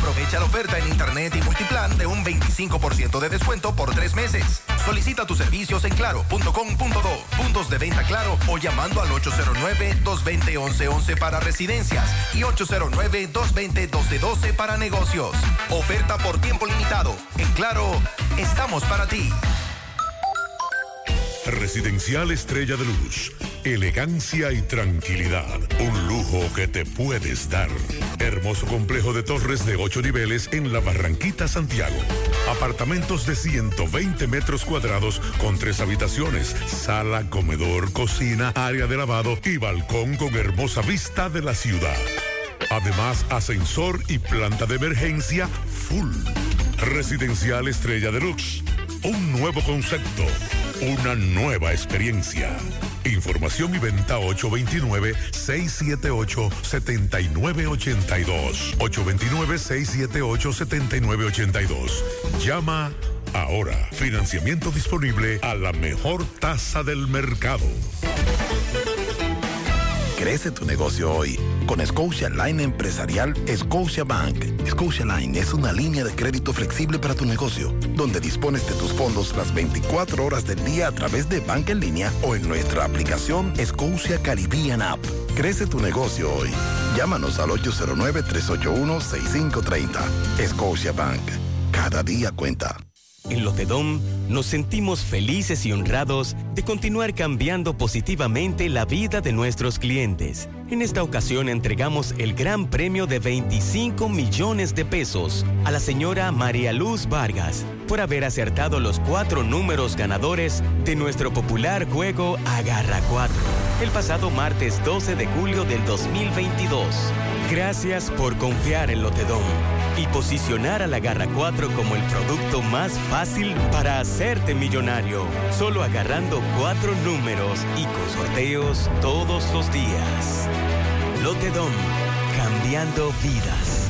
Aprovecha la oferta en Internet y Multiplan de un 25% de descuento por tres meses. Solicita tus servicios en claro.com.do, puntos de venta claro o llamando al 809-220-1111 para residencias y 809-220-1212 para negocios. Oferta por tiempo limitado. En Claro, estamos para ti. Residencial Estrella de Luz. Elegancia y tranquilidad. Un lujo que te puedes dar. Hermoso complejo de torres de 8 niveles en la Barranquita, Santiago. Apartamentos de 120 metros cuadrados con tres habitaciones, sala, comedor, cocina, área de lavado y balcón con hermosa vista de la ciudad. Además, ascensor y planta de emergencia full. Residencial Estrella Deluxe. Un nuevo concepto. Una nueva experiencia. Información y venta 829-678-7982. 829-678-7982. Llama ahora. Financiamiento disponible a la mejor tasa del mercado. Crece tu negocio hoy con Scotia Line Empresarial Scotia Bank. Scotia Line es una línea de crédito flexible para tu negocio, donde dispones de tus fondos las 24 horas del día a través de banca en línea o en nuestra aplicación Scotia Caribbean App. Crece tu negocio hoy. Llámanos al 809-381-6530. Scotia Bank. Cada día cuenta. En Lotedom nos sentimos felices y honrados de continuar cambiando positivamente la vida de nuestros clientes. En esta ocasión entregamos el gran premio de 25 millones de pesos a la señora María Luz Vargas por haber acertado los cuatro números ganadores de nuestro popular juego Agarra 4 el pasado martes 12 de julio del 2022. Gracias por confiar en Lotedom y posicionar a la Garra 4 como el producto más fácil para hacerte millonario. Solo agarrando cuatro números y con sorteos todos los días. Lotedom, cambiando vidas.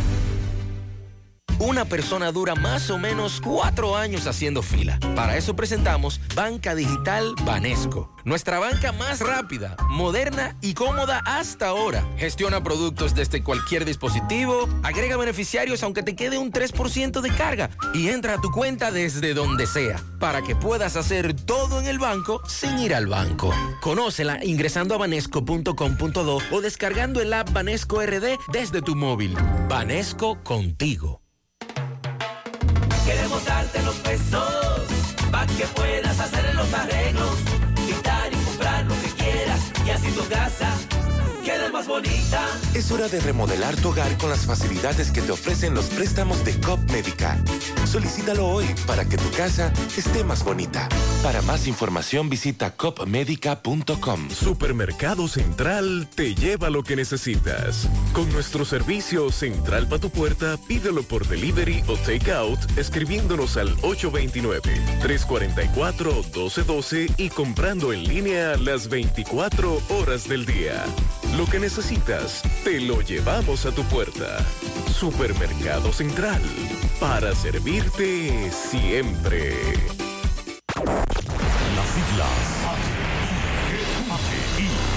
Una persona dura más o menos cuatro años haciendo fila. Para eso presentamos Banca Digital Banesco. Nuestra banca más rápida, moderna y cómoda hasta ahora. Gestiona productos desde cualquier dispositivo, agrega beneficiarios aunque te quede un 3% de carga y entra a tu cuenta desde donde sea para que puedas hacer todo en el banco sin ir al banco. Conócela ingresando a banesco.com.do o descargando el app Banesco RD desde tu móvil. Banesco contigo. Queremos darte los pesos para que puedas hacer los arreglos, pintar y comprar lo que quieras y así tu casa quede más bonita. Es hora de remodelar tu hogar con las facilidades que te ofrecen los préstamos de COP Médica. Solicítalo hoy para que tu casa esté más bonita. Para más información visita copmedica.com. Supermercado Central te lleva lo que necesitas. Con nuestro servicio Central para tu puerta, pídelo por delivery o takeout escribiéndonos al 829-344-1212 y comprando en línea las 24 horas del día. Lo que necesitas, te lo llevamos a tu puerta. Supermercado Central, para servirte siempre. Las siglas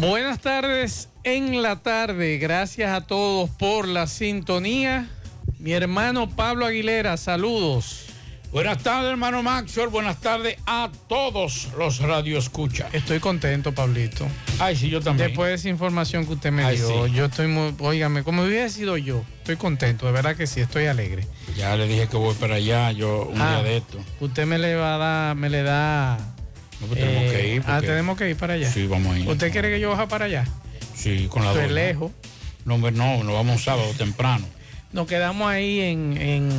Buenas tardes en la tarde. Gracias a todos por la sintonía. Mi hermano Pablo Aguilera, saludos. Buenas tardes, hermano Maxwell. Buenas tardes a todos los radioescuchas. Estoy contento, Pablito. Ay, sí, yo también. Después de esa información que usted me Ay, dio, sí. yo estoy muy, óigame, como hubiera sido yo, estoy contento, de verdad que sí, estoy alegre. Ya le dije que voy para allá, yo un Ah, día de esto. Usted me le va a dar, me le da. No, pues tenemos eh, que ir. Ah, porque- tenemos que ir para allá. Sí, vamos a ir. ¿Usted quiere que yo baje para allá? Sí, con la Esto es doña. lejos. No, no, nos vamos sábado temprano. Nos quedamos ahí en, en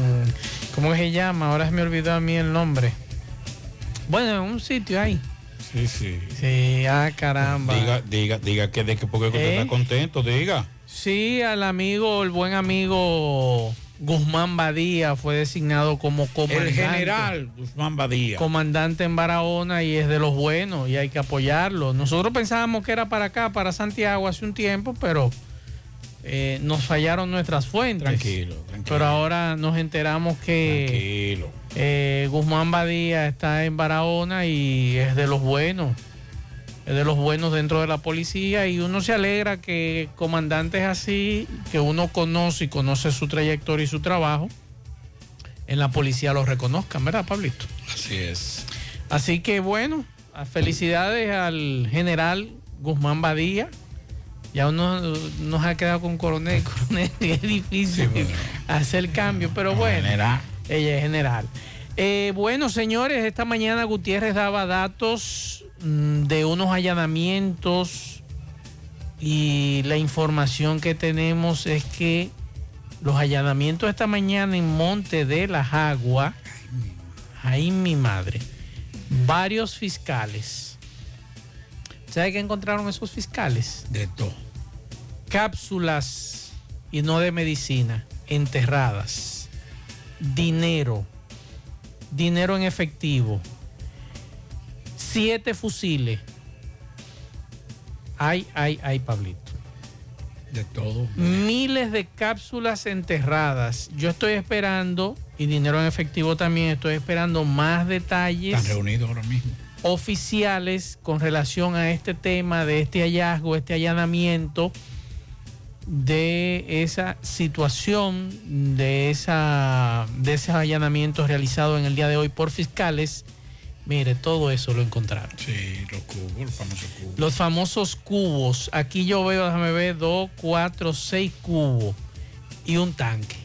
¿cómo se llama? Ahora se me olvidó a mí el nombre. Bueno, en un sitio ahí. Sí, sí. Sí, ah, caramba. Diga, diga, diga que de que porque usted ¿Eh? está contento, diga. Sí, al amigo, el buen amigo Guzmán Badía fue designado como comandante. El general Guzmán Badía. Comandante en Barahona y es de los buenos y hay que apoyarlo. Nosotros pensábamos que era para acá, para Santiago hace un tiempo, pero eh, nos fallaron nuestras fuentes. Tranquilo, tranquilo. Pero ahora nos enteramos que eh, Guzmán Badía está en Barahona y es de los buenos. Es de los buenos dentro de la policía y uno se alegra que comandantes así, que uno conoce y conoce su trayectoria y su trabajo, en la policía los reconozcan, ¿verdad, Pablito? Así es. Así que bueno, felicidades al general Guzmán Badía. Ya uno nos ha quedado con coronel, coronel, es difícil Sí, bueno. hacer cambio, pero bueno, General. ella es general. Eh, bueno, señores, esta mañana Gutiérrez daba datos de unos allanamientos y la información que tenemos es que los allanamientos esta mañana en Monte de las Aguas, ahí mi madre, varios fiscales. ¿Sabe qué encontraron esos fiscales? De todo. cápsulas y no de medicina enterradas, dinero, dinero en efectivo, siete fusiles. Ay, ay, ay, Pablito. De todo. Miles de cápsulas enterradas. Yo estoy esperando, y dinero en efectivo también, estoy esperando más detalles Están reunidos ahora mismo. oficiales con relación a este tema de este hallazgo, este allanamiento, de esa situación, de, esa, de esos allanamientos realizados en el día de hoy por fiscales. Mire, todo eso lo encontraron. Sí, los cubos, los famosos cubos. Los famosos cubos. Aquí yo veo, déjame ver, dos, cuatro, seis cubos y un tanque.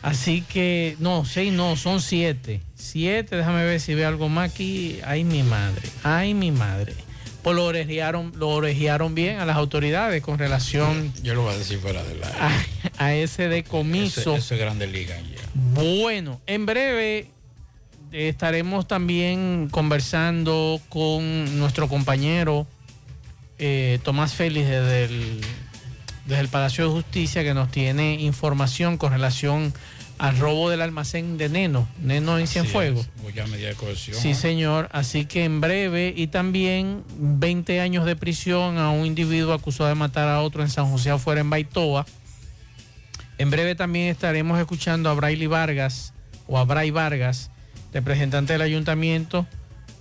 Así que, no, seis no, son siete. Siete, déjame ver si veo algo más aquí. Ay, mi madre, ay, mi madre. Pues lo orejearon, lo orejearon bien a las autoridades con relación Yo lo voy a decir fuera de la. a, a ese decomiso. Ese, ese grande liga ya. Bueno, en breve estaremos también conversando con nuestro compañero eh, Tomás Félix desde el, desde el Palacio de Justicia que nos tiene información con relación al robo del almacén de Neno, Neno en Cienfuegos. Sí, señor. Así que en breve y también 20 años de prisión a un individuo acusado de matar a otro en San José afuera en Baitoa. En breve también estaremos escuchando a Braille Vargas o a Bray Vargas, representante del ayuntamiento,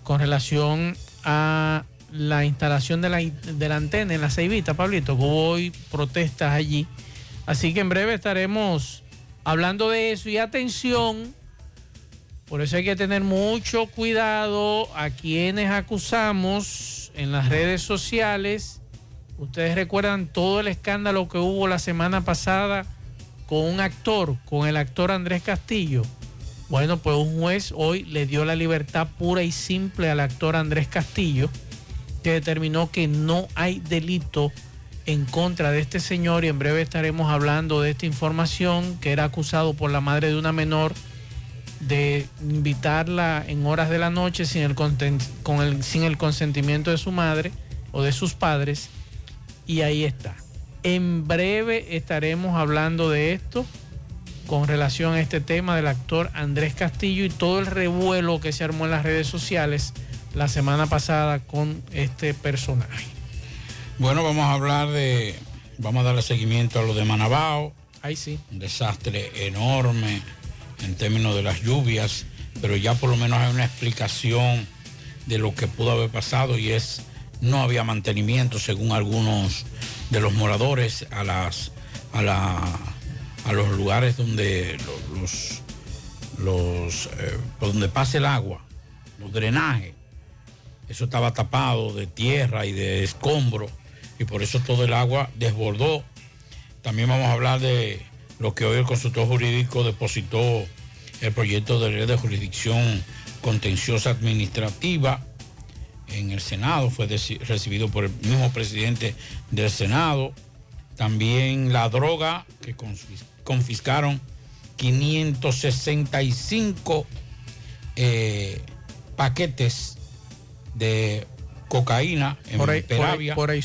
con relación a la instalación de la, antena en la Ceibita, Pablito, que hubo hoy protestas allí. Así que en breve estaremos hablando de eso y atención. Por eso hay que tener mucho cuidado a quienes acusamos en las redes sociales. Ustedes recuerdan todo el escándalo que hubo la semana pasada con un actor, con el actor Andrés Castillo. Bueno, pues un juez hoy le dio la libertad pura y simple al actor Andrés Castillo, que determinó que no hay delito en contra de este señor y en breve estaremos hablando de esta información que era acusado por la madre de una menor de invitarla en horas de la noche sin el, con el- sin el consentimiento de su madre o de sus padres. Y ahí está. En breve estaremos hablando de esto con relación a este tema del actor Andrés Castillo y todo el revuelo que se armó en las redes sociales la semana pasada con este personaje. Bueno, vamos a hablar de. Vamos a darle seguimiento a lo de Manabao. Ahí sí. Un desastre enorme en términos de las lluvias, pero ya por lo menos hay una explicación de lo que pudo haber pasado y es no había mantenimiento según algunos de los moradores a las a la a los lugares donde lo- los los eh, donde pasa el agua, los drenajes. Eso estaba tapado de tierra y de escombro y por eso todo el agua desbordó. También vamos a hablar de lo que hoy el consultor jurídico depositó el proyecto de ley de jurisdicción contenciosa administrativa en el Senado, fue recibido por el mismo presidente del Senado. También la droga que confis- confiscaron 565 eh, paquetes de cocaína en Por ahí, por ahí, Peravia. por ahí.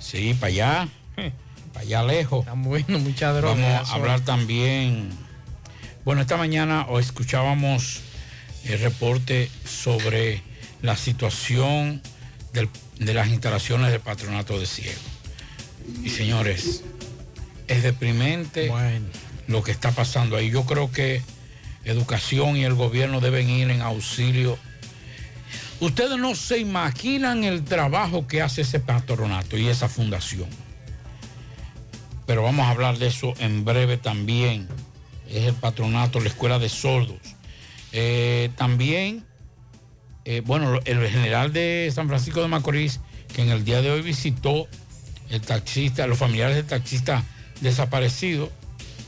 Sí, para allá, allá lejos. Están bueno, mucha droga. Vamos a hablar también. Bueno, esta mañana escuchábamos el reporte sobre la situación del- de las instalaciones del patronato de ciego. Y señores, es deprimente lo que está pasando ahí. Yo creo que educación y el gobierno deben ir en auxilio. Ustedes no se imaginan el trabajo que hace ese patronato y esa fundación. Pero vamos a hablar de eso en breve también. Es el patronato, la escuela de sordos. Eh, también, eh, bueno, el general de San Francisco de Macorís, que en el día de hoy visitó el taxista, los familiares del taxista desaparecido,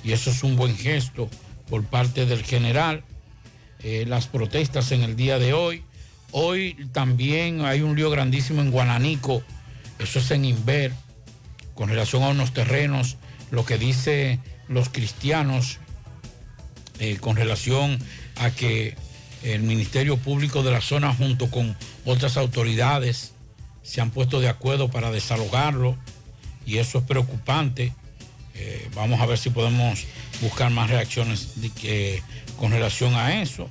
y eso es un buen gesto por parte del general. Eh, las protestas en el día de hoy. Hoy también hay un lío grandísimo en Guananico, eso es en Inver, con relación a unos terrenos, lo que dice los cristianos eh, con relación a que el Ministerio Público de la zona junto con otras autoridades se han puesto de acuerdo para desalojarlo y eso es preocupante. Eh, vamos a ver si podemos buscar más reacciones de que- con relación a eso,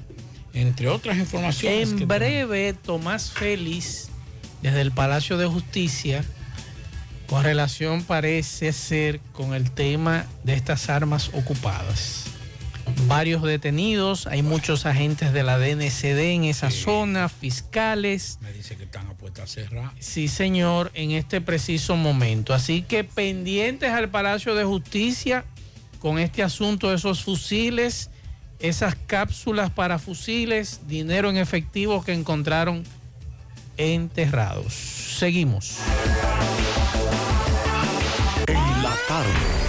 entre otras informaciones. que En breve, Tomás Félix, desde el Palacio de Justicia, con relación parece ser con el tema de estas armas ocupadas. Varios detenidos, hay muchos agentes de la DNCD en esa zona, fiscales. Me dice que están a puerta cerrada. Sí, señor, en este preciso momento. Así que pendientes al Palacio de Justicia con este asunto de esos fusiles, esas cápsulas para fusiles, dinero en efectivo que encontraron enterrados. Seguimos. En la tarde, 100.3 FM.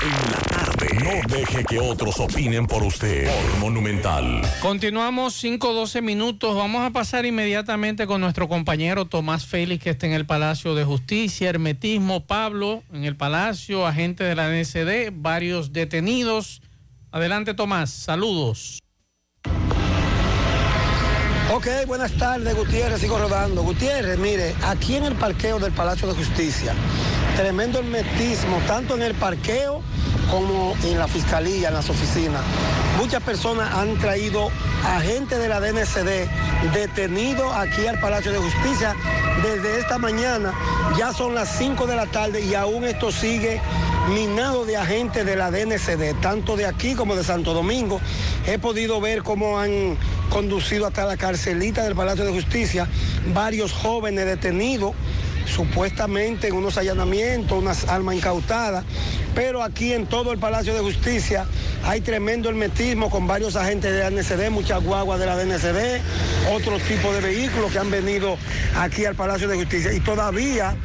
En la tarde. No deje que otros opinen por usted. Por Monumental. Continuamos 5-12 minutos. Vamos a pasar inmediatamente con nuestro compañero Tomás Félix, que está en el Palacio de Justicia. Hermetismo, Pablo, en el Palacio, agente de la NSD, varios detenidos. Adelante, Tomás. Saludos. Ok, buenas tardes, Gutiérrez, sigo rodando. Gutiérrez, mire, aquí en el parqueo del Palacio de Justicia, tremendo hermetismo, tanto en el parqueo como en la fiscalía, en las oficinas. Muchas personas han traído agentes de la DNCD detenidos aquí al Palacio de Justicia desde esta mañana. Ya son las 5 de la tarde y aún esto sigue minado de agentes de la DNCD, tanto de aquí como de Santo Domingo. He podido ver cómo han conducido hasta la carcelita del Palacio de Justicia varios jóvenes detenidos supuestamente en unos allanamientos, unas armas incautadas, pero aquí en todo el Palacio de Justicia hay tremendo hermetismo con varios agentes de la DNCD, muchas guaguas de la DNCD, otros tipos de vehículos que han venido aquí al Palacio de Justicia y todavía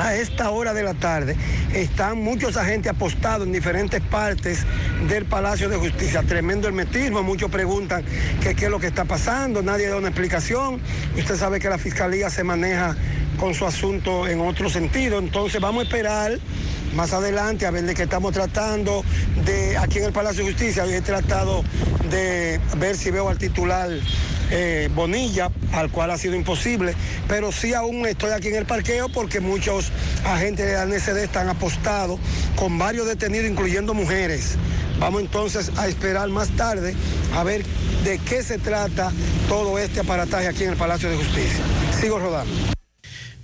a esta hora de la tarde están muchos agentes apostados en diferentes partes del Palacio de Justicia. Tremendo hermetismo, muchos preguntan qué es lo que está pasando, nadie da una explicación. Usted sabe que la Fiscalía se maneja con su asunto en otro sentido, entonces vamos a esperar más adelante a ver de qué estamos tratando de aquí en el Palacio de Justicia. He tratado de ver si veo al titular eh, Bonilla, al cual ha sido imposible, pero sí aún estoy aquí en el parqueo porque muchos agentes de la NSD están apostados con varios detenidos, incluyendo mujeres. Vamos entonces a esperar más tarde a ver de qué se trata todo este aparataje aquí en el Palacio de Justicia. Sigo rodando.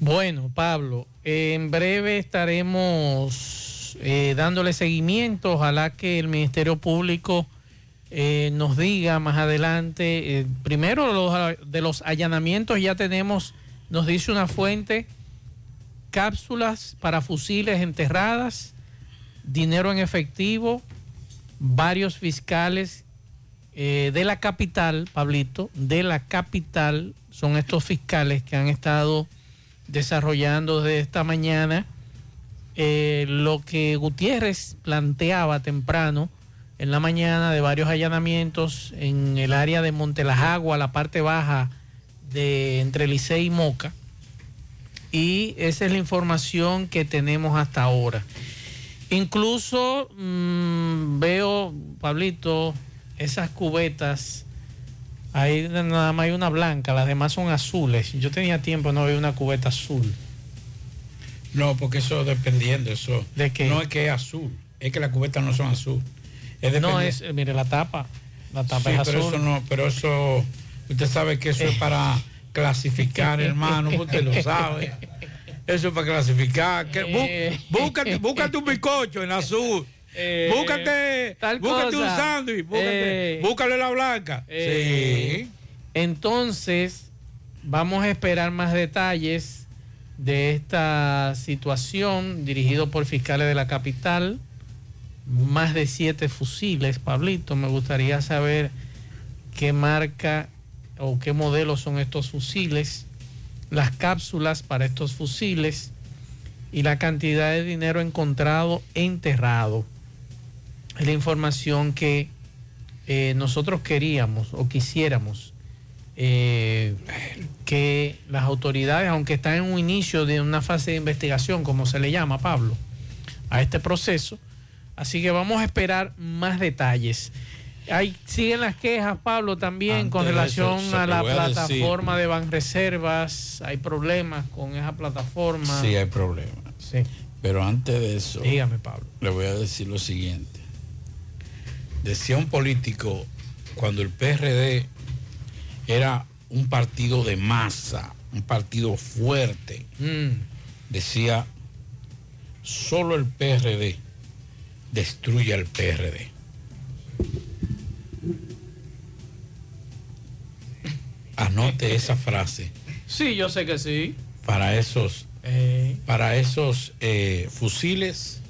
Bueno, Pablo, en breve estaremos eh, dándole seguimiento. Ojalá que el Ministerio Público eh, nos diga más adelante. eh, primero, los- de los allanamientos ya tenemos, nos dice una fuente, cápsulas para fusiles enterradas, dinero en efectivo, varios fiscales eh, de la capital, Pablito, de la capital, son estos fiscales que han estado desarrollando desde esta mañana eh, lo que Gutiérrez planteaba temprano en la mañana de varios allanamientos en el área de Montelajagua, la parte baja de entre Licey y Moca. Y esa es la información que tenemos hasta ahora. Incluso mm, veo, Pablito, esas cubetas, ahí nada más hay una blanca, las demás son azules. Yo tenía tiempo no ver una cubeta azul. No, porque eso dependiendo, eso. ¿De qué? No es que es azul, es que las cubetas no son azul. Es No, es, eh, mire, la tapa. La tapa Sí, es pero azul. eso no, pero eso, usted sabe que eso es para clasificar, hermano, usted lo sabe. Eso es para clasificar. Que, Eh. bú- búscate, búscate un bizcocho en azul. Eh, búscate, búscate un sándwich, búscate, Eh. búscale la blanca. Eh, sí. Entonces, vamos a esperar más detalles de esta situación dirigido por fiscales de la capital. Más de siete fusiles, Pablito. Me gustaría saber qué marca o qué modelo son estos fusiles, las cápsulas para estos fusiles y la cantidad de dinero encontrado enterrado. La información que eh, nosotros queríamos o quisiéramos eh, que las autoridades, aunque están en un inicio de una fase de investigación, como se le llama, Pablo, a este proceso, así que vamos a esperar más detalles. Hay, siguen las quejas, Pablo, también Antes con relación eso, a la voy a plataforma de Banreservas. Hay problemas con esa plataforma. Sí, hay problemas. Sí. Pero antes de eso, Dígame, Pablo. le voy a decir lo siguiente. Decía un político cuando el PRD era un partido de masa, un partido fuerte, Mm. decía, solo el PRD destruye al PRD. Anote esa frase Sí, yo sé que sí. para esos, Eh, para esos eh, fusiles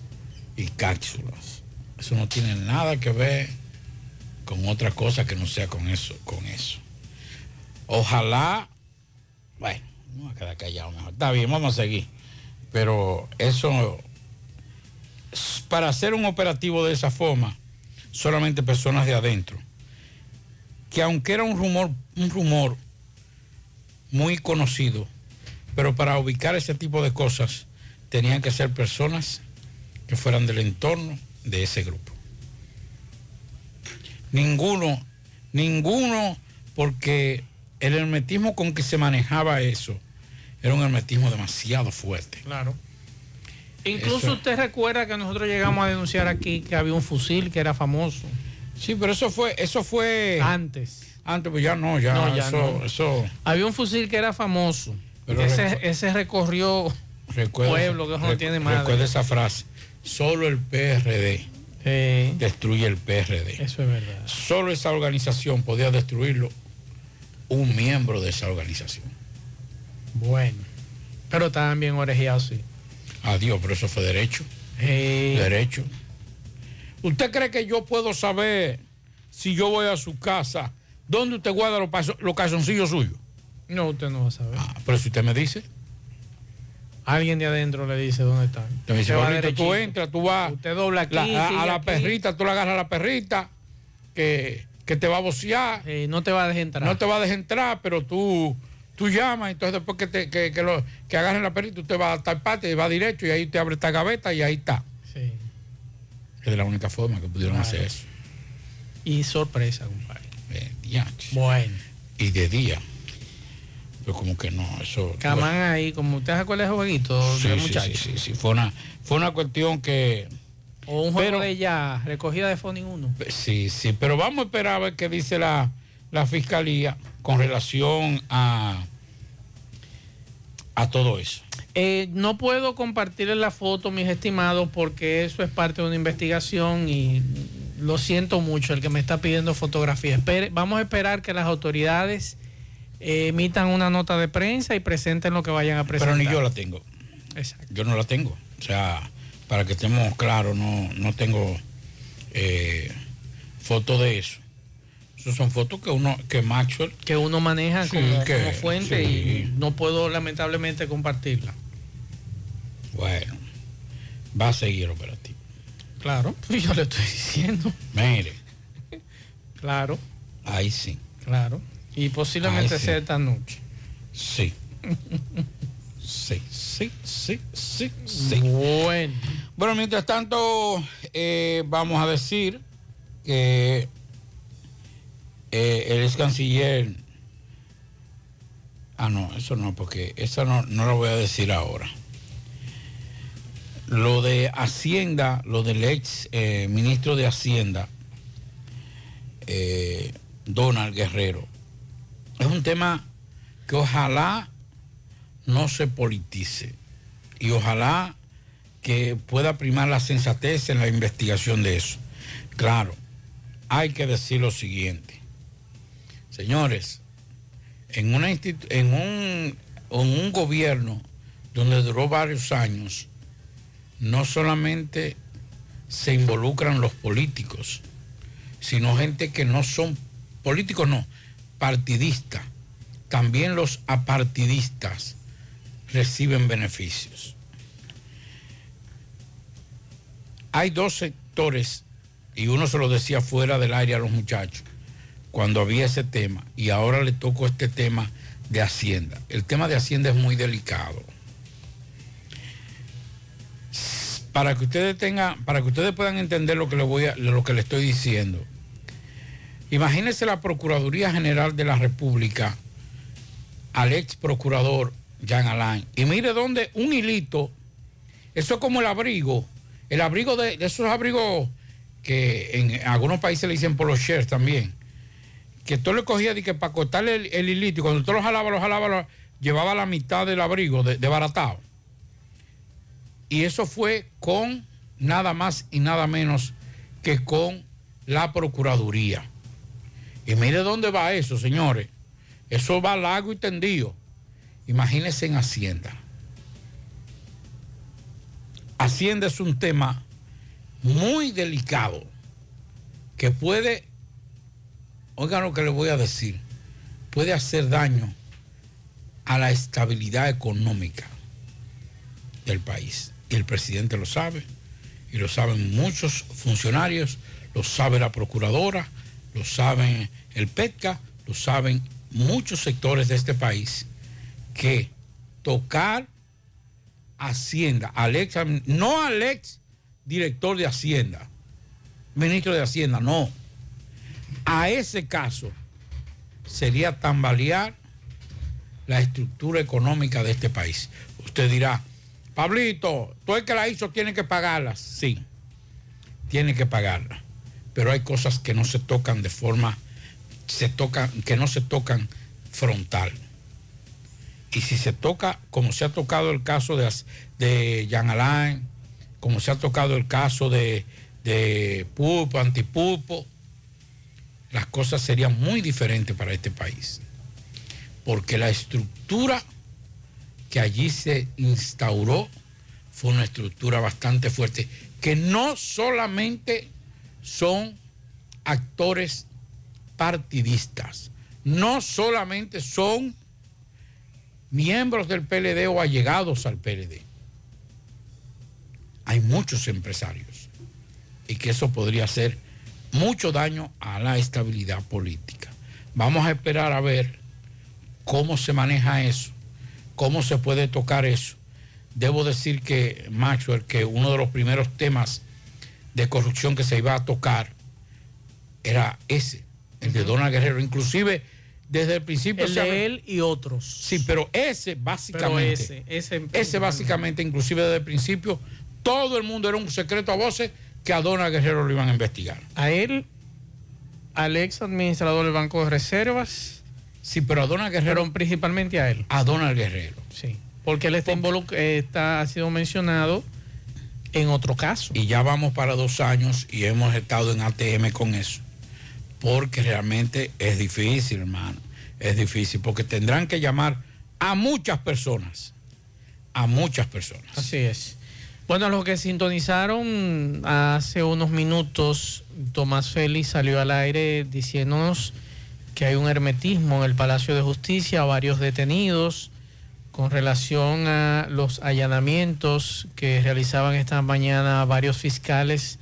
y cápsulas. Eso no tiene nada que ver con otra cosa que no sea con eso, con eso. Ojalá, bueno, vamos a quedar callado mejor. Está bien, vamos a seguir. Pero eso, para hacer un operativo de esa forma, solamente personas de adentro. Que aunque era un rumor, un rumor muy conocido, pero para ubicar ese tipo de cosas tenían que ser personas que fueran del entorno de ese grupo. Ninguno, ninguno, porque el hermetismo con que se manejaba eso era un hermetismo demasiado fuerte. Claro. Incluso Eso- usted recuerda que nosotros llegamos a denunciar aquí que había un fusil que era famoso. Sí, pero eso fue, eso fue antes. Antes, pues ya no, ya, No, ya eso, no. eso. Había un fusil que era famoso. Pero ese, ese recorrió Recuerda- pueblo que no recu- tiene madre. Recuerda esa frase. Solo el PRD destruye el PRD. Eso es verdad. Solo esa organización podía destruirlo un miembro de esa organización. Bueno. Pero estaban bien orejeados, sí. Adiós, pero eso fue derecho. Derecho. ¿Usted cree que yo puedo saber si yo voy a su casa, dónde usted guarda los, paso- los calzoncillos suyos? No, usted no va a saber. Ah, pero si usted me dice. Alguien de adentro le dice dónde están. Dice, Usted va "Pablito, tú entras, tú vas Usted dobla aquí, la- a, la aquí. perrita, tú le agarras a la perrita que, que te va a vocear. no te va a dejar entrar. No te va a dejar entrar, pero tú, tú llamas, entonces después que, te, que, que, lo, que agarren la perrita, usted va a tal parte y va derecho y ahí te abre esta gaveta y ahí está. Sí. Es de la única forma que pudieron Claro. hacer eso. Y sorpresa, compadre. Bueno. Y de día. Como que no, eso. Camán ahí, como usted se acuerda de jueguito Sí, de sí, muchachos. sí, sí, sí, Fue una, fue una cuestión que. O un juego Pero- de ya, recogida de Phone 1. Sí, sí, pero vamos a esperar a ver qué dice la, la fiscalía con relación a, a todo eso. Eh, no puedo compartirles la foto, mis estimados, porque eso es parte de una investigación y lo siento mucho el que me está pidiendo fotografía. Espere- vamos a esperar que las autoridades eh, emitan una nota de prensa y presenten lo que vayan a presentar. Pero ni yo la tengo. Yo no la tengo. O sea, para que estemos claros, no, no tengo eh, fotos de eso. Esas son fotos que uno, que Maxwell. Que uno maneja Sí, como, que- como fuente sí. y no puedo lamentablemente compartirla. Bueno, va a seguir el operativo. Claro, yo le estoy diciendo. Mire, Claro, ahí sí. claro. Y posiblemente Ay, sí. sea esta noche. Sí. Sí, sí, sí, sí, sí. Bueno. Bueno, mientras tanto, eh, vamos a decir que eh, el ex canciller. Ah, no, eso no, porque eso no, no lo voy a decir ahora. Lo de Hacienda, lo del ex eh, ministro de Hacienda, Donald Guerrero, es un tema que ojalá no se politice y ojalá que pueda primar la sensatez en la investigación de eso. Claro, hay que decir lo siguiente. Señores, en, un, un gobierno donde duró varios años, no solamente se involucran los políticos, sino gente que no son políticos, no, partidistas. También los apartidistas reciben beneficios. Hay dos sectores, y uno se lo decía fuera del aire a los muchachos, cuando había ese tema, y ahora le tocó este tema de Hacienda. El tema de Hacienda es muy delicado. Para que ustedes tengan, para que ustedes puedan entender lo que le voy a, lo que le estoy diciendo. Imagínense la Procuraduría General de la República al ex procurador Jean Alain. Y mire dónde un hilito, eso es como el abrigo, el abrigo de, esos abrigos que en algunos países le dicen polo shirts también, que tú le cogías para cortarle el, hilito y cuando tú lo jalaba, lo jalaba, lo- llevaba la mitad del abrigo de baratado. Y eso fue con nada más y nada menos que con la Procuraduría. Y mire dónde va eso, señores. Eso va largo y tendido. Imagínense en Hacienda. Hacienda es un tema muy delicado que puede, oigan lo que les voy a decir, puede hacer daño a la estabilidad económica del país. Y el presidente lo sabe, y lo saben muchos funcionarios, lo sabe la procuradora, lo saben el PETCA, lo saben muchos sectores de este país, que tocar Hacienda, al ex, no al ex director de Hacienda, ministro de Hacienda, no. A ese caso sería tambalear la estructura económica de este país. Usted dirá, Pablito, tú el que la hizo tiene que pagarla. Sí, tiene que pagarla. Pero hay cosas que no se tocan de forma, se tocan, que no se tocan frontal. Y si se toca, como se ha tocado el caso de, de Jean Alain, como se ha tocado el caso de, de Pulpo, Antipulpo, las cosas serían muy diferentes para este país. Porque la estructura que allí se instauró fue una estructura bastante fuerte, que no solamente son actores partidistas, no solamente son miembros del PLD o allegados al PLD. Hay muchos empresarios y que eso podría hacer mucho daño a la estabilidad política. Vamos a esperar a ver cómo se maneja eso, cómo se puede tocar eso. Debo decir que, Maxwell, que uno de los primeros temas de corrupción que se iba a tocar era ese, el de Donald Guerrero. Inclusive desde el principio. El de él y otros. Sí, pero ese básicamente. ese, ese, básicamente, inclusive desde el principio, todo el mundo era un secreto a voces que a Donald Guerrero lo iban a investigar. A él, al ex administrador del Banco de Reservas. Sí, pero a Donald Guerrero. Pero principalmente a él. A Donald Guerrero. Sí. Porque él está, está ha sido mencionado en otro caso. Y ya vamos para dos años y hemos estado en ATM con eso porque realmente es difícil, hermano. Es difícil, porque tendrán que llamar a muchas personas. A muchas personas. Así es. Bueno, los que sintonizaron hace unos minutos, Tomás Félix salió al aire diciéndonos que hay un hermetismo en el Palacio de Justicia, varios detenidos con relación a los allanamientos que realizaban esta mañana varios fiscales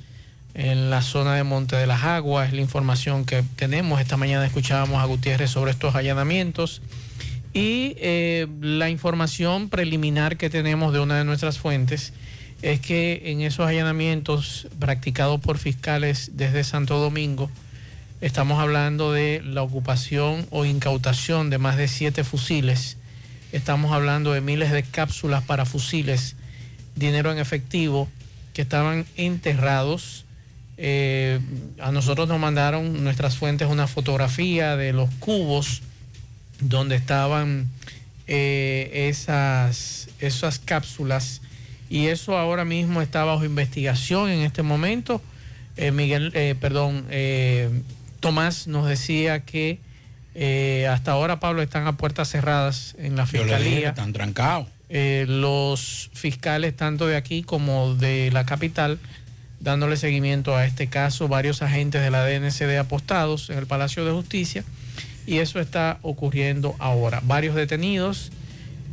en la zona de Monte de las Aguas, es la información que tenemos. Esta mañana escuchábamos a Gutiérrez sobre estos allanamientos y eh, la información preliminar que tenemos de una de nuestras fuentes es que en esos allanamientos practicados por fiscales desde Santo Domingo, estamos hablando de la ocupación o incautación de más de siete fusiles, estamos hablando de miles de cápsulas para fusiles, dinero en efectivo que estaban enterrados eh, a nosotros nos mandaron nuestras fuentes una fotografía de los cubos donde estaban eh, esas, esas cápsulas y eso ahora mismo está bajo investigación en este momento. Eh, Miguel, perdón, Tomás nos decía que hasta ahora, Pablo, están a puertas cerradas en la fiscalía. están trancados. los fiscales, tanto de aquí como de la capital, dándole seguimiento a este caso, varios agentes de la DNCD apostados en el Palacio de Justicia y eso está ocurriendo ahora. Varios detenidos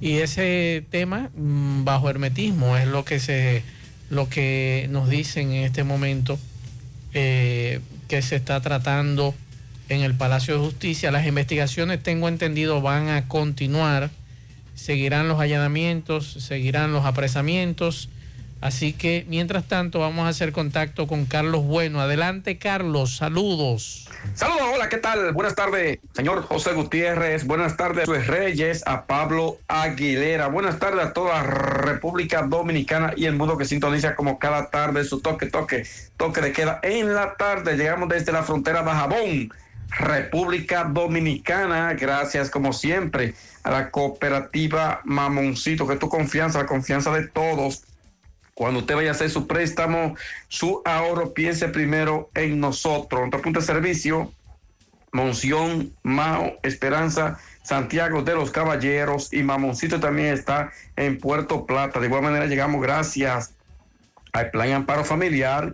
y ese tema mm, bajo hermetismo es lo que se lo que nos dicen en este momento eh, que se está tratando en el Palacio de Justicia. Las investigaciones, tengo entendido, van a continuar. Seguirán los allanamientos, seguirán los apresamientos Así que, mientras tanto, vamos a hacer contacto con Carlos Bueno. Adelante, Carlos. Saludos. Saludos, hola, ¿qué tal? Buenas tardes, señor José Gutiérrez. Buenas tardes, a Reyes, a Pablo Aguilera. Buenas tardes a toda República Dominicana y el mundo que sintoniza como cada tarde su toque, toque, toque de queda en la tarde. Llegamos desde la frontera de Jabón, República Dominicana. Gracias, como siempre, a la cooperativa Mamoncito, que tu confianza, la confianza de todos cuando usted vaya a hacer su préstamo, su ahorro, piense primero en nosotros. Nuestro punto de servicio, Monción, Mao, Esperanza, Santiago de los Caballeros y Mamoncito también está en Puerto Plata. De igual manera llegamos gracias al Plan Amparo Familiar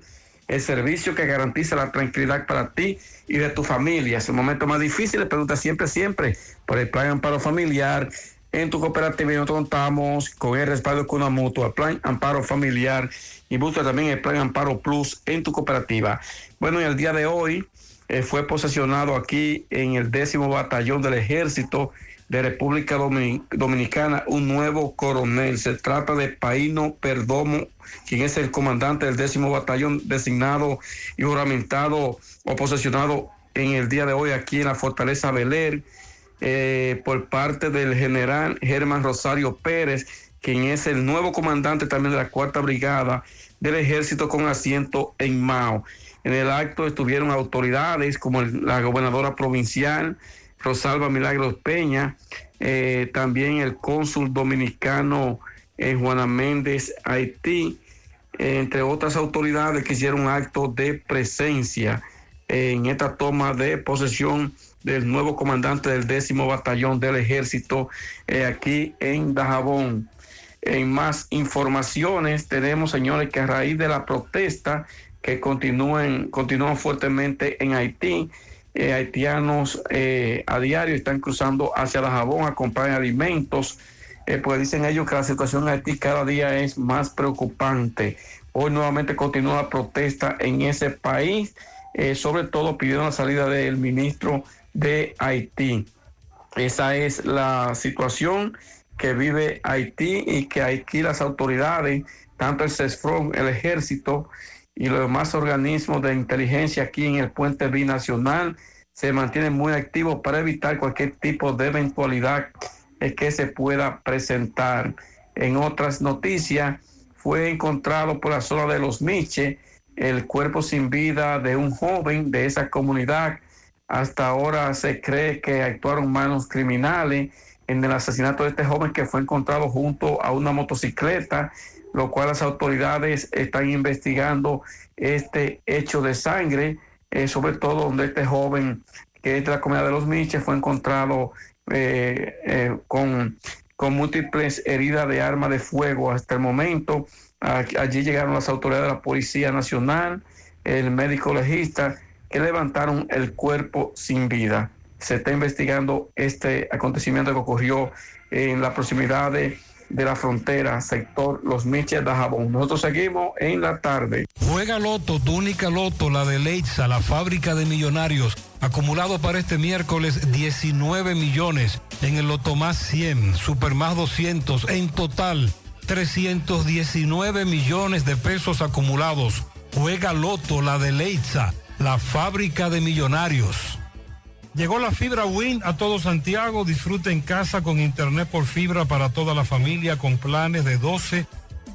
el servicio que garantiza la tranquilidad para ti y de tu familia. Es el momento más difícil, pregunta siempre, siempre por el plan amparo familiar. En tu cooperativa nosotros contamos con el respaldo una mutua, plan amparo familiar y busca también el plan amparo plus en tu cooperativa. Bueno, y el día de hoy eh, fue posesionado aquí en el décimo batallón del ejército de República Dominicana un nuevo coronel. Se trata de Paino Perdomo, quien es el comandante del décimo batallón designado y juramentado o posesionado en el día de hoy aquí en la Fortaleza Beler eh, por parte del general Germán Rosario Pérez, quien es el nuevo comandante también de la Cuarta Brigada del Ejército con asiento en Mao. En el acto estuvieron autoridades como la gobernadora provincial, Rosalba Milagros Peña, eh, también el cónsul dominicano en Juana Méndez, Haití, entre otras autoridades que hicieron acto de presencia en esta toma de posesión del nuevo comandante del décimo batallón del ejército eh, aquí en Dajabón. En más informaciones tenemos, señores, que a raíz de la protesta que continúan, continúan fuertemente en Haití. Eh, haitianos eh, a diario están cruzando hacia la Jabón a comprar alimentos, eh, pues dicen ellos que la situación en Haití cada día es más preocupante. Hoy nuevamente continúa la protesta en ese país, sobre todo pidiendo la salida del ministro de Haití. Esa es la situación que vive Haití y que aquí las autoridades, tanto el CESFRON, el ejército, y los demás organismos de inteligencia aquí en el puente binacional se mantienen muy activos para evitar cualquier tipo de eventualidad que se pueda presentar. En otras noticias, fue encontrado por la zona de los Miche el cuerpo sin vida de un joven de esa comunidad. Hasta ahora se cree que actuaron manos criminales en el asesinato de este joven que fue encontrado junto a una motocicleta lo cual las autoridades están investigando este hecho de sangre, eh, sobre todo donde este joven que es de la comunidad de los Miches fue encontrado eh, eh, con, con múltiples heridas de arma de fuego hasta el momento. Allí llegaron las autoridades de la Policía Nacional, el médico legista, que levantaron el cuerpo sin vida. Se está investigando este acontecimiento que ocurrió en la proximidad de de la frontera, sector Los Miches de Jabón. Nosotros seguimos en la tarde. Juega Loto, tu única Loto, la de Leitza, la fábrica de millonarios. Acumulado para este miércoles 19 millones. En el Loto más 100, Super más 200. En total, 319 millones de pesos acumulados. Juega Loto, la de Leitza, la fábrica de millonarios. Llegó la fibra Win a todo Santiago. Disfruta en casa con internet por fibra para toda la familia con planes de 12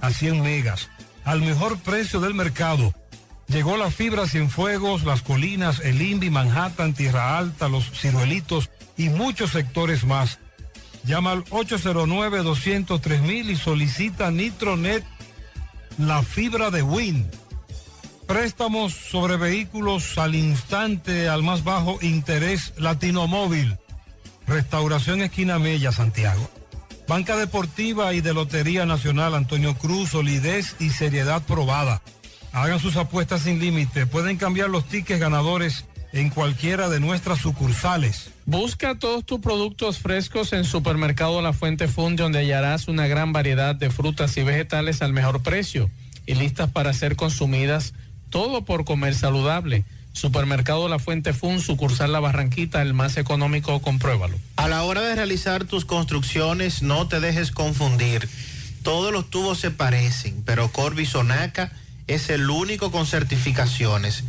a 100 megas. Al mejor precio del mercado. Llegó la fibra Cienfuegos, Las Colinas, El Indy, Manhattan, Tierra Alta, Los Ciruelitos y muchos sectores más. Llama al 809-203 y solicita Nitronet, la fibra de Win. Préstamos sobre vehículos al instante, al más bajo interés Latino Móvil. Restauración Esquina Mella, Santiago. Banca Deportiva y de Lotería Nacional Antonio Cruz, solidez y seriedad probada. Hagan sus apuestas sin límite. Pueden cambiar los tickets ganadores en cualquiera de nuestras sucursales. Busca todos tus productos frescos en Supermercado La Fuente Fund, donde hallarás una gran variedad de frutas y vegetales al mejor precio y listas para ser consumidas todo por comer saludable. Supermercado La Fuente Fun, sucursal La Barranquita, el más económico, compruébalo. A la hora de realizar tus construcciones, no te dejes confundir. Todos los tubos se parecen, pero Corby Sonaca es el único con certificaciones.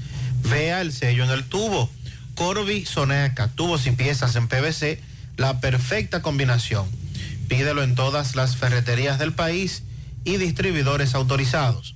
Vea el sello en el tubo. Corby Sonaca, tubos y piezas en PVC, la perfecta combinación. Pídelo en todas las ferreterías del país y distribuidores autorizados.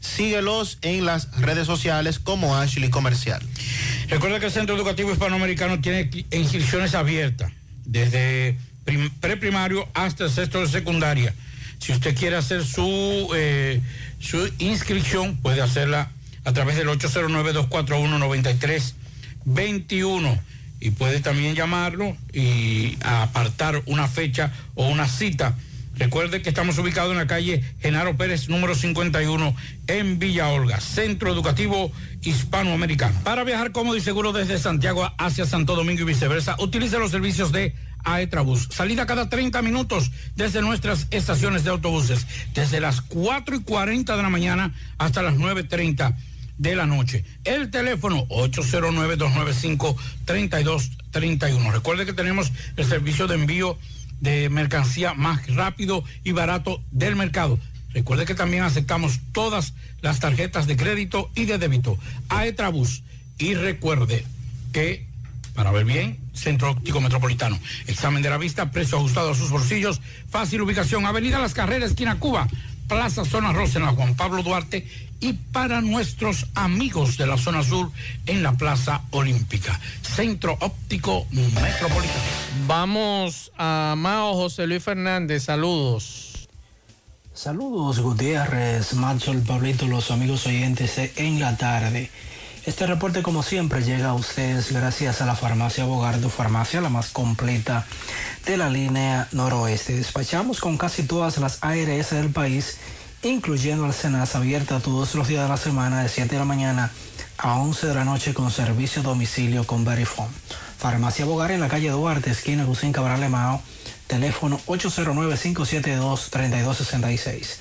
Síguelos en las redes sociales como Ashley Comercial. Recuerda que el Centro Educativo Hispanoamericano tiene inscripciones abiertas desde prim- preprimario hasta el sexto de secundaria. Si usted quiere hacer su, eh, su inscripción, puede hacerla a través del 809-241-9321 y puede también llamarlo y apartar una fecha o una cita. Recuerde que estamos ubicados en la calle Genaro Pérez, número 51, en Villa Olga, Centro Educativo Hispanoamericano. Para viajar cómodo y seguro desde Santiago hacia Santo Domingo y viceversa, utilice los servicios de Aetrabús. Salida cada 30 minutos desde nuestras estaciones de autobuses, desde las 4 y 40 de la mañana hasta las 9.30 de la noche. El teléfono 809-295-3231. Recuerde que tenemos el servicio de envío de mercancía más rápido y barato del mercado. Recuerde que también aceptamos todas las tarjetas de crédito y de débito. Aetrabús. Y recuerde que, para ver bien, Centro Óptico Metropolitano. Examen de la vista, precio ajustado a sus bolsillos, fácil ubicación, Avenida Las Carreras, esquina Cuba, Plaza Zona Rosa en la Juan Pablo Duarte y para nuestros amigos de la zona sur en la Plaza Olímpica. Centro Óptico Metropolitano. Vamos a Mao José Luis Fernández, saludos. Saludos Gutiérrez, Macho, el Pablito, los amigos oyentes en la tarde. Este reporte como siempre llega a ustedes gracias a la farmacia Bogardo, farmacia la más completa de la línea noroeste. Despachamos con casi todas las ARS del país, incluyendo al Senas abierta todos los días de la semana de 7 de la mañana a 11 de la noche con servicio a domicilio con Verifone. Farmacia Bogar en la calle Duarte, esquina Lucín Cabral Mao, teléfono 809-572-3266.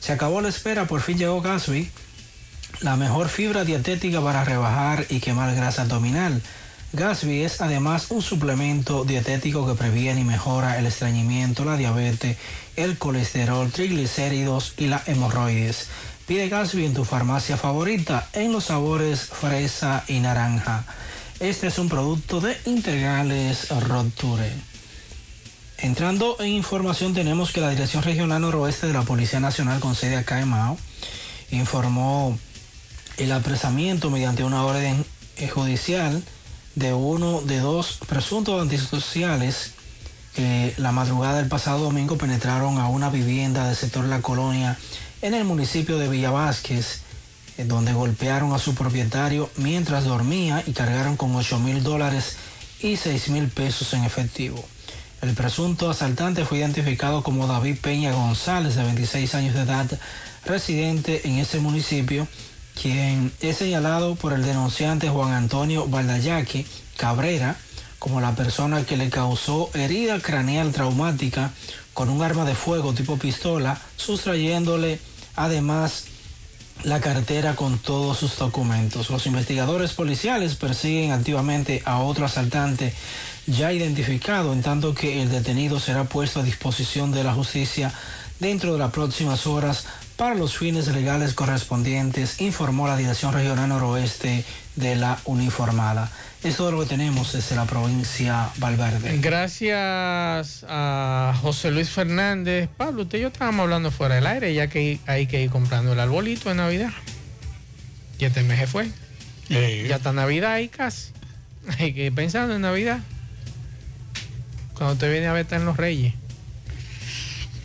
Se acabó la espera, por fin llegó Gasby, la mejor fibra dietética para rebajar y quemar grasa abdominal. Gasby es además un suplemento dietético que previene y mejora el estreñimiento, la diabetes, el colesterol, triglicéridos y la hemorroides. Pide Gasby en tu farmacia favorita en los sabores fresa y naranja. Este es un producto de Integrales Roture. Entrando en información tenemos que la Dirección Regional Noroeste de la Policía Nacional con sede acá en informó el apresamiento mediante una orden judicial de uno de dos presuntos antisociales que la madrugada del pasado domingo penetraron a una vivienda del sector La Colonia en el municipio de Villa Vázquez, eh, donde golpearon a su propietario mientras dormía y cargaron con 8 mil dólares y 6 mil pesos en efectivo. El presunto asaltante fue identificado como David Peña González, de 26 años de edad, residente en ese municipio, quien es señalado por el denunciante Juan Antonio Valdayaque Cabrera como la persona que le causó herida craneal traumática con un arma de fuego tipo pistola, sustrayéndole además la cartera con todos sus documentos. Los investigadores policiales persiguen activamente a otro asaltante ya identificado, en tanto que el detenido será puesto a disposición de la justicia dentro de las próximas horas para los fines legales correspondientes, informó la Dirección Regional Noroeste de la Uniformada. Es todo lo que tenemos desde la provincia Valverde. Gracias a José Luis Fernández. Pablo, usted y yo estábamos hablando fuera del aire, ya que hay que ir comprando el arbolito de Navidad. Y este mes se fue. Ya está Navidad ahí casi. Hay que ir pensando en Navidad. Cuando usted viene a ver, están los Reyes.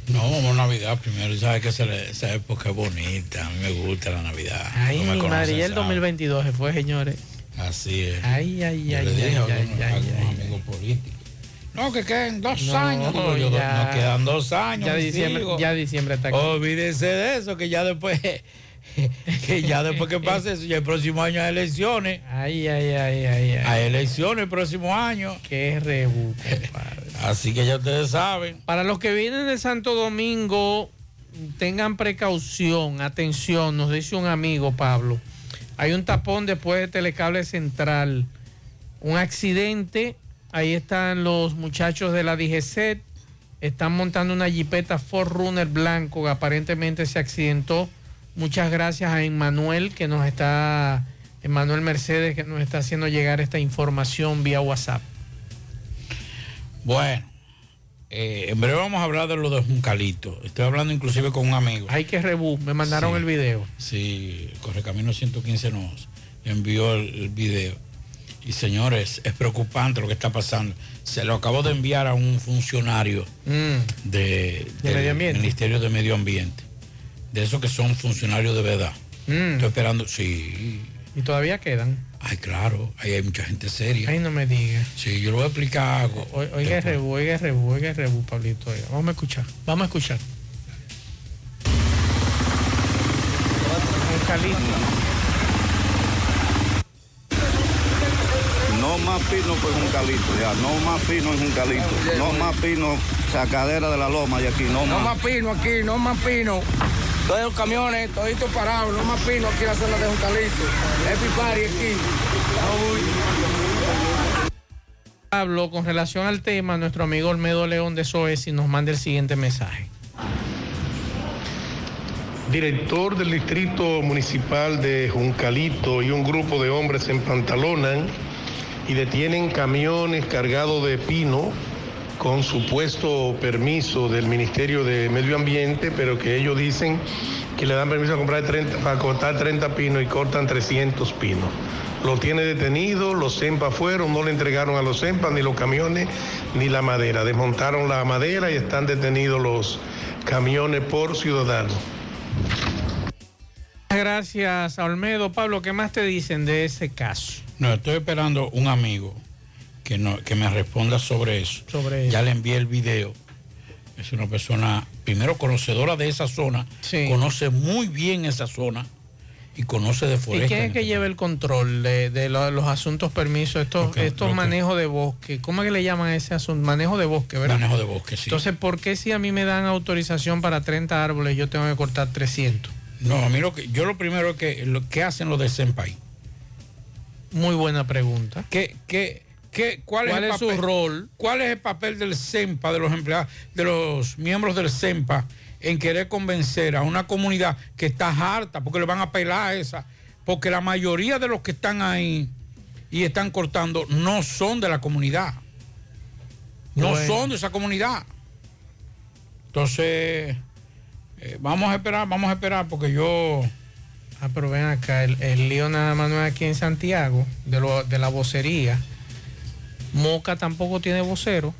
No, vamos a Navidad primero. Sabes que esa, época es bonita. A mí me gusta la Navidad. Ay, mi conoces, madre, ya el sabes. 2022 se fue, señores. Así es. Ay, ay, Yo ay, le ay, dije a ay, algunos- ay, a algunos ay. amigos políticos. No, que queden dos No, años. Digo yo, nos quedan dos años. Ya diciembre, ya diciembre está aquí. Olvídense de eso, que ya después, que ya después que pase eso, ya el próximo año hay elecciones. Ay, ay, ay, ay, ay. Hay elecciones el próximo año. Qué rebu, compadre. Así que ya ustedes saben. Para los que vienen de Santo Domingo, tengan precaución, atención, nos dice un amigo Pablo. Hay un tapón después de Telecable Central. Un accidente. Ahí están los muchachos de la DGCET. Están montando una jipeta Ford Runner blanco que aparentemente se accidentó. Muchas gracias a Emmanuel que nos está, Emmanuel Mercedes que nos está haciendo llegar esta información vía WhatsApp. Bueno, eh, en breve vamos a hablar de lo de Juncalito. Estoy hablando inclusive con un amigo. Hay que rebú, me mandaron Sí. el video. Sí, Correcamino 115 nos envió el, el video. Y señores, es preocupante lo que está pasando. Se lo acabo de enviar a un funcionario Mm. de, ¿De del? Ministerio de Medio Ambiente. De esos que son funcionarios de verdad. Mm. Estoy esperando, sí. Y todavía quedan. Ay, claro, ahí hay mucha gente seria. Ay, no me digas. Sí, yo lo voy a explicar algo. O- Oiga el rebu, oiga el rebu, oiga el rebu, Pablito. oiga. Vamos a escuchar. Vamos a escuchar. No más fino pues un calito, ya. No más fino es un calito. No más fino, sacadera de la loma de aquí, no No más. más pino aquí, no más pino. Todos los camiones, toditos parados, no más pino aquí en la zona de Juncalito. Happy party aquí. Pablo, con relación al tema, nuestro amigo Olmedo León de Soesi nos manda el siguiente mensaje. Director del Distrito Municipal de Juncalito y un grupo de hombres se empantalonan y detienen camiones cargados de pino con supuesto permiso del Ministerio de Medio Ambiente, pero que ellos dicen que le dan permiso a comprar 30, para cortar 30 pinos y cortan 300 pinos. Lo tiene detenido, los CEMPA fueron, no le entregaron a los CEMPA ni los camiones ni la madera. Desmontaron la madera y están detenidos los camiones por ciudadanos. Gracias Olmedo. Pablo, ¿qué más te dicen de ese caso? No, estoy esperando un amigo que, no, que me responda sobre eso. Sobre ya le envié el video. Es una persona, primero conocedora de esa zona, conoce muy bien esa zona y conoce de ¿Y foresta. quién es que lleva el control de, de lo- los asuntos permisos, estos, estos manejos de bosque? ¿Cómo es que le llaman ese asunto? Manejo de bosque, ¿verdad? Manejo de bosque, sí. Entonces, ¿por qué si a mí me dan autorización para 30 árboles, yo tengo que cortar 300? No, a mí lo que, yo lo primero es que, lo que hacen los de Senpai. Muy buena pregunta. ¿Qué, qué, qué, cuál, ¿Cuál es, el su rol? ¿Cuál es el papel del CEMPA, de los empleados, de los miembros del CEMPA, en querer convencer a una comunidad que está harta, porque le van a pelar a esa? Porque la mayoría de los que están ahí y están cortando no son de la comunidad. No Bueno. son de esa comunidad. Entonces, eh, vamos a esperar, vamos a esperar, porque yo... Ah, pero ven acá, el, el lío nada más no es aquí en Santiago, de, lo- de la vocería. Moca tampoco tiene vocero.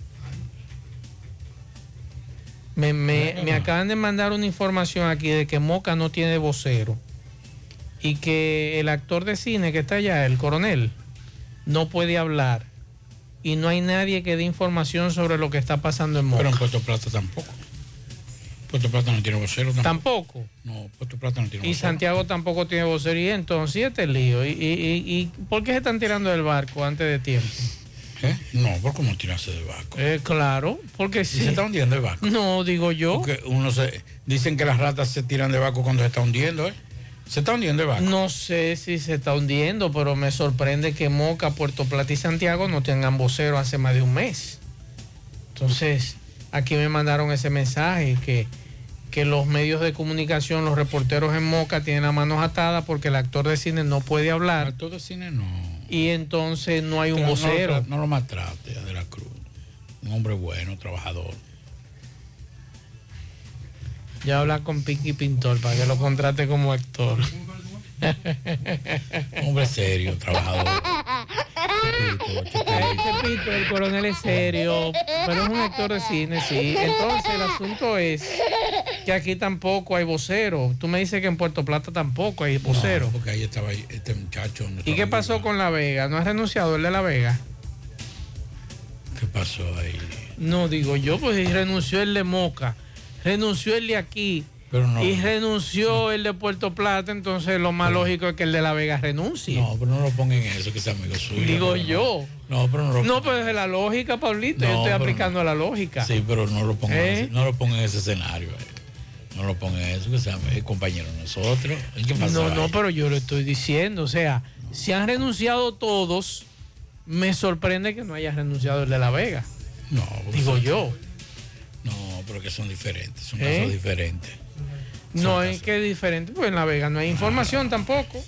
Me, me- me acaban de mandar una información aquí de que Moca no tiene vocero. Y que el actor de cine que está allá, el coronel, no puede hablar. Y no hay nadie que dé información sobre lo que está pasando en Moca. Pero en Puerto Plata tampoco. Puerto Plata no tiene vocero tampoco. Tampoco. No, Puerto Plata no tiene Y vocero. Santiago tampoco tiene entonces ¿y este lío. ¿Y, y, y- y por qué se están tirando del barco antes de tiempo? ¿Eh? No, ¿por cómo tirarse del barco? Eh, claro, porque ¿Y sí. se está hundiendo el barco? No, digo yo. Porque uno se, dicen que las ratas se tiran de barco cuando se está hundiendo, ¿eh? Se está hundiendo el barco. No sé si se está hundiendo, pero me sorprende que Moca, Puerto Plata y Santiago no tengan vocero hace más de un mes. Entonces, aquí me mandaron ese mensaje que, que los medios de comunicación, los reporteros en Moca tienen las manos atadas porque el actor de cine no puede hablar. El actor de cine no. Y entonces no hay un no vocero. tra- No, lo maltrate De la Cruz. Un hombre bueno, trabajador. Ya habla con Piqui Pintor para que lo contrate como actor. hombre serio, trabajador. Pepito, el coronel es serio, pero es un actor de cine, sí. Entonces el asunto es que aquí tampoco hay vocero. Tú me dices que en Puerto Plata tampoco hay vocero. No, porque ahí estaba este muchacho. no ¿Y qué pasó con La Vega? ¿No ha renunciado el de La Vega? ¿Qué pasó ahí? No, digo yo, pues renunció el de Moca, renunció el de aquí. Pero no. y renunció el de Puerto Plata, entonces lo más lógico es que el de La Vega renuncie. No, pero no lo pongan en eso, que es amigo suyo. Digo yo. No, pero no lo No, pero es la lógica, Pablito. yo estoy aplicando la lógica. Sí, pero no lo pongan, en ¿Eh? ese- no lo pongan en ese escenario. eh. No lo pongan en eso, que sea es compañero de nosotros. ¿Qué pasó No, ahí? no, pero yo lo estoy diciendo. O sea, si han renunciado todos, me sorprende que no haya renunciado el de La Vega. No, Digo yo. No, pero que son diferentes, son ¿Eh? casos diferentes. No es que es diferente, pues en La Vega no hay información tampoco.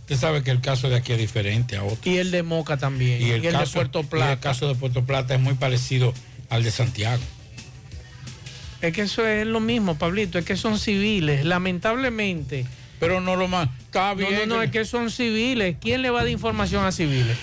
Usted sabe que el caso de aquí es diferente a otro. Y el de Moca también. Y el, de caso, Puerto y Plata. el caso de Puerto Plata es muy parecido al de Santiago. Es que eso es lo mismo, Pablito. Es que son civiles, lamentablemente. Pero no lo más. Está No, no, no, es que son civiles. ¿Quién le va a dar información a civiles?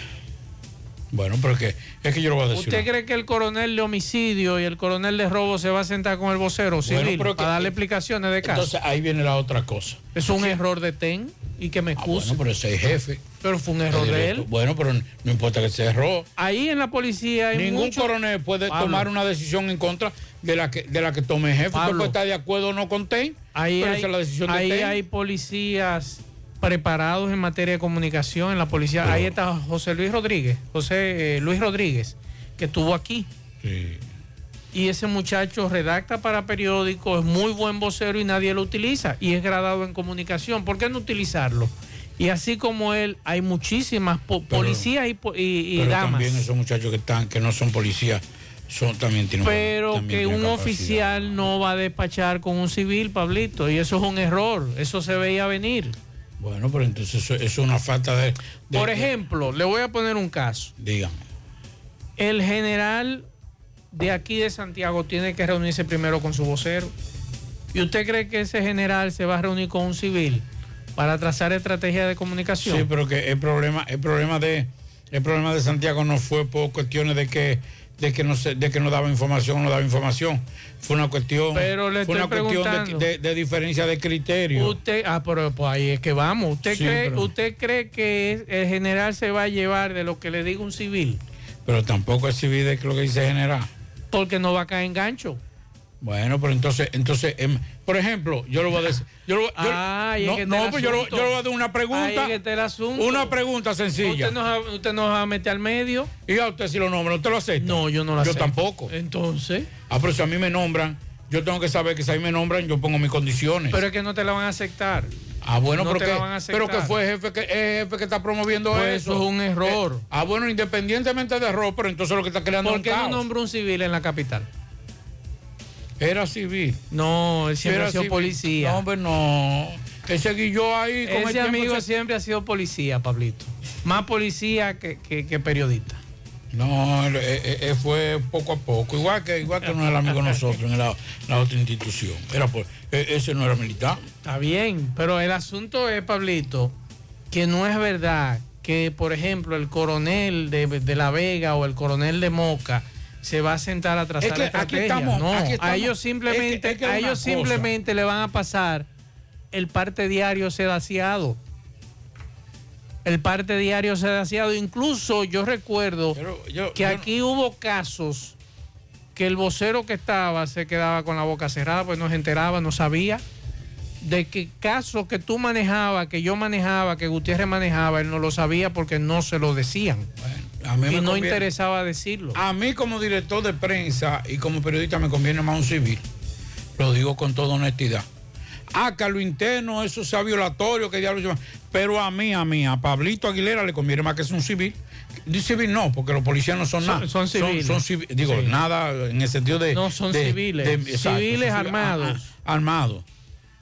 Bueno, pero es que, es que yo lo voy a decir. ¿Usted cree que el coronel de homicidio y el coronel de robo se va a sentar con el vocero civil pero que- para darle explicaciones de caso? Entonces ahí viene la otra cosa. es un error de TEN y que me excuse. Ah, Bueno, pero ese es jefe. Pero fue un error de él. Bueno, pero no importa que sea error. Ahí en la policía hay Ningún mucho- coronel puede Pablo. tomar una decisión en contra de la que, de la que tome el jefe. Usted Pablo. puede estar de acuerdo o no con TEN, Ahí, pero hay, esa es la decisión de ahí TEN. hay policías preparados en materia de comunicación en la policía. Ahí está José Luis Rodríguez, José eh, Luis Rodríguez, que estuvo aquí. Y ese muchacho redacta para periódicos, es muy buen vocero y nadie lo utiliza. Y es gradado en comunicación. ¿Por qué no utilizarlo? Y así como él, hay muchísimas po- policías y, y- y pero damas. también esos muchachos que están, que no son policías, son también tienen Pero también que tienen un capacidad. oficial no va a despachar con un civil, Pablito, y eso es un error, eso se veía venir. Bueno, pero entonces eso, eso es una falta de. de- Por ejemplo, le voy a poner un caso. Dígame. El general de aquí de Santiago tiene que reunirse primero con su vocero. ¿Y usted cree que ese general se va a reunir con un civil para trazar estrategia de comunicación? Sí, pero que el problema, el problema de, el problema de Santiago no fue por cuestiones de que, de que de que no daba información, no daba información. Fue una cuestión, Pero le fue una cuestión de, preguntando. de- de diferencia de criterio. Usted, ah, pero pues ahí es que vamos. ¿Usted, Sí, cree, pero- ¿Usted cree que es- el general se va a llevar de lo que le diga un civil? Pero tampoco es civil de lo que dice general. Porque no va a caer en gancho. Bueno, pero entonces, entonces, em, por ejemplo, yo lo voy a decir. Yo lo, yo- Ah, no, está no, pues yo, lo- yo voy a dar una pregunta. es que está el asunto. Una pregunta sencilla. Usted nos, va- usted nos va a meter al medio. Y a usted si lo nombra, ¿usted lo acepta? No, yo no lo Yo acepto. tampoco. Entonces. Ah, pero si a mí me nombran, yo tengo que saber que si a mí me nombran, yo pongo mis condiciones. Pero es que no te la van a aceptar. Ah, bueno, no pero, te que, la van a aceptar. pero que fue jefe que, el jefe que está promoviendo Pues eso. eso es un error. Eh, ah, bueno, independientemente de error, pero entonces lo que está creando ¿Por un qué no caos. nombra un civil en la capital? Era civil. No, él siempre Era ha sido civil. policía. No, hombre, no. Ese guilló ahí con el Ese amigo se- siempre ha sido policía, Pablito. Más policía que, que- que periodista. No, él, él- él fue poco a poco. Igual que igual que no era amigo de nosotros en la, la otra institución. Era por, e- ese no era militar. Está bien, pero el asunto es, Pablito, que no es verdad que, por ejemplo, el coronel de, de La Vega o el coronel de Moca se va a sentar a trazar Es que la aquí estamos, no, aquí estamos. a ellos simplemente, Es que- es que a ellos simplemente le van a pasar el parte diario sedaciado. El parte diario sedaciado. Incluso yo recuerdo yo- que yo- aquí hubo casos que el vocero que estaba se quedaba con la boca cerrada, pues no se enteraba, no sabía de que casos que tú manejabas, que yo manejaba, que Gutiérrez manejaba, él no lo sabía porque no se lo decían. Mí y no conviene- interesaba decirlo. A mí como director de prensa y como periodista me conviene más un civil. Lo digo con toda honestidad. Ah, que a lo interno eso sea violatorio, que diablo yo- Pero a mí, a mí, a Pablito Aguilera le conviene más que es un civil. De civil no, porque los policías no son, Son- nada. son civiles. Son, civi- digo, Sí. nada en el sentido de. No, son de- civiles. de- Civiles son armados. ah, ah, armados.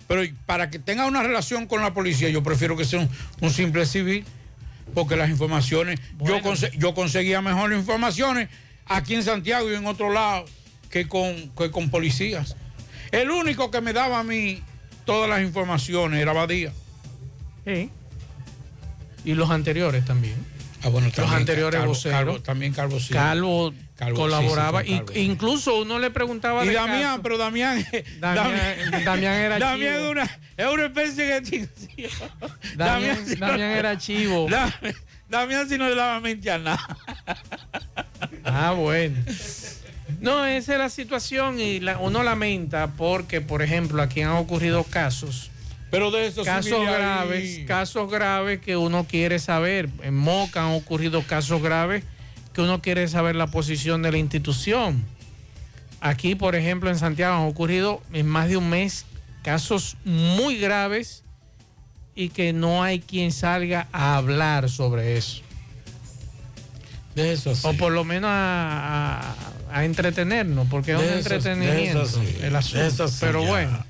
Pero para que tenga una relación con la policía, yo prefiero que sea un, un simple civil, porque las informaciones, yo, conse- yo conseguía mejores informaciones aquí en Santiago y en otro lado que con, que con policías. El único que me daba a mí todas las informaciones era Badía. Sí. Y los anteriores también. Ah, bueno, los también anteriores Calvo- voceros. Calvo- también Calvo sí. Calvo, Calvo, colaboraba. sí, sí, y- Calvo. incluso uno le preguntaba Y Damián, casos. pero Damián, Damián- Damián era Damián chivo. es una, es una especie de extinción. Damián- Damián era chivo. Damián, Damián sí no le daba mente a nada. Ah, bueno. No, esa es la situación y la- uno lamenta porque, por ejemplo, aquí han ocurrido casos. Pero de esos casos ahí- graves, casos graves que uno quiere saber. En Moca han ocurrido casos graves que uno quiere saber la posición de la institución. Aquí, por ejemplo, en Santiago han ocurrido en más de un mes casos muy graves y que no hay quien salga a hablar sobre eso. De eso sí. O por lo menos a, a- a entretenernos, porque es un entretenimiento el asunto. sí, Pero bueno,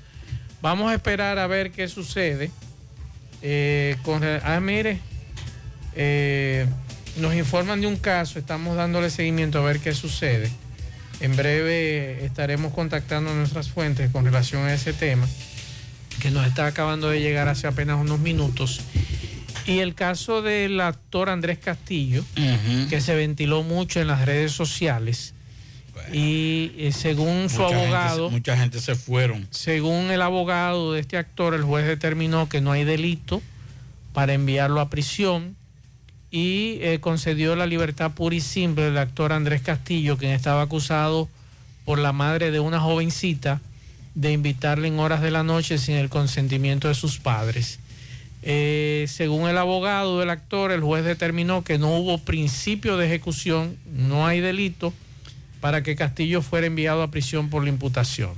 vamos a esperar a ver qué sucede. Eh, con, ah, mire, eh, nos informan de un caso, estamos dándole seguimiento a ver qué sucede. En breve estaremos contactando nuestras fuentes con relación a ese tema, que nos está acabando de llegar hace apenas unos minutos. Y el caso del actor Andrés Castillo, que se ventiló mucho en las redes sociales. Y eh, según su gente abogado, mucha gente se fueron. según el abogado de este actor, el juez determinó que no hay delito para enviarlo a prisión y eh, concedió la libertad pura y simple del actor Andrés Castillo, quien estaba acusado por la madre de una jovencita de invitarle en horas de la noche sin el consentimiento de sus padres. Eh, según el abogado del actor, el juez determinó que no hubo principio de ejecución, no hay delito para que Castillo fuera enviado a prisión por la imputación.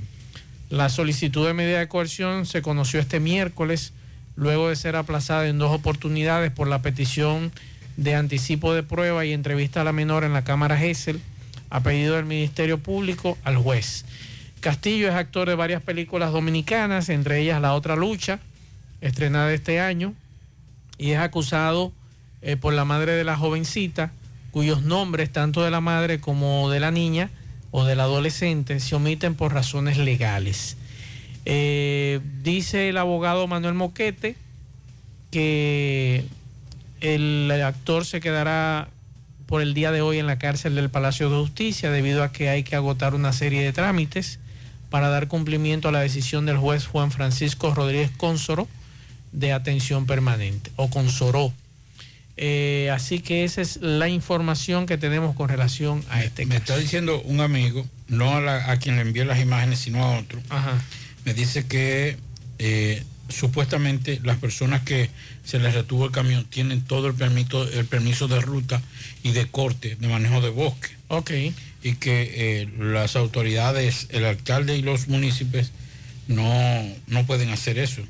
La solicitud de medida de coerción se conoció este miércoles, luego de ser aplazada en dos oportunidades por la petición de anticipo de prueba y entrevista a la menor en la Cámara Gesell, a pedido del Ministerio Público al juez. Castillo es actor de varias películas dominicanas, entre ellas La Otra Lucha, estrenada este año, y es acusado eh, por la madre de la jovencita, cuyos nombres, tanto de la madre como de la niña o del adolescente, se omiten por razones legales. Eh, dice el abogado Manuel Moquete que el actor se quedará por el día de hoy en la cárcel del Palacio de Justicia debido a que hay que agotar una serie de trámites para dar cumplimiento a la decisión del juez Juan Francisco Rodríguez Consoro de atención permanente o Consoró. Eh, así que esa es la información que tenemos con relación a este Me está diciendo un amigo, no a, la- a quien le envié las imágenes, sino a otro. Me dice que eh, supuestamente las personas que se les retuvo el camión tienen todo el permiso, el permiso de ruta y de corte, de manejo de bosque. Ok. Y que eh, las autoridades, el alcalde y los municipios no, no pueden hacer eso.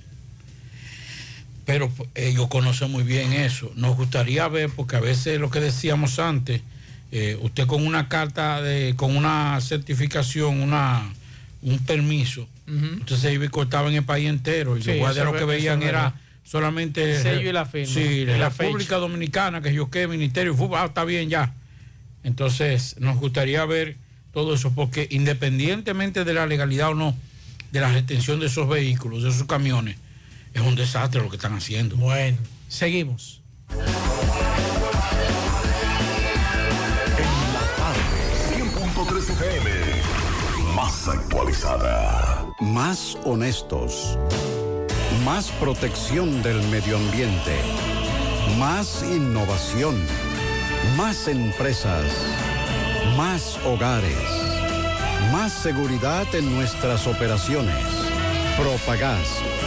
Pero ellos conocen muy bien eso. Nos gustaría ver, porque a veces lo que decíamos antes, eh, usted con una carta, de, con una certificación, una, un permiso, usted se iba y cortaba en el país entero y Sí, los guardias lo que veían era solamente... El sello y la firma. Sí, Y la la República fecha. Dominicana, que yo qué, Ministerio de Fútbol, ah, está bien ya. Entonces, nos gustaría ver todo eso, porque independientemente de la legalidad o no, de la retención de esos vehículos, de esos camiones, es un desastre lo que están haciendo. Bueno, seguimos. 100.3 FM, más actualizada. Más honestos. Más protección del medio ambiente. Más innovación. Más empresas. Más hogares. Más seguridad en nuestras operaciones. Propagás.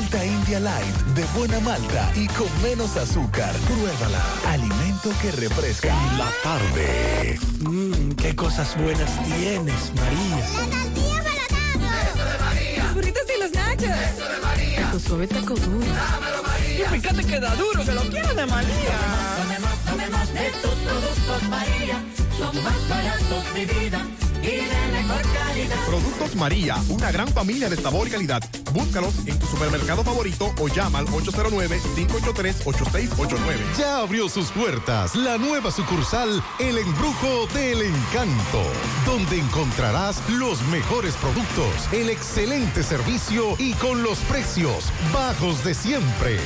Malta India Light, de buena malta y con menos azúcar. Pruébala. Alimento que refresca. En la tarde. Mmm, qué cosas buenas tienes, María. Los burritos y los nachos. Eso de María. Tu suave taco duro. Dámelo, María. Y fíjate que da duro, que lo quiero de María. Tomemos, tomemos de tus productos María. Son más baratos de vida y mejor calidad. Productos María, una gran familia de sabor y calidad. Búscalos en tu supermercado favorito o llama al 809-583-8689. Ya abrió sus puertas la nueva sucursal El Embrujo del Encanto, donde encontrarás los mejores productos, el excelente servicio y con los precios bajos de siempre.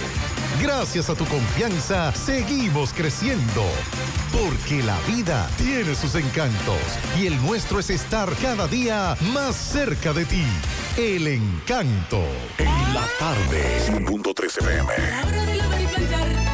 Gracias a tu confianza, seguimos creciendo. Porque la vida tiene sus encantos y el nuestro es estar cada día más cerca de ti. El encanto. En la tarde. 100.3 FM.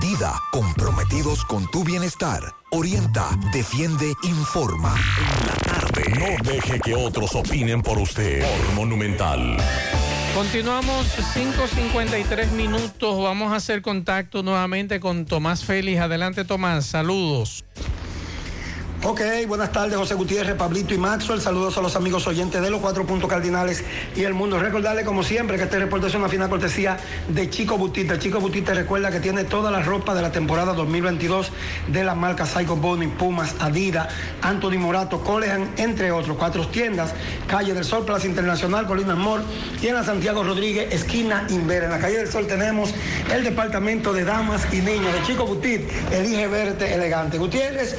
Dida, comprometidos con tu bienestar. Orienta, defiende, informa. En la tarde. No deje que otros opinen por usted. Por Monumental. Continuamos 5.53 minutos. Vamos a hacer contacto nuevamente con Tomás Félix. Adelante, Tomás. Saludos. Ok, buenas tardes, José Gutiérrez, Pablito y Maxwell. Saludos a los amigos oyentes de los cuatro puntos cardinales y el mundo. Recordarle, como siempre, que este reporte es una fina cortesía de Chico Butita. Chico Butita recuerda que tiene toda la ropa de la temporada 2022 de la marca Psycho Bonnie, Pumas, Adidas, Anthony Morato, Colehan, entre otros. Cuatro tiendas, Calle del Sol, Plaza Internacional, Colina Mall, y Santiago Rodríguez, esquina Inver. En la Calle del Sol tenemos el departamento de damas y niños de Chico Butit. Elige verte elegante. Gutiérrez.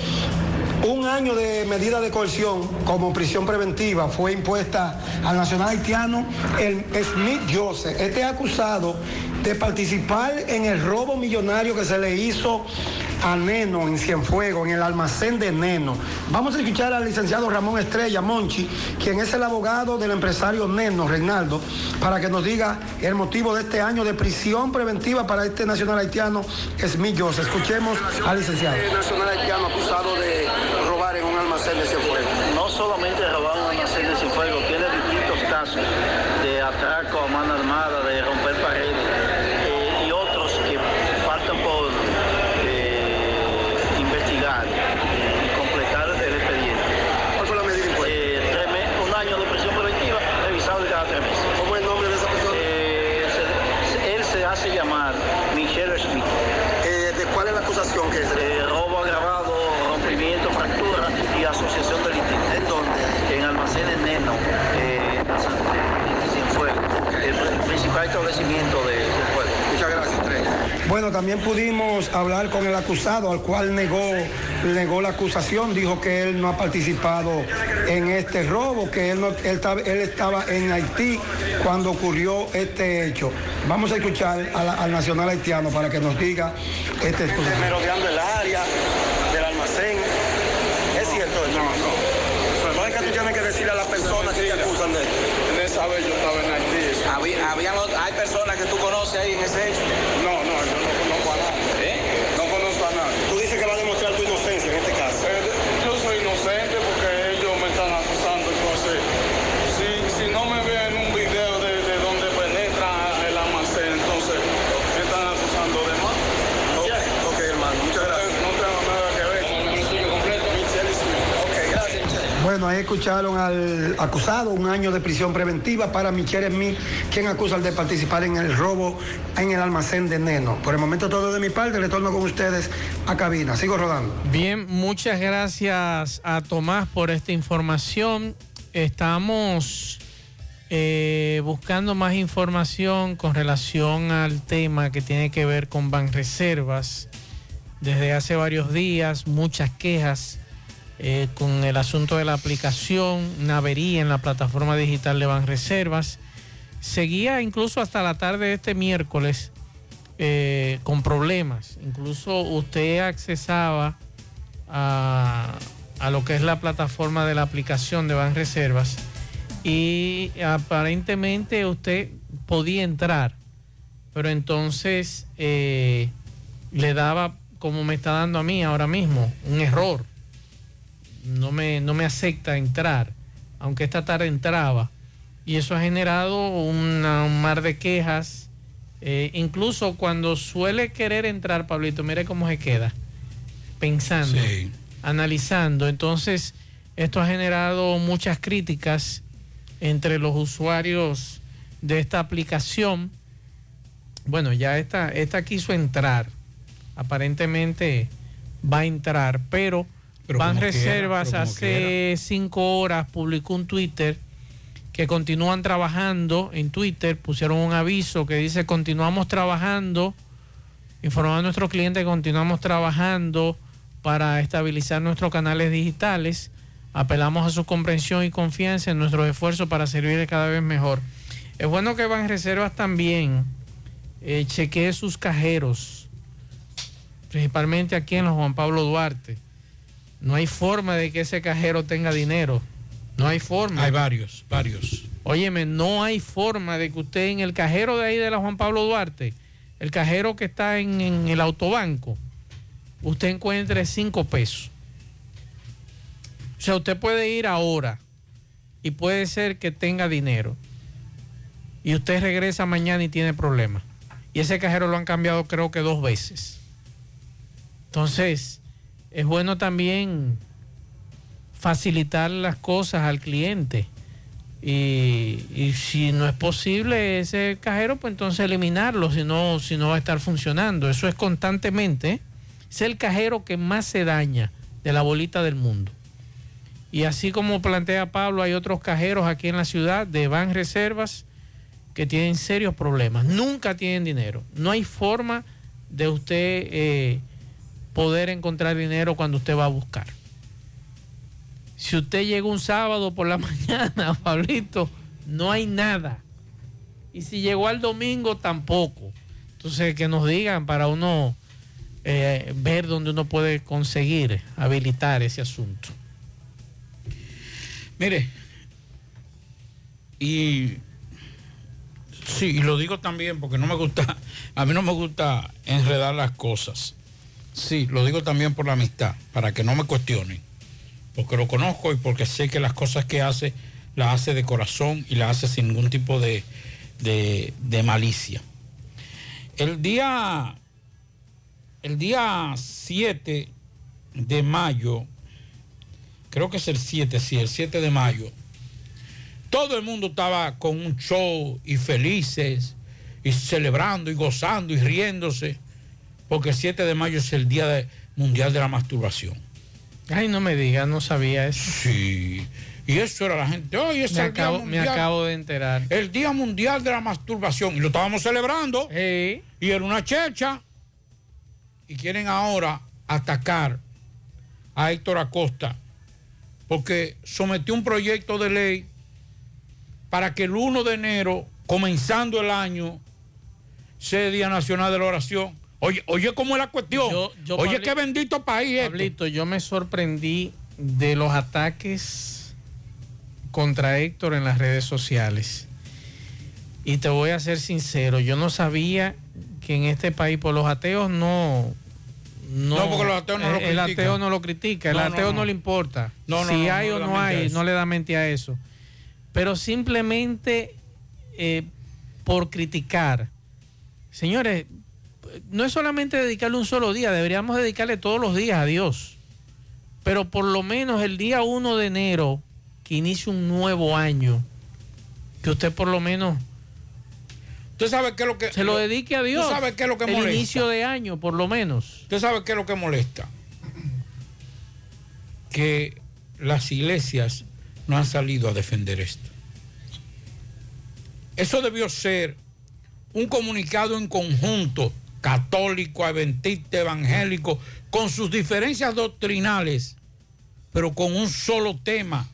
Un año de medida de coerción como prisión preventiva fue impuesta al nacional haitiano el Smith Joseph. Este acusado de participar en el robo millonario que se le hizo a Neno en Cienfuegos, en el almacén de Neno. Vamos a escuchar al licenciado Ramón Estrella Monchi, quien es el abogado del empresario Neno, Reinaldo, para que nos diga el motivo de este año de prisión preventiva para este nacional haitiano Smith. Escuchemos al licenciado. nacional haitiano acusado de robar en un almacén de Cienfuegos. No solamente robar un almacén de Cienfuegos, tiene distintos casos de atraco a mano armada, de romper Bueno, también pudimos hablar con el acusado, al cual negó, negó la acusación, dijo que él no ha participado en este robo, que él, no- él, estaba, él estaba en Haití cuando ocurrió este hecho. Vamos a escuchar a la- al nacional haitiano para que nos diga este merodeando el área del almacén. ¿Es cierto eso? No, no. No es que tú tienes que decirle a las personas que te acusan de En esa vez yo estaba en Haití. ¿Hay personas que tú conoces ahí en ese hecho? No, no, yo no conozco a nadie. No conozco a nadie. Tú dices que va a demostrar tu inocencia en este caso. yo soy inocente porque ellos me están acusando. Entonces, si, si no me ven en un video de, de donde penetra el almacén, entonces me están acusando de más. Ok, hermano, muchas gracias. No tengo nada que ver con el municipio completo. Ok, gracias. Bueno, escucharon al acusado, un año de prisión preventiva para Michelle Smith, quien acusa al de participar en el robo en el almacén de Neno. Por el momento todo de mi parte, retorno con ustedes a cabina. Sigo rodando. Bien, muchas gracias a Tomás por esta información. Estamos eh, buscando más información con relación al tema que tiene que ver con Banreservas. Desde hace varios días, muchas quejas eh, con el asunto de la aplicación, una avería en la plataforma digital de Banreservas. Seguía incluso hasta la tarde de este miércoles eh, con problemas. Incluso usted accesaba a, a lo que es la plataforma de la aplicación de Banreservas y aparentemente usted podía entrar, pero entonces eh, le daba, como me está dando a mí ahora mismo, un error. No me, no me acepta entrar, aunque esta tarde entraba. Y eso ha generado una- un mar de quejas Eh, incluso cuando suele querer entrar, Pablito, mire cómo se queda, pensando, Sí. analizando. Entonces, esto ha generado muchas críticas entre los usuarios de esta aplicación. Bueno, ya esta, esta quiso entrar, aparentemente va a entrar, pero, Pero Van Reservas hace cinco horas publicó un Twitter que continúan trabajando en Twitter, pusieron un aviso que dice continuamos trabajando, informar a nuestros clientes que continuamos trabajando para estabilizar nuestros canales digitales, apelamos a su comprensión y confianza en nuestros esfuerzos para servirles cada vez mejor. Es bueno que Van Reservas también eh, chequee sus cajeros, principalmente aquí en los Juan Pablo Duarte. No hay forma de que ese cajero tenga dinero. No hay forma. Hay varios, varios. Óyeme, no hay forma de que usted en el cajero de ahí de la Juan Pablo Duarte, el cajero que está en, en el autobanco, usted encuentre cinco pesos. O sea, usted puede ir ahora y puede ser que tenga dinero. Y usted regresa mañana y tiene problemas. Y ese cajero lo han cambiado creo que dos veces. Entonces, es bueno también facilitar las cosas al cliente. Y, si no es posible ese cajero, pues entonces eliminarlo, si no, si no va a estar funcionando. Eso es constantemente. Es el cajero que más se daña de la bolita del mundo. Y así como plantea Pablo, hay otros cajeros aquí en la ciudad de Ban Reservas que tienen serios problemas. Nunca tienen dinero. No hay forma de usted eh, poder encontrar dinero cuando usted va a buscar. Si usted llega un sábado por la mañana, Pablito, no hay nada. Y si llegó al domingo, tampoco. Entonces, que nos digan para uno eh, ver dónde uno puede conseguir habilitar ese asunto. Mire, y sí, y lo digo también porque no me gusta, a mí no me gusta enredar las cosas. Sí, lo digo también por la amistad, para que no me cuestionen, porque lo conozco y porque sé que las cosas que hace las hace de corazón y las hace sin ningún tipo de, de, malicia. El día, el día 7 de mayo, creo que es el 7, sí, el 7 de mayo, todo el mundo estaba con un show y felices y celebrando y gozando y riéndose, porque el 7 de mayo es el Día de- Mundial de la Masturbación. Ay, no me diga, no sabía eso. Sí, y eso era la gente, hoy es Me el Día acabo, me Mundial". acabo de enterar. el Día Mundial de la Masturbación y lo estábamos celebrando Sí. y era una checha y quieren ahora atacar a Héctor Acosta porque sometió un proyecto de ley para que el 1 de enero, comenzando el año, sea Día Nacional de la Oración. Oye, oye ¿cómo es la cuestión? Yo- yo, oye, qué bendito país este. Pablito, yo me sorprendí de los ataques contra Héctor en las redes sociales. Y te voy a ser sincero, yo no sabía que en este país, por los ateos no... No, porque los ateos no lo el, el critican. ateo no lo critica, el No, no, ateo no, no. le importa. No, no, si no, hay no o no hay, no le da mente a eso. Pero simplemente eh, por criticar. Señores, no es solamente dedicarle un solo día, deberíamos dedicarle todos los días a Dios. Pero por lo menos el día 1 de enero, que inicia un nuevo año, que usted por lo menos ¿Usted sabe qué es lo que... se lo dedique a Dios. ¿Tú sabes qué es lo que el molesta? inicio de año, por lo menos. ¿Usted sabe qué es lo que molesta? Que las iglesias no han salido a defender esto. Eso debió ser un comunicado en conjunto, católico, adventista, evangélico, con sus diferencias doctrinales, pero con un solo tema,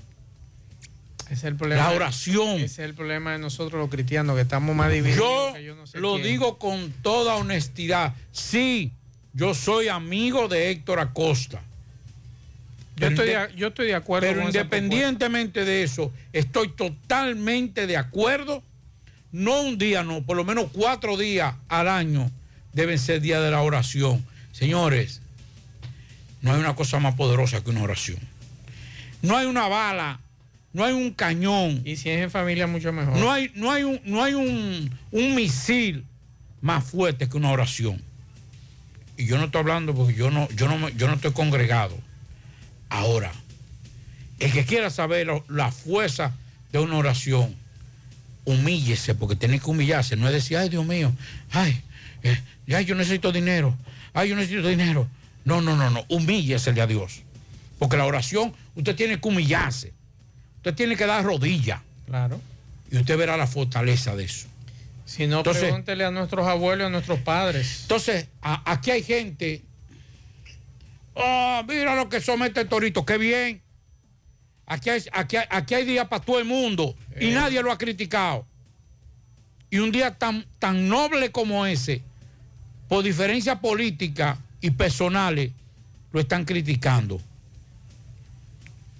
es el problema. la oración. Ese es el problema de nosotros los cristianos, que estamos más divididos. Yo que yo no sé lo quién. digo con toda honestidad. Sí, yo soy amigo de Héctor Acosta. Yo estoy, de, yo estoy de acuerdo Pero con esa independientemente de eso, estoy totalmente de acuerdo. No un día, no, por lo menos cuatro días al año deben ser día de la oración. Señores, no hay una cosa más poderosa que una oración. No hay una bala, no hay un cañón, Y si es en familia, mucho mejor. no hay, no hay, un, no hay un, un misil más fuerte que una oración. Y yo no estoy hablando porque yo no, yo no, yo no estoy congregado. Ahora, el que quiera saber lo- la fuerza de una oración, humíllese, porque tiene que humillarse. No es decir, ay Dios mío, ay, eh, ay, yo necesito dinero, ay, yo necesito dinero. No, no, no, no, humíllese a Dios. Porque la oración, usted tiene que humillarse. Usted tiene que dar rodillas. Claro. Y usted verá la fortaleza de eso. Si no, Entonces- pregúntele a nuestros abuelos a nuestros padres. Entonces, a- aquí hay gente. Oh, mira lo que somete el torito, qué bien. Aquí hay, aquí hay, aquí hay día para todo el mundo y nadie lo ha criticado. Y un día tan, tan noble como ese, por diferencias políticas y personales, lo están criticando.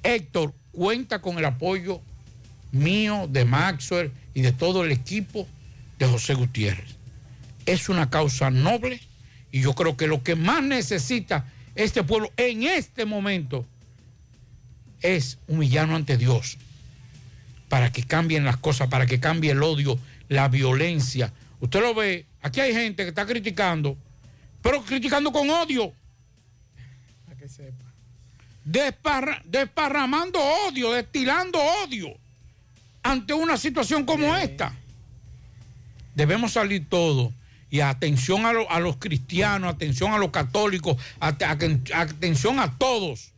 Héctor cuenta con el apoyo mío, de Maxwell y de todo el equipo de José Gutiérrez es una causa noble y yo creo que lo que más necesita este pueblo en este momento es humillarnos ante Dios para que cambien las cosas, para que cambie el odio, la violencia. Usted lo ve, aquí hay gente que está criticando, pero criticando con odio, Para que sepa. desparra- desparramando odio, destilando odio ante una situación como esta. Debemos salir todos. Y atención a, lo- a los cristianos, atención a los católicos, at- atención a todos.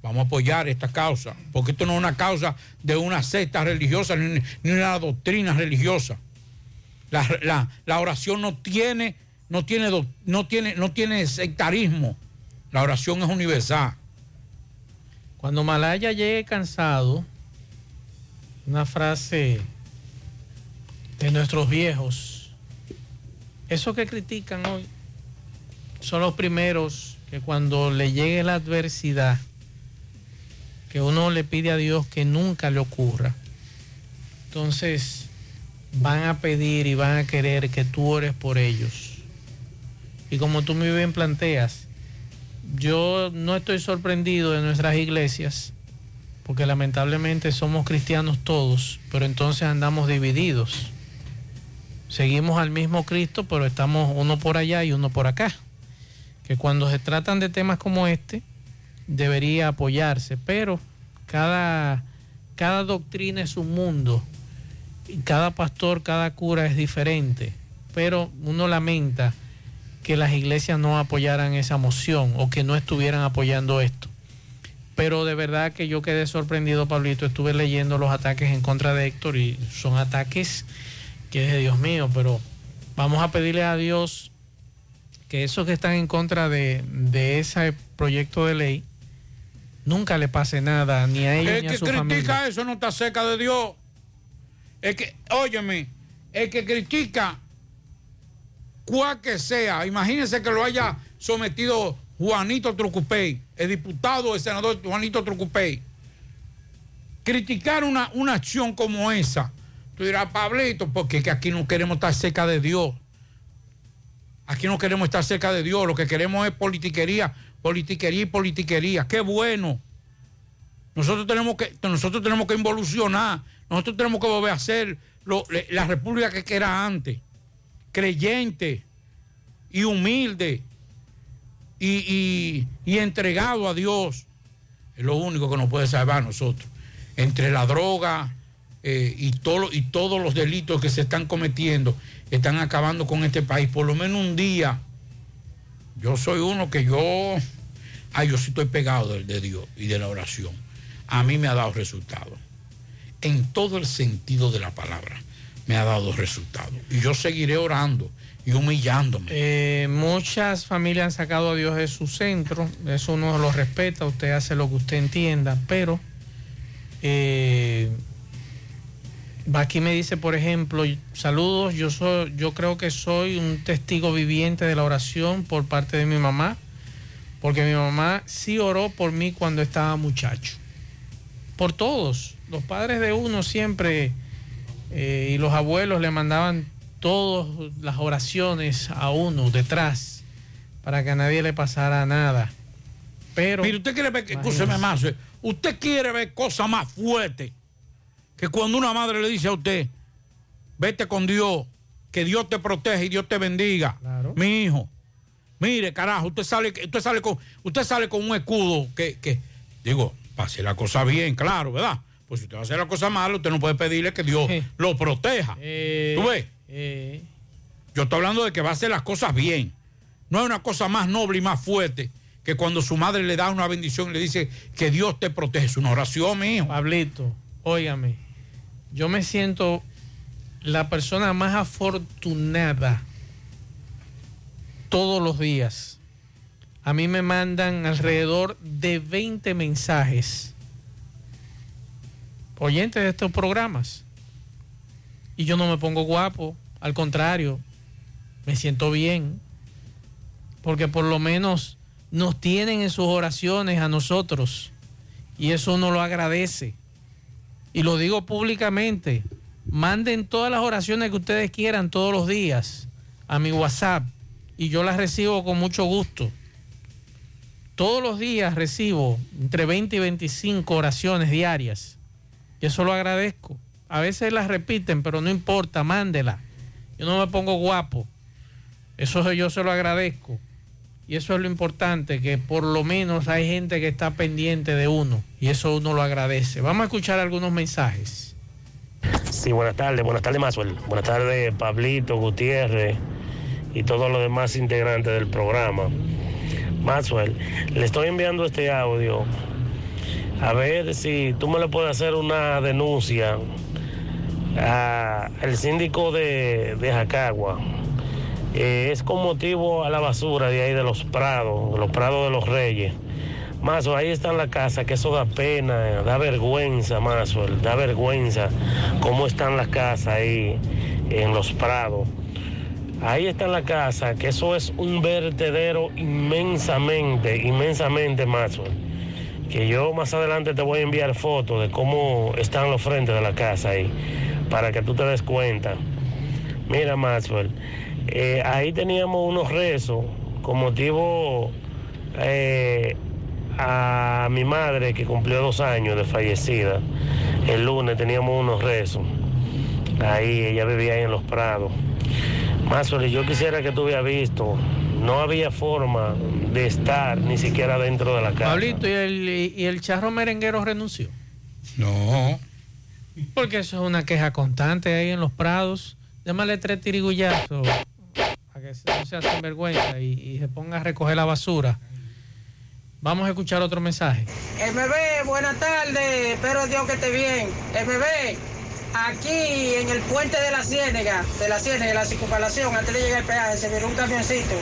Vamos a apoyar esta causa, porque esto no es una causa de una secta religiosa ni, ni una doctrina religiosa. La, la- oración no tiene, no tiene, no tiene, no tiene sectarismo. La oración es universal. Cuando Malaya llegue cansado, una frase de nuestros viejos, esos que critican hoy son los primeros que cuando le llegue la adversidad, que uno le pide a Dios que nunca le ocurra, entonces van a pedir y van a querer que tú ores por ellos. Y como tú muy bien planteas, yo no estoy sorprendido de nuestras iglesias, porque lamentablemente somos cristianos todos, pero entonces andamos divididos. Seguimos al mismo Cristo, pero estamos uno por allá y uno por acá. Que cuando se tratan de temas como este, debería apoyarse, pero cada, cada doctrina es un mundo, cada pastor, cada cura es diferente, pero uno lamenta que las iglesias no apoyaran esa moción o que no estuvieran apoyando esto. Pero de verdad que yo quedé sorprendido, Pablito. Estuve leyendo los ataques en contra de Héctor y son ataques que es de Dios mío, pero vamos a pedirle a Dios que esos que están en contra de, de ese proyecto de ley nunca le pase nada ni a ellos El ni a que su critica familia. eso no está cerca de Dios. El que, óyeme, el que critica cual que sea, imagínense que lo haya sometido Juanito Trucupey, el diputado, el senador Juanito Trucupey. Criticar una, una acción como esa, tú dirás, Pablito, porque es que aquí no queremos estar cerca de Dios. Aquí no queremos estar cerca de Dios, lo que queremos es politiquería, politiquería y politiquería. Qué bueno. Nosotros tenemos que, nosotros tenemos que involucionar, nosotros tenemos que volver a ser la república que era antes, creyente y humilde y entregado a Dios. Es lo único que nos puede salvar a nosotros. Entre la droga eh, y, todo, y todos los delitos que se están cometiendo, están acabando con este país. Por lo menos un día, yo soy uno que yo, ay, yo sí estoy pegado de, de Dios y de la oración. A mí me ha dado resultados. En todo el sentido de la palabra, me ha dado resultados. Y yo seguiré orando y humillándome. Eh, muchas familias han sacado a Dios de su centro, eso uno lo respeta, usted hace lo que usted entienda, pero eh, aquí me dice, por ejemplo, saludos, yo soy, yo creo que soy un testigo viviente de la oración por parte de mi mamá, porque mi mamá sí oró por mí cuando estaba muchacho. Por todos, los padres de uno siempre eh, y los abuelos le mandaban todas las oraciones a uno detrás para que a nadie le pasara nada. Pero. Mire, usted quiere ver, escúcheme más, eh, usted quiere ver cosas más fuertes que cuando una madre le dice a usted, vete con Dios que Dios te proteja y Dios te bendiga. Mi hijo. Mire, carajo, usted sale, usted sale con, usted sale con un escudo que, que digo, hacer la cosa bien, claro, ¿verdad? Pues si usted va a hacer la cosa mal, usted no puede pedirle que Dios lo proteja. Eh, ¿Tú ves? eh, Yo estoy hablando de que va a hacer las cosas bien. No hay una cosa más noble y más fuerte que cuando su madre le da una bendición y le dice que Dios te protege. Es una oración, mi hijo. Pablito, óigame, yo me siento la persona más afortunada todos los días. A mí me mandan alrededor de 20 mensajes oyentes de estos programas. Y yo no me pongo guapo, al contrario, me siento bien, porque por lo menos nos tienen en sus oraciones a nosotros, y eso uno lo agradece. Y lo digo públicamente, manden todas las oraciones que ustedes quieran todos los días a mi WhatsApp, y yo las recibo con mucho gusto. Todos los días recibo entre 20 y 25 oraciones diarias. Y eso lo agradezco. A veces las repiten, pero no importa, mándela. Yo no me pongo guapo. Eso yo se lo agradezco. Y eso es lo importante, que por lo menos hay gente que está pendiente de uno. Y eso uno lo agradece. Vamos a escuchar algunos mensajes. Sí, buenas tardes, buenas tardes, Maxwell. Buenas tardes, Pablito, Gutiérrez y todos los demás integrantes del programa. Maxwell, le estoy enviando este audio a ver si tú me le puedes hacer una denuncia al síndico de, de Jacagua. Eh, es con motivo a la basura de ahí de los prados, de los prados de los reyes. Mazo, ahí está la casa, que eso da pena, da vergüenza, Mazo, da vergüenza cómo están las casas ahí en los prados. Ahí está la casa, que eso es un vertedero inmensamente, inmensamente, Mazo. Que yo más adelante te voy a enviar fotos de cómo están los frentes de la casa ahí, para que tú te des cuenta. Mira, Maxwell, eh, ahí teníamos unos rezos con motivo eh, a mi madre que cumplió dos años de fallecida. El lunes teníamos unos rezos. Ahí ella vivía ahí en los prados. Maxwell, yo quisiera que tú hubieras visto. No había forma de estar ni siquiera dentro de la casa. Pablito, ¿y el, y el charro merenguero renunció? No. Porque eso es una queja constante ahí en los prados. Llámale tres tirigullazos para que no sea sinvergüenza y, y se ponga a recoger la basura. Vamos a escuchar otro mensaje. MB, buenas tardes, espero Dios que esté bien. MB, aquí en el puente de la Ciénega, de la Ciénega, de la circunvalación, antes de llegar al peaje, se miró un camioncito,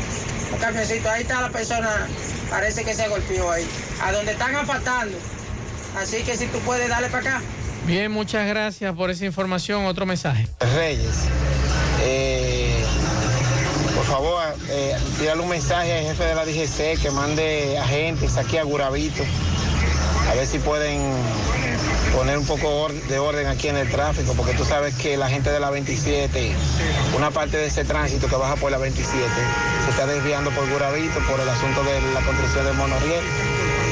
un camioncito, ahí está la persona, parece que se golpeó ahí, a donde están afastando. Así que si tú puedes, darle para acá. Bien, muchas gracias por esa información. Otro mensaje. Reyes, eh, por favor, eh, tírale un mensaje al jefe de la DGC que mande agentes aquí a Guravito, a ver si pueden poner un poco de orden aquí en el tráfico, porque tú sabes que la gente de la 27, una parte de ese tránsito que baja por la 27, se está desviando por Guravito por el asunto de la construcción del monorriel.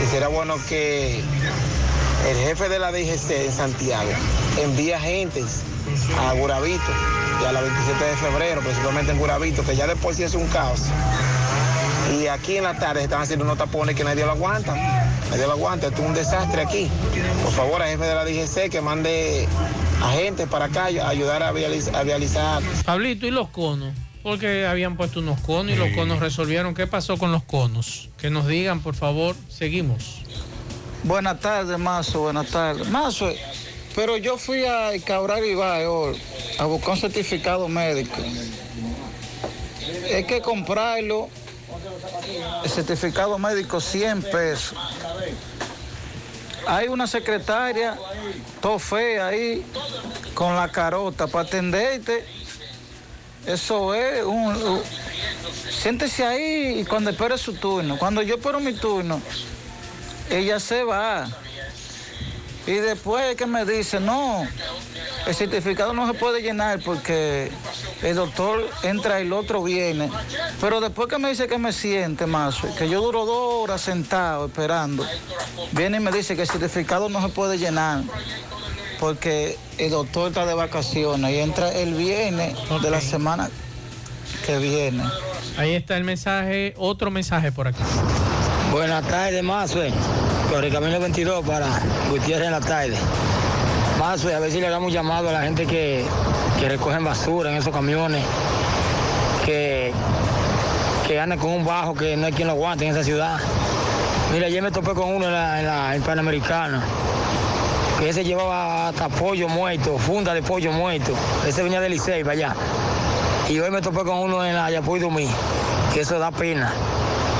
Y será bueno que el jefe de la DGC en Santiago envía agentes a Guravito y a la 27 de febrero, principalmente en Guravito, que ya después sí es un caos. Y aquí en la tarde están haciendo unos tapones que nadie lo aguanta. Nadie lo aguanta, esto es un desastre aquí. Por favor, al jefe de la DGC que mande agentes para acá a ayudar a vializ- a vializar. Pablito, ¿y los conos? Porque habían puesto unos conos y los conos resolvieron. ¿Qué pasó con los conos? Que nos digan, por favor. Seguimos. Buenas tardes, Mazo, buenas tardes. Mazo, pero yo fui a Cabral Ibae hoy a buscar un certificado médico. Hay que comprarlo, el certificado médico 100 pesos. Hay una secretaria, todo ahí, con la carota para atenderte. Eso es un... un- Siéntese ahí y cuando espere su turno. Cuando yo espero mi turno, ella se va. Y después que me dice, no, el certificado no se puede llenar porque el doctor entra y el otro viene. Pero después que me dice que me siente más, que yo duro dos horas sentado esperando, viene y me dice que el certificado no se puede llenar. porque el doctor está de vacaciones y entra el viernes de la semana que viene. Ahí está el mensaje, otro mensaje por aquí. Buenas tardes, Mazue. Por el camino 22 para Gutiérrez en la tarde. Mazue, a ver si le damos llamado a la gente que, que recogen basura en esos camiones, que, que andan con un bajo que no hay quien lo aguante en esa ciudad. Mira, ayer me topé con uno en la, en la en Panamericana, que ese llevaba hasta pollo muerto, funda de pollo muerto. Ese venía del Licey para allá. Y hoy me topé con uno en la Yapuy Dumí, que eso da pena.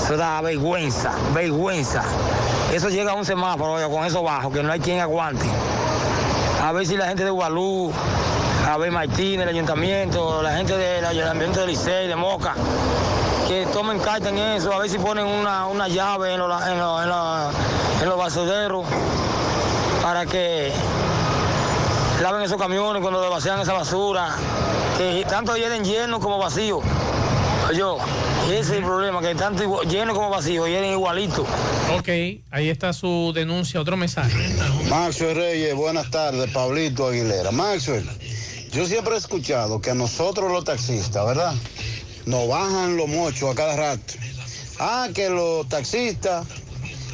Eso da vergüenza, vergüenza. Eso llega a un semáforo con eso bajo, que no hay quien aguante. A ver si la gente de Gualú, a ver Martínez, el ayuntamiento, la gente del ayuntamiento de Licey, de Moca, que tomen carta en eso, a ver si ponen una, una llave en los, en los, en los, basureros para que laven esos camiones cuando vacían esa basura, que tanto llenen llenos como vacíos. Yo, ese es el problema, que tanto igual- lleno como vacío, llenen igualito. Ok, ahí está su denuncia, otro mensaje. Maxwell Reyes, buenas tardes, Pablito Aguilera. Maxwell, yo siempre he escuchado que a nosotros los taxistas, ¿verdad? Nos bajan los mochos a cada rato. Ah, que los taxistas,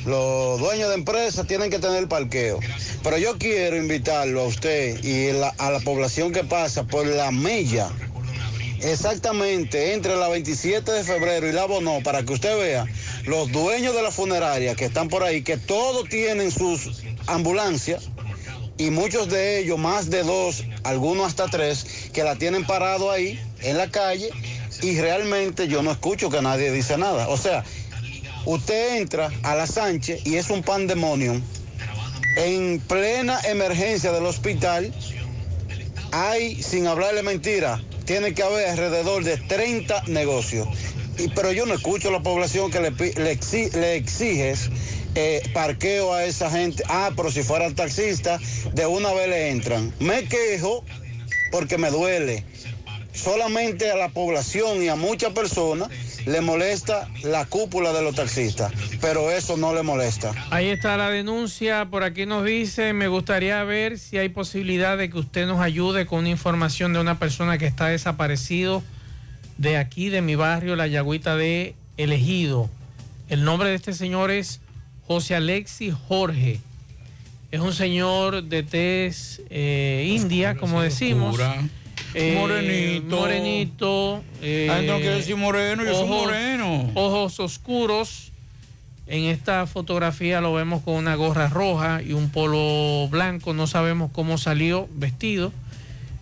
los dueños de empresas tienen que tener parqueo. Pero yo quiero invitarlo a usted y la- a la población que pasa por la milla, exactamente entre la 27 de febrero y la Bonó, para que usted vea los dueños de la funeraria que están por ahí, que todos tienen sus ambulancias y muchos de ellos, más de dos, algunos hasta tres, que la tienen parado ahí en la calle y realmente yo no escucho que nadie dice nada. O sea, usted entra a la Sánchez y es un pandemonium. En plena emergencia del hospital, hay, sin hablarle mentira, tiene que haber alrededor de 30 negocios. Y, pero yo no escucho a la población que le, pi- le, exi- le exiges eh, parqueo a esa gente. Ah, pero si fuera el taxista, de una vez le entran. Me quejo porque me duele. Solamente a la población y a muchas personas le molesta la cúpula de los taxistas, pero eso no le molesta. Ahí está la denuncia. Por aquí nos dice, me gustaría ver si hay posibilidad de que usted nos ayude con una información de una persona que está desaparecido de aquí, de mi barrio, la Yagüita de Elegido. El nombre de este señor es José Alexis Jorge. Es un señor de tez eh, india, como decimos. Oscura. Eh, Morenito. Morenito. eh, no quiero decir moreno, yo soy moreno. Ojos oscuros. En esta fotografía lo vemos con una gorra roja y un polo blanco. No sabemos cómo salió vestido.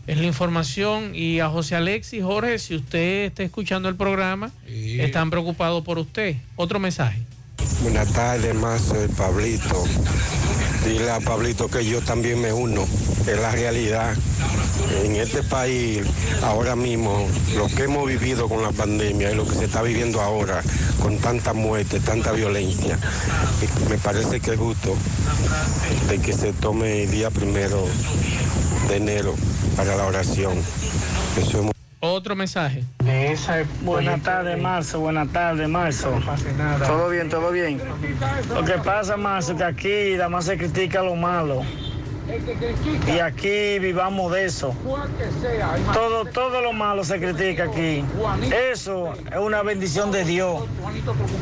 Es la información. Y a José Alexis, Jorge, si usted está escuchando el programa, están preocupados por usted. Otro mensaje. Buenas tardes, más soy Pablito. Dile a Pablito que yo también me uno. Es la realidad. En este país, ahora mismo, lo que hemos vivido con la pandemia y lo que se está viviendo ahora, con tanta muerte, tanta violencia, me parece que es justo de que se tome el día primero de enero para la oración. Eso es Otro mensaje. Buenas tardes, Marzo. Buenas tardes, Marzo. Todo bien, todo bien. Lo que pasa, Marzo, que aquí nada más se critica lo malo. Y aquí vivamos de eso. Todo, todo lo malo se critica aquí. Eso es una bendición de Dios.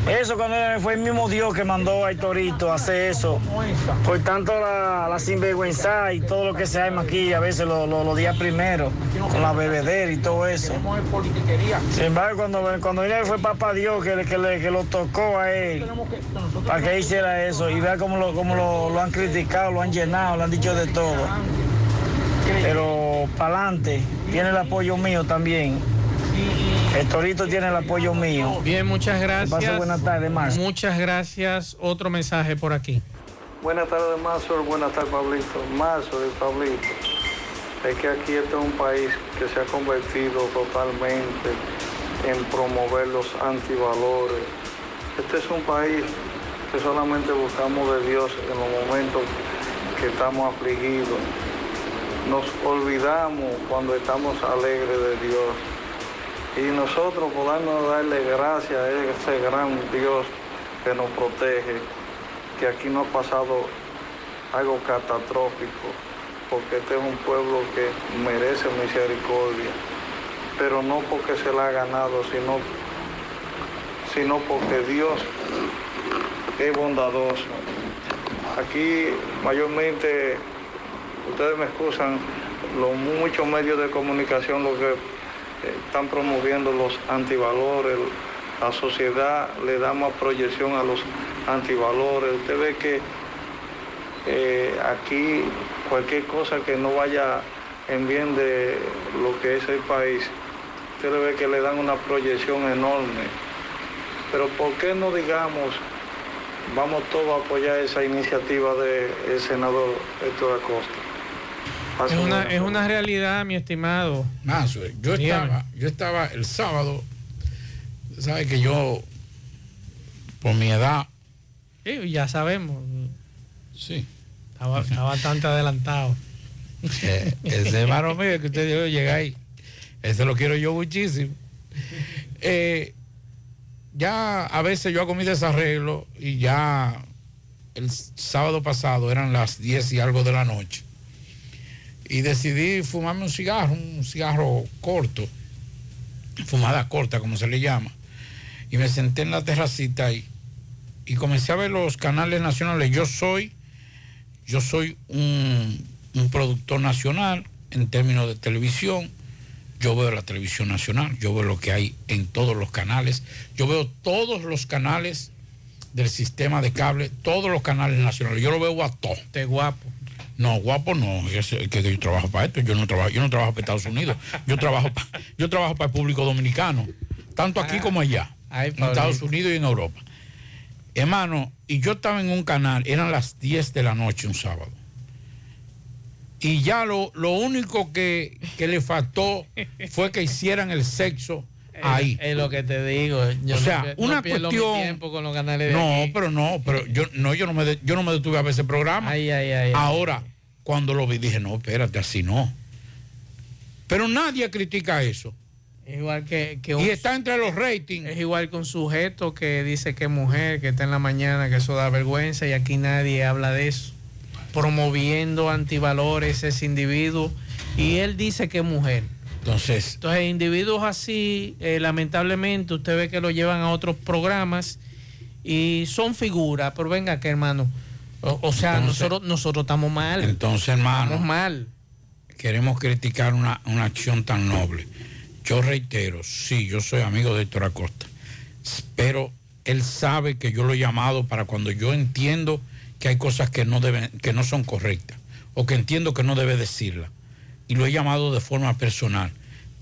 Eso cuando fue el mismo Dios que mandó a Torito a hacer eso. Por tanto, la, la sinvergüenza y todo lo que se arma aquí, a veces lo- lo- los días primeros, con la bebedera y todo eso. Sin embargo, cuando, cuando fue papá Dios que, que, que lo tocó a él para que hiciera eso y vea cómo, lo, cómo lo, lo han criticado, lo han llenado, lo han dicho de todo. Pero para adelante, tiene el apoyo mío también. El Torito tiene el apoyo mío. Bien, muchas gracias. pase buenas tardes. Muchas gracias. Otro mensaje por aquí. Buenas tardes, Mazo. Buenas tardes, Pablito. Mazo y Pablito. Es que aquí este es un país que se ha convertido totalmente en promover los antivalores. Este es un país que solamente buscamos de Dios en los momentos que estamos afligidos. Nos olvidamos cuando estamos alegres de Dios. Y nosotros podamos darle gracias a ese gran Dios que nos protege, que aquí no ha pasado algo catastrófico. porque este es un pueblo que merece misericordia, pero no porque se la ha ganado, sino, sino porque Dios es bondadoso. Aquí mayormente, ustedes me excusan, los muchos medios de comunicación lo que eh, están promoviendo los antivalores, la sociedad le da más proyección a los antivalores. Usted ve que eh, aquí cualquier cosa que no vaya en bien de lo que es el país, usted ve que le dan una proyección enorme. Pero ¿por qué no digamos, vamos todos a apoyar esa iniciativa del senador Héctor Acosta? Es una, es una realidad, mi estimado. Más, yo estaba, yo estaba el sábado, sabe que yo, por mi edad, Sí, ya sabemos. Sí. Estaba, está bastante adelantado. eh, ese hermano mío que usted dijo llega ahí, ese lo quiero yo muchísimo. Eh, ya a veces yo hago mi desarreglo y ya el sábado pasado eran las 10 y algo de la noche. Y decidí fumarme un cigarro, un cigarro corto, fumada corta como se le llama. Y me senté en la terracita ahí y comencé a ver los canales nacionales. Yo soy, yo soy un, un productor nacional en términos de televisión. Yo veo la televisión nacional, yo veo lo que hay en todos los canales, yo veo todos los canales del sistema de cable, todos los canales nacionales. Yo lo veo a todo. Te guapo. No, guapo no, es que que yo trabajo para esto, yo no trabajo, yo no trabajo para Estados Unidos, yo trabajo pa- yo trabajo para el público dominicano, tanto aquí como allá, Ay, en. Estados Unidos y en Europa. Hermano, y yo estaba en un canal, eran las 10 de la noche un sábado. Y ya lo, lo único que, que le faltó fue que hicieran el sexo ahí. Es, lo que te digo. Yo o sea, no, no una mi cuestión. tiempo con los canales de No, aquí. pero no, pero yo no, yo no me de- yo no me detuve a ver ese programa. Ay, ay, ay, ay. Ahora, cuando lo vi, dije, no, espérate, así no. Pero nadie critica eso. Es igual que, que Y está entre los ratings. Es igual que un sujeto que dice que es mujer, que está en la mañana, que eso da vergüenza y aquí nadie habla de eso. Promoviendo antivalores ese individuo y él dice que es mujer. Entonces, Entonces, individuos así, eh, lamentablemente, usted ve que lo llevan a otros programas y son figuras, pero venga que hermano. O, o sea, Entonces- nosotros, nosotros estamos mal. entonces, hermano, Estamos mal. queremos criticar una, una acción tan noble. Yo reitero, sí, yo soy amigo de Héctor Acosta, pero él sabe que yo lo he llamado para cuando yo entiendo que hay cosas que no, deben, que no son correctas o que entiendo que no debe decirla. Y lo he llamado de forma personal,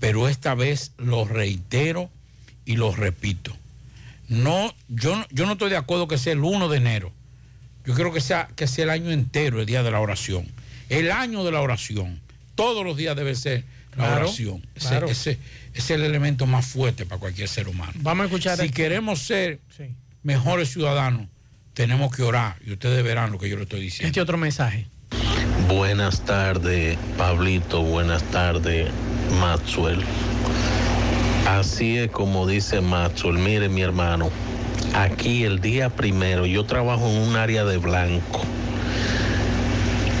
pero esta vez lo reitero y lo repito. No, yo, no- yo no estoy de acuerdo que sea el 1 de enero. Yo creo que sea, que sea el año entero, el día de la oración. El año de la oración. Todos los días debe ser la Claro, oración. Ese, claro. ese es el elemento más fuerte para cualquier ser humano. Vamos a escuchar. Si el- queremos ser Sí. mejores ciudadanos, tenemos que orar. Y ustedes verán lo que yo le estoy diciendo. Este otro mensaje. Buenas tardes, Pablito. Buenas tardes, Maxwell. Así es como dice Maxwell. Mire, mi hermano, aquí el día primero yo trabajo en un área de blanco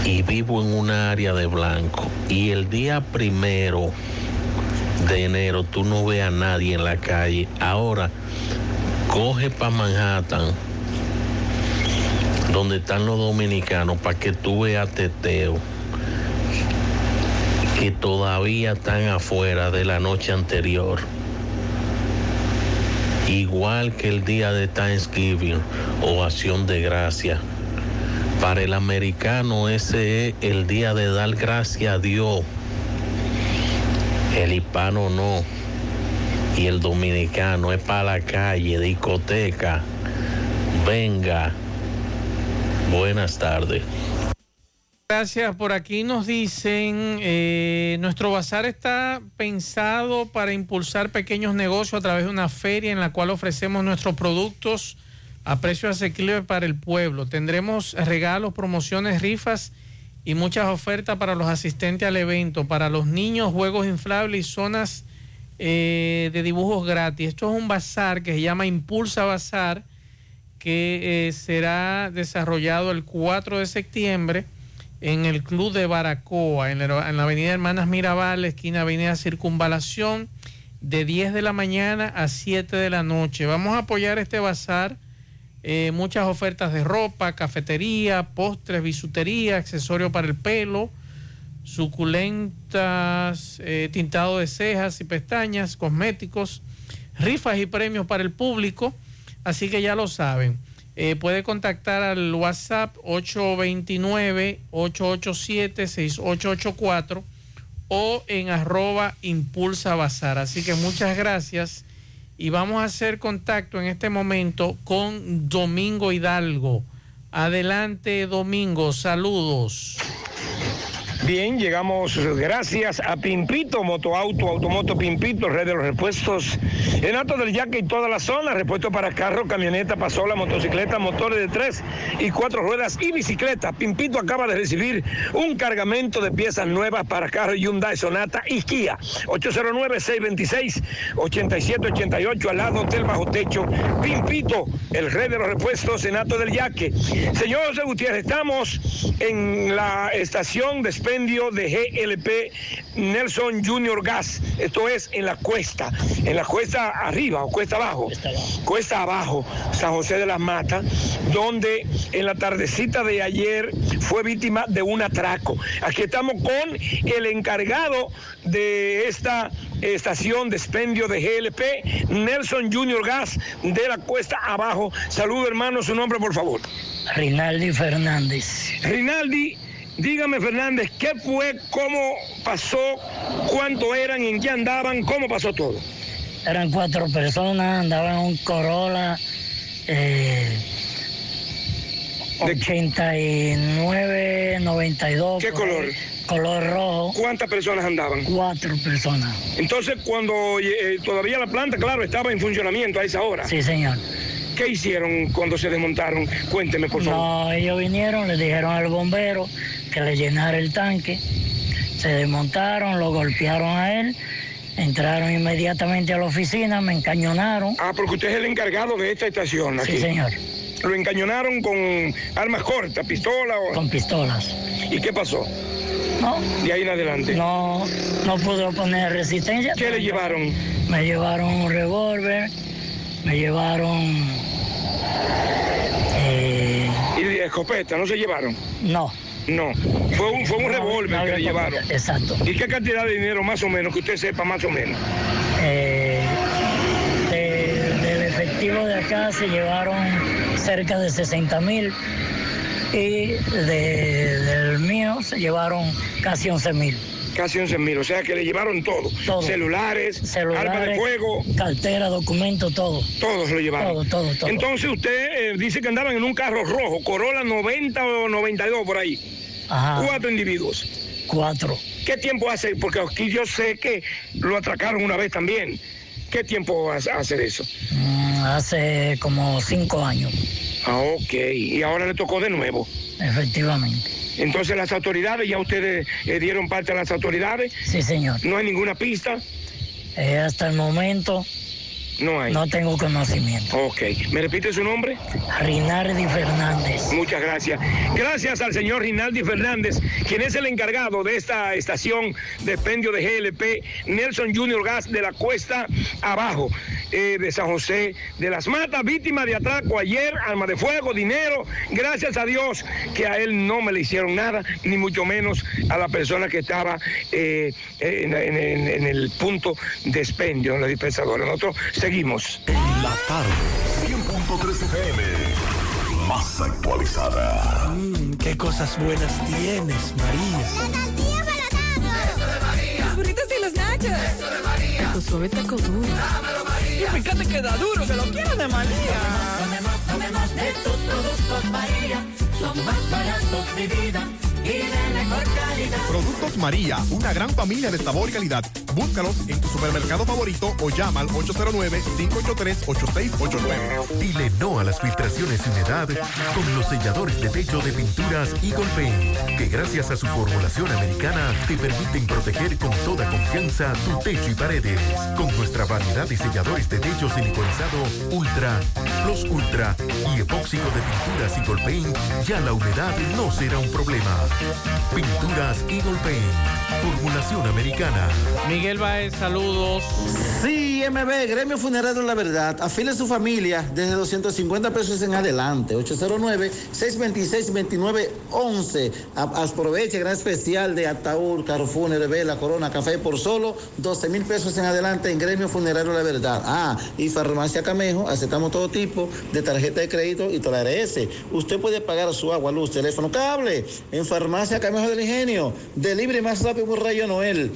y vivo en un área de blanco. Y el día primero de enero tú no ves a nadie en la calle. Ahora, coge para Manhattan donde están los dominicanos para que tú veas teteo que todavía están afuera de la noche anterior. Igual que el día de Thanksgiving o acción de gracia. Para el americano ese es el día de dar gracia a Dios. El hispano no. Y el dominicano es para la calle, discoteca. Venga. Buenas tardes. Gracias. Por aquí nos dicen, eh, nuestro bazar está pensado para impulsar pequeños negocios a través de una feria en la cual ofrecemos nuestros productos a precio asequible para el pueblo. Tendremos regalos, promociones, rifas y muchas ofertas para los asistentes al evento, para los niños, juegos inflables y zonas eh, de dibujos gratis. Esto es un bazar que se llama Impulsa Bazar que eh, será desarrollado el 4 de septiembre en el Club de Baracoa, en la, en la avenida Hermanas Mirabal, esquina Avenida Circunvalación, de 10 de la mañana a 7 de la noche. Vamos a apoyar este bazar. eh, muchas ofertas de ropa, cafetería, postres, bisutería, accesorios para el pelo, suculentas, eh, tintado de cejas y pestañas, cosméticos, rifas y premios para el público. Así que ya lo saben. Eh, puede contactar al WhatsApp 829-887-6884 o en arroba impulsa. Así que muchas gracias y vamos a hacer contacto en este momento con Domingo Hidalgo. Adelante Domingo, saludos. Bien, llegamos gracias a Pimpito, Motoauto, Automoto Pimpito, Red de los Repuestos, en Alto del Yaque y toda la zona, repuesto para carro, camioneta, pasola, motocicleta, motores de tres y cuatro ruedas y bicicleta. Pimpito acaba de recibir un cargamento de piezas nuevas para carro Hyundai Sonata y Kia. 809-626-8788 al lado del bajo techo. Pimpito, el Red de los Repuestos, en Alto del Yaque. Señor José Gutiérrez, estamos en la estación de expendio de GLP Nelson Junior Gas. Esto es en la cuesta, en la cuesta arriba o cuesta abajo. Cuesta abajo, San José de las Matas, donde en la tardecita de ayer fue víctima de un atraco. Aquí estamos con el encargado de esta estación de expendio de GLP, Nelson Junior Gas de la cuesta abajo. Saludo hermano, su nombre por favor. Rinaldi Fernández. Rinaldi, dígame Fernández, ¿qué fue, cómo pasó, cuánto eran, en qué andaban, cómo pasó todo? Eran cuatro personas, andaban en un Corolla eh, 89, 92. ¿Qué color? Color rojo. ¿Cuántas personas andaban? Cuatro personas. Entonces, cuando eh, todavía la planta, claro, estaba en funcionamiento a esa hora. Sí, señor. ¿Qué hicieron cuando se desmontaron? Cuénteme, por favor. No, ellos vinieron, le dijeron al bombero que le llenara el tanque. Se desmontaron, lo golpearon a él. Entraron inmediatamente a la oficina, me encañonaron. Ah, porque usted es el encargado de esta estación aquí. Sí, señor. Lo encañonaron con armas cortas, pistola o... Con pistolas. ¿Y qué pasó? No. De ahí en adelante. No, no pude poner resistencia. ¿Qué le llevaron? Me llevaron un revólver, me llevaron... eh, ¿Y de escopeta? ¿No se llevaron? no, No. Fue un, fue un No, revólver no que le llevaron. exacto. ¿Y qué cantidad de dinero más o menos, que usted sepa más o menos? eh, de- del efectivo de acá se llevaron cerca de 60 mil y de- del mío se llevaron casi 11 mil. Casi 11 mil, o sea que le llevaron todo. Celulares, armas de fuego. cartera, documentos, todo. Todos lo llevaron. Todo, todo, todo. Entonces usted eh, dice que andaban en un carro rojo, Corolla 90 o 92 por ahí. Ajá. Cuatro individuos. Cuatro. ¿Qué tiempo hace? Porque aquí yo sé que lo atracaron una vez también. ¿Qué tiempo hace hace eso? Mm, hace como cinco años, Ah, ok. Y ahora le tocó de nuevo. efectivamente. Entonces las autoridades, ya ustedes eh, dieron parte a las autoridades. Sí, señor. No hay ninguna pista. Eh, hasta el momento No hay. no tengo conocimiento. Ok. ¿Me repite su nombre? Rinaldi Fernández. Muchas gracias. Gracias al señor Rinaldi Fernández, quien es el encargado de esta estación de expendio de GLP, Nelson Junior Gas de la Cuesta Abajo, eh, de San José de las Matas, víctima de atraco ayer, arma de fuego, dinero. Gracias a Dios que a él no me le hicieron nada, ni mucho menos a la persona que estaba eh, en, en- en- en el punto de expendio, en la dispensadora. Nosotros seguimos. La tarde, 100.3 FM. Más actualizada. Mm, qué cosas buenas tienes, María. Los nachos. Eso de María. Tu suave taco duro. Y fíjate que da duro, que lo quiero de María. Tomemos, tomemos de tus productos María. Son más baratos de vida Productos María, una gran familia de sabor y calidad. Búscalos en tu supermercado favorito o llama al 809-583-8689. Dile no a las filtraciones y humedad con los selladores de techo de pinturas Eagle Paint, que gracias a su formulación americana te permiten proteger con toda confianza tu techo y paredes. Con nuestra variedad de selladores de techo siliconizado Ultra, Plus Ultra y epóxico de pinturas Eagle Paint, ya la humedad no será un problema. Pinturas Eagle Paint. Formulación americana. Miguel Baez, saludos. Sí, MB, Gremio Funerario La Verdad. Afile su familia desde 250 pesos en adelante. 809-626-2911. A- Aproveche gran especial de ataúd, carro fúnebre, vela, corona, café por solo 12 mil pesos en adelante en Gremio Funerario La Verdad. Ah, y Farmacia Camejo, aceptamos todo tipo de tarjeta de crédito y toda RS. Usted puede pagar su agua, luz, teléfono, cable en Farmacia Camejo del Ingenio. Delibre más rápido por Rayo Noel.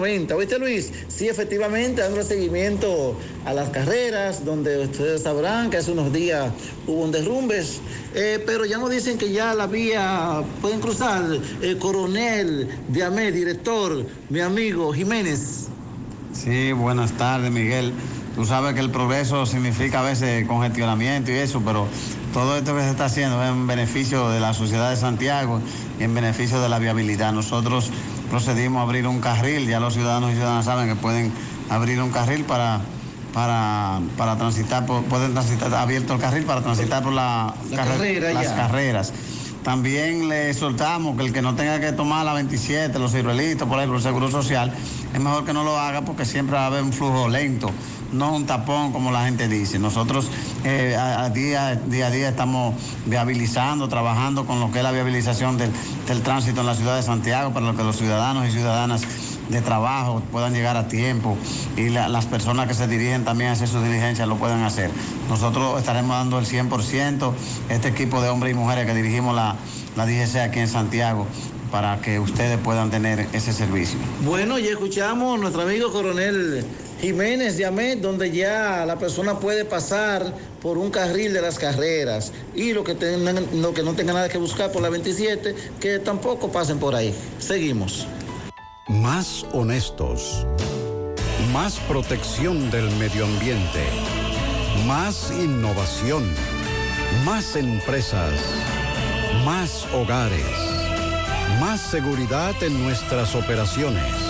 809-575-8990. ¿Oíste, Luis? Sí, efectivamente, dando seguimiento a las carreras, donde ustedes sabrán que hace unos días hubo un derrumbes, eh, pero ya nos dicen que ya la vía pueden cruzar. El coronel Diamé, director, mi amigo Jiménez. Sí, buenas tardes, Miguel. Tú sabes que el progreso significa a veces congestionamiento y eso, pero todo esto que se está haciendo es en beneficio de la sociedad de Santiago y en beneficio de la viabilidad. Nosotros procedimos a abrir un carril, ya los ciudadanos y ciudadanas saben que pueden abrir un carril para, para, para transitar, por- pueden transitar, abierto el carril para transitar por la La carre- carrera las ya. carreras. También le soltamos que el que no tenga que tomar la 27, los ciruelitos, por ejemplo, el seguro social, es mejor que no lo haga porque siempre va a haber un flujo lento, no un tapón como la gente dice. Nosotros eh, día, día a día estamos viabilizando, trabajando con lo que es la viabilización del, del tránsito en la ciudad de Santiago para que los ciudadanos y ciudadanas de trabajo puedan llegar a tiempo y la- las personas que se dirigen también a hacer sus diligencias lo puedan hacer. Nosotros estaremos dando el 100%, este equipo de hombres y mujeres que dirigimos la, la DGC aquí en Santiago, para que ustedes puedan tener ese servicio. Bueno, ya escuchamos a nuestro amigo coronel Jiménez de Amet, donde ya la persona puede pasar por un carril de las carreras y lo que, tengan, lo que no tenga nada que buscar por la 27, que tampoco pasen por ahí. Seguimos. Más honestos. Más protección del medio ambiente. Más innovación. Más empresas. Más hogares. Más seguridad en nuestras operaciones.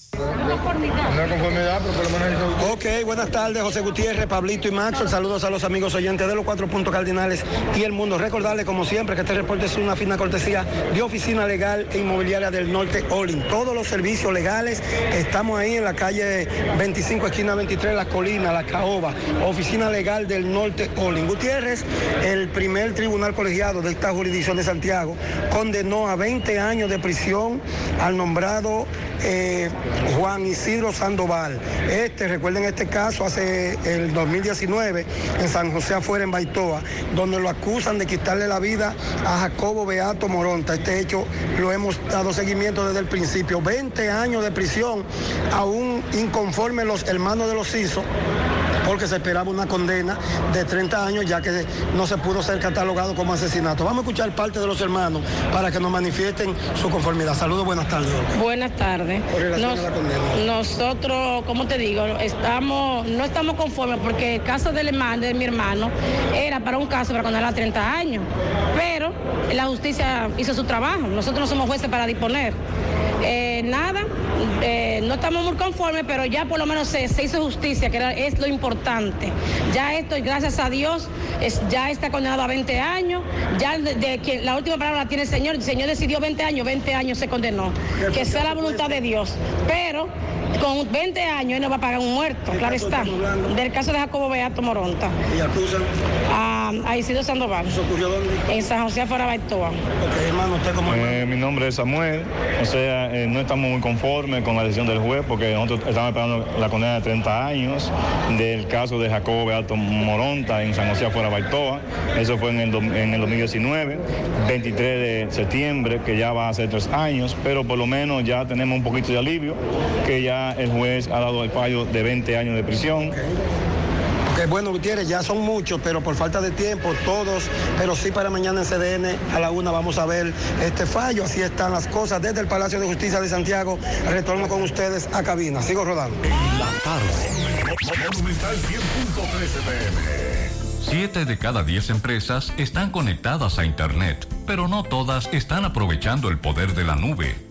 Ok, buenas tardes, José Gutiérrez, Pablito y Maxwell. Saludos a los amigos oyentes de los cuatro puntos cardinales y el mundo. Recordarles, como siempre, que este reporte es una fina cortesía de Oficina Legal e Inmobiliaria del Norte, Olin. Todos los servicios legales, estamos ahí en la calle 25, esquina 23, La Colina, La Caoba. Oficina Legal del Norte, Olin. Gutiérrez, el primer tribunal colegiado de esta jurisdicción de Santiago, condenó a 20 años de prisión al nombrado eh, Juan Isidro Sandoval. Este, recuerden este caso, hace el 2019 en San José afuera en Baitoa, donde lo acusan de quitarle la vida a Jacobo Beato Moronta. Este hecho lo hemos dado seguimiento desde el principio. 20 años de prisión, aún inconforme los hermanos de los CISO porque se esperaba una condena de 30 años ya que no se pudo ser catalogado como asesinato. Vamos a escuchar parte de los hermanos para que nos manifiesten su conformidad. Saludos, buenas tardes. Buenas tardes. Nos- a la condena. nosotros, como te digo, estamos, no estamos conformes porque el caso del hermano, de mi hermano era para un caso para condenar a 30 años. Pero la justicia hizo su trabajo. Nosotros no somos jueces para disponer. Eh, nada, eh, no estamos muy conformes, pero ya por lo menos se, se hizo justicia, que era- es lo importante. Ya esto, gracias a Dios, es- ya está condenado a 20 años. Ya de, de que la última palabra la tiene el Señor. El Señor decidió 20 años, 20 años se condenó. Que sea la voluntad de Dios. Pero con 20 años él no va a pagar un muerto, claro está. Del caso de Jacobo Beato Moronta. ¿Y acusan? A, a Isidro Sandoval. ¿Eso ocurrió dónde? En San José Fuera Baitoa. Ok, hermano, usted como Eh, mi nombre es Samuel, o sea, eh, no estamos muy conformes con la decisión del juez porque nosotros estamos esperando la condena de 30 años del caso de Jacobo Beato Moronta en San José afuera Baitoa. Eso fue en el, en el 2019, 23 de septiembre, que ya va a ser tres años, pero por lo menos ya tenemos un poquito de alivio, que ya el juez ha dado el fallo de 20 años de prisión. Ok, bueno, Gutiérrez, ya son muchos, pero por falta de tiempo, todos, pero sí para mañana en CDN a la una vamos a ver este fallo. Así están las cosas desde el Palacio de Justicia de Santiago. Retorno con ustedes a cabina. Sigo rodando. La tarde. Monumental 100.13 pm. Siete de cada diez empresas están conectadas a Internet, pero no todas están aprovechando el poder de la nube.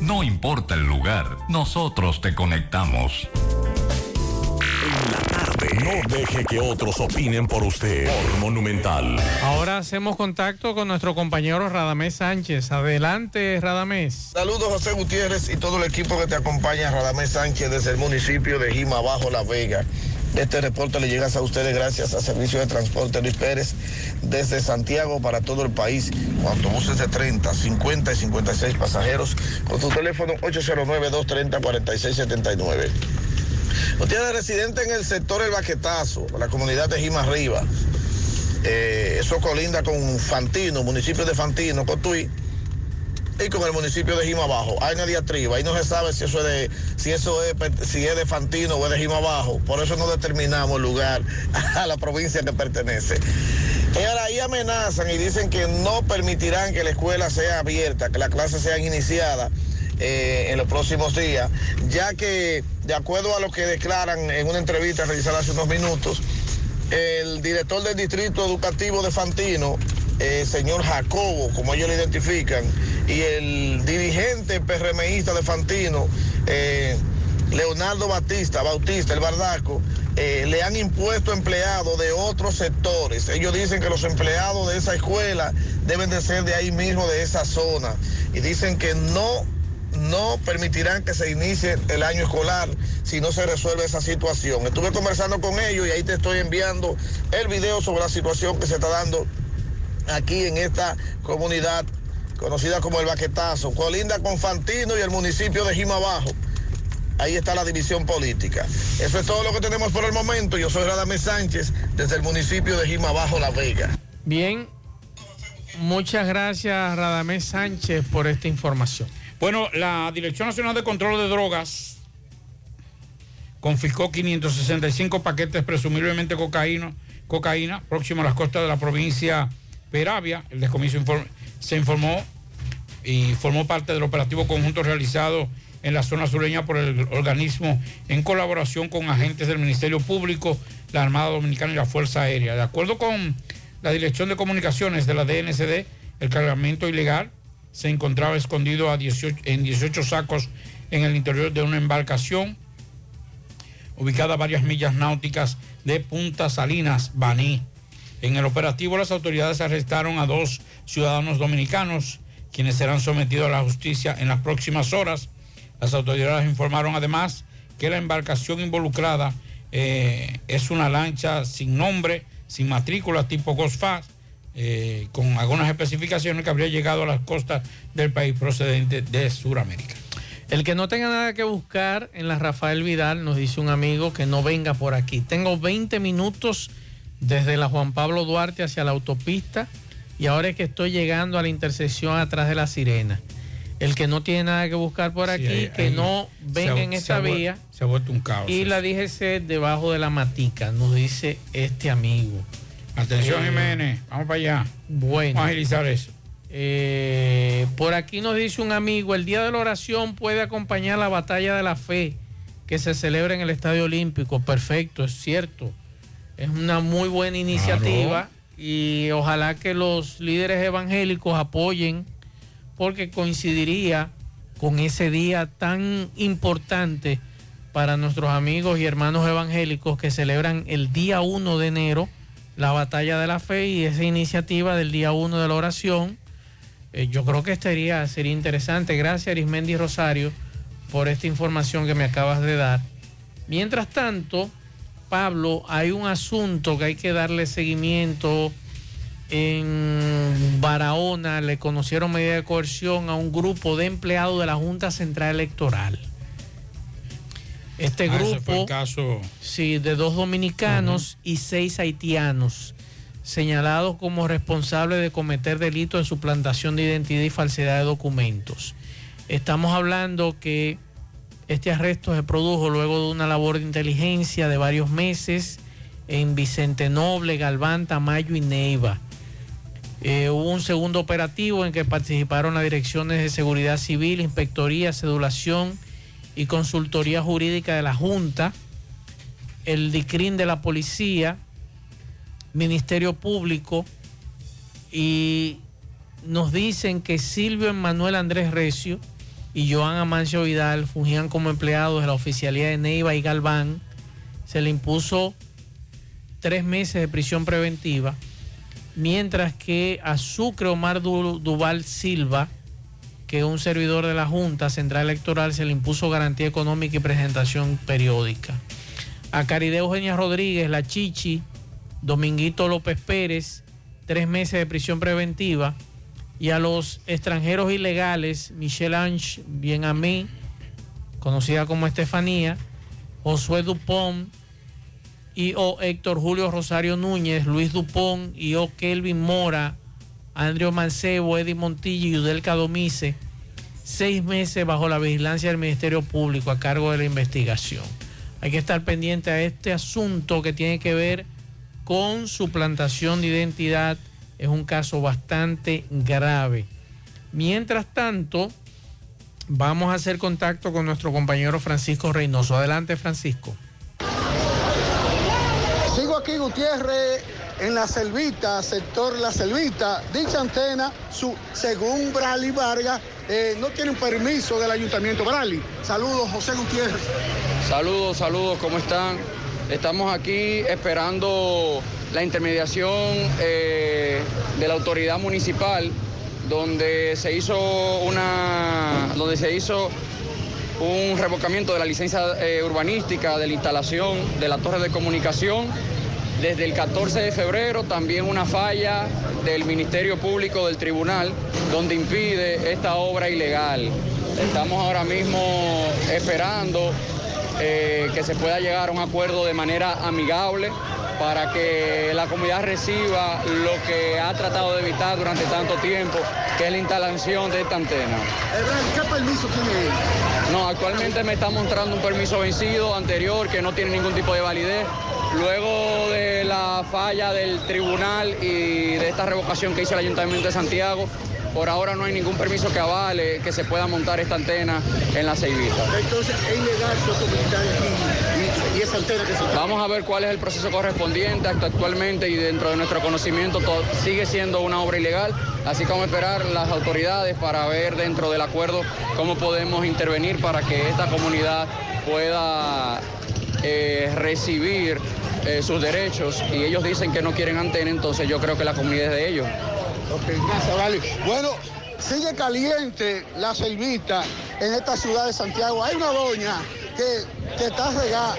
No importa el lugar, nosotros te conectamos. No deje que otros opinen por usted. Por Monumental. Ahora hacemos contacto con nuestro compañero Radamés Sánchez. Adelante, Radamés. Saludos José Gutiérrez y todo el equipo que te acompaña, Radamés Sánchez, desde el municipio de Jima Bajo La Vega. Este reporte le llega a ustedes gracias a Servicio de Transporte Luis Pérez desde Santiago para todo el país, con autobuses de 30, 50 y 56 pasajeros, con tu teléfono 809-230-4679. Usted es residente en el sector El Baquetazo, la comunidad de Jima Arriba. Eh, eso colinda con Fantino, municipio de Fantino, Cotuí y con el municipio de Jima Abajo. Hay una diatriba, ahí no se sabe si eso es de, si eso es, si es de Fantino o es de Jima Abajo. Por eso no determinamos el lugar a la provincia que pertenece. Y ahora ahí amenazan y dicen que no permitirán que la escuela sea abierta, que las clases sean iniciadas eh, en los próximos días, ya que de acuerdo a lo que declaran en una entrevista realizada hace unos minutos, el director del distrito educativo de Fantino, eh, señor Jacobo, como ellos lo identifican, y el dirigente PRMista de Fantino, eh, Leonardo Batista, Bautista, el Bardaco, eh, le han impuesto empleados de otros sectores. Ellos dicen que los empleados de esa escuela deben de ser de ahí mismo, de esa zona. Y dicen que no no permitirán que se inicie el año escolar si no se resuelve esa situación. Estuve conversando con ellos y ahí te estoy enviando el video sobre la situación que se está dando aquí en esta comunidad conocida como el Baquetazo, colinda con Fantino y el municipio de Jima Bajo. Ahí está la división política. Eso es todo lo que tenemos por el momento. Yo soy Radamés Sánchez desde el municipio de Jima Bajo, La Vega. Bien, muchas gracias Radamés Sánchez por esta información. Bueno, la Dirección Nacional de Control de Drogas confiscó 565 paquetes presumiblemente cocaína, cocaína próximo a las costas de la provincia Peravia. El descomiso se informó y formó parte del operativo conjunto realizado en la zona sureña por el organismo en colaboración con agentes del Ministerio Público, la Armada Dominicana y la Fuerza Aérea. De acuerdo con la Dirección de Comunicaciones de la DNCD, el cargamento ilegal se encontraba escondido a 18 en 18 sacos en el interior de una embarcación ubicada a varias millas náuticas de Punta Salinas, Baní. En el operativo las autoridades arrestaron a dos ciudadanos dominicanos, quienes serán sometidos a la justicia en las próximas horas. Las autoridades informaron además que la embarcación involucrada eh, es una lancha sin nombre, sin matrícula tipo Gosfaz, eh, con algunas especificaciones que habría llegado a las costas del país procedente de Sudamérica. El que no tenga nada que buscar en la Rafael Vidal, nos dice un amigo que no venga por aquí. Tengo 20 minutos desde la Juan Pablo Duarte hacia la autopista y ahora es que estoy llegando a la intersección atrás de la Sirena. El que no tiene nada que buscar por aquí, ahí- que ahí no se venga ha- en se esta vuel- vía. Se ha vuelto un caos. Y la DGC debajo de la matica, nos dice este amigo. Atención, Eh, Jiménez, vamos para allá. Bueno. Vamos a agilizar eso. Eh, por aquí nos dice un amigo, el día de la oración puede acompañar la batalla de la fe que se celebra en el Estadio Olímpico. Perfecto, es cierto. Es una muy buena iniciativa y ojalá que los líderes evangélicos apoyen porque coincidiría con ese día tan importante para nuestros amigos y hermanos evangélicos que celebran el día 1 de enero la batalla de la fe y esa iniciativa del día 1 de la oración. Eh, yo creo que estaría, sería interesante. Gracias, Arismendi Rosario, por esta información que me acabas de dar. Mientras tanto, Pablo, hay un asunto que hay que darle seguimiento. En Barahona le conocieron medida de coerción a un grupo de empleados de la Junta Central Electoral. Este Ah, ese grupo, fue el caso. sí, de dos dominicanos y seis haitianos, señalados como responsables de cometer delitos de suplantación de identidad y falsedad de documentos. Estamos hablando que este arresto se produjo luego de una labor de inteligencia de varios meses en Vicente Noble, Galván, Tamayo y Neiva. Eh, hubo un segundo operativo en que participaron las direcciones de seguridad civil, inspectoría, sedulación y consultoría jurídica de la Junta, el DICRIN de la Policía, Ministerio Público y nos dicen que Silvio Emanuel Andrés Recio y Joan Amancio Vidal fungían como empleados de la oficialía de Neiva y Galván. Se le impuso tres meses de prisión preventiva, mientras que a Sucre Omar Du- Duval Silva, que es un servidor de la Junta Central Electoral, se le impuso garantía económica y presentación periódica. A Caridad Eugenia Rodríguez, la Chichi, Dominguito López Pérez, tres meses de prisión preventiva. Y a los extranjeros ilegales, Michelle Ange Bienamí, conocida como Estefanía, Josué Dupont y o Héctor Julio Rosario Núñez, Luis Dupont y o Kelvin Mora, Andrio Mancebo, Eddie Montilla y Udelca Domice, seis meses bajo la vigilancia del Ministerio Público a cargo de la investigación. Hay que estar pendiente a este asunto que tiene que ver con suplantación de identidad. Es un caso bastante grave. Mientras tanto, vamos a hacer contacto con nuestro compañero Francisco Reynoso. Adelante, Francisco. Sigo aquí, Gutiérrez, en la Selvita, sector La Selvita. Dicha antena, su, según Brali Vargas, eh, no tiene un permiso del Ayuntamiento Brali. Saludos, José Gutiérrez. Saludos, saludos, ¿cómo están? Estamos aquí esperando la intermediación eh, de la autoridad municipal, donde se hizo una, donde se hizo un revocamiento de la licencia eh, urbanística de la instalación de la torre de comunicación. Desde el 14 de febrero también una falla del Ministerio Público del Tribunal donde impide esta obra ilegal. Estamos ahora mismo esperando eh, que se pueda llegar a un acuerdo de manera amigable para que la comunidad reciba lo que ha tratado de evitar durante tanto tiempo, que es la instalación de esta antena. ¿Qué permiso tiene él? No, actualmente me está mostrando un permiso vencido anterior que no tiene ningún tipo de validez. Luego de la falla del tribunal y de esta revocación que hizo el Ayuntamiento de Santiago, por ahora no hay ningún permiso que avale que se pueda montar esta antena en la Ceibita. Entonces, es ilegal y, y, y esa antena que se Vamos a ver cuál es el proceso correspondiente hasta actualmente y dentro de nuestro conocimiento todo- sigue siendo una obra ilegal, así como esperar las autoridades para ver dentro del acuerdo cómo podemos intervenir para que esta comunidad pueda eh, recibir eh, sus derechos y ellos dicen que no quieren antena, entonces yo creo que la comunidad es de ellos. Gracias. Bueno, sigue caliente la selvita en esta ciudad de Santiago. Hay una doña que, que está regada.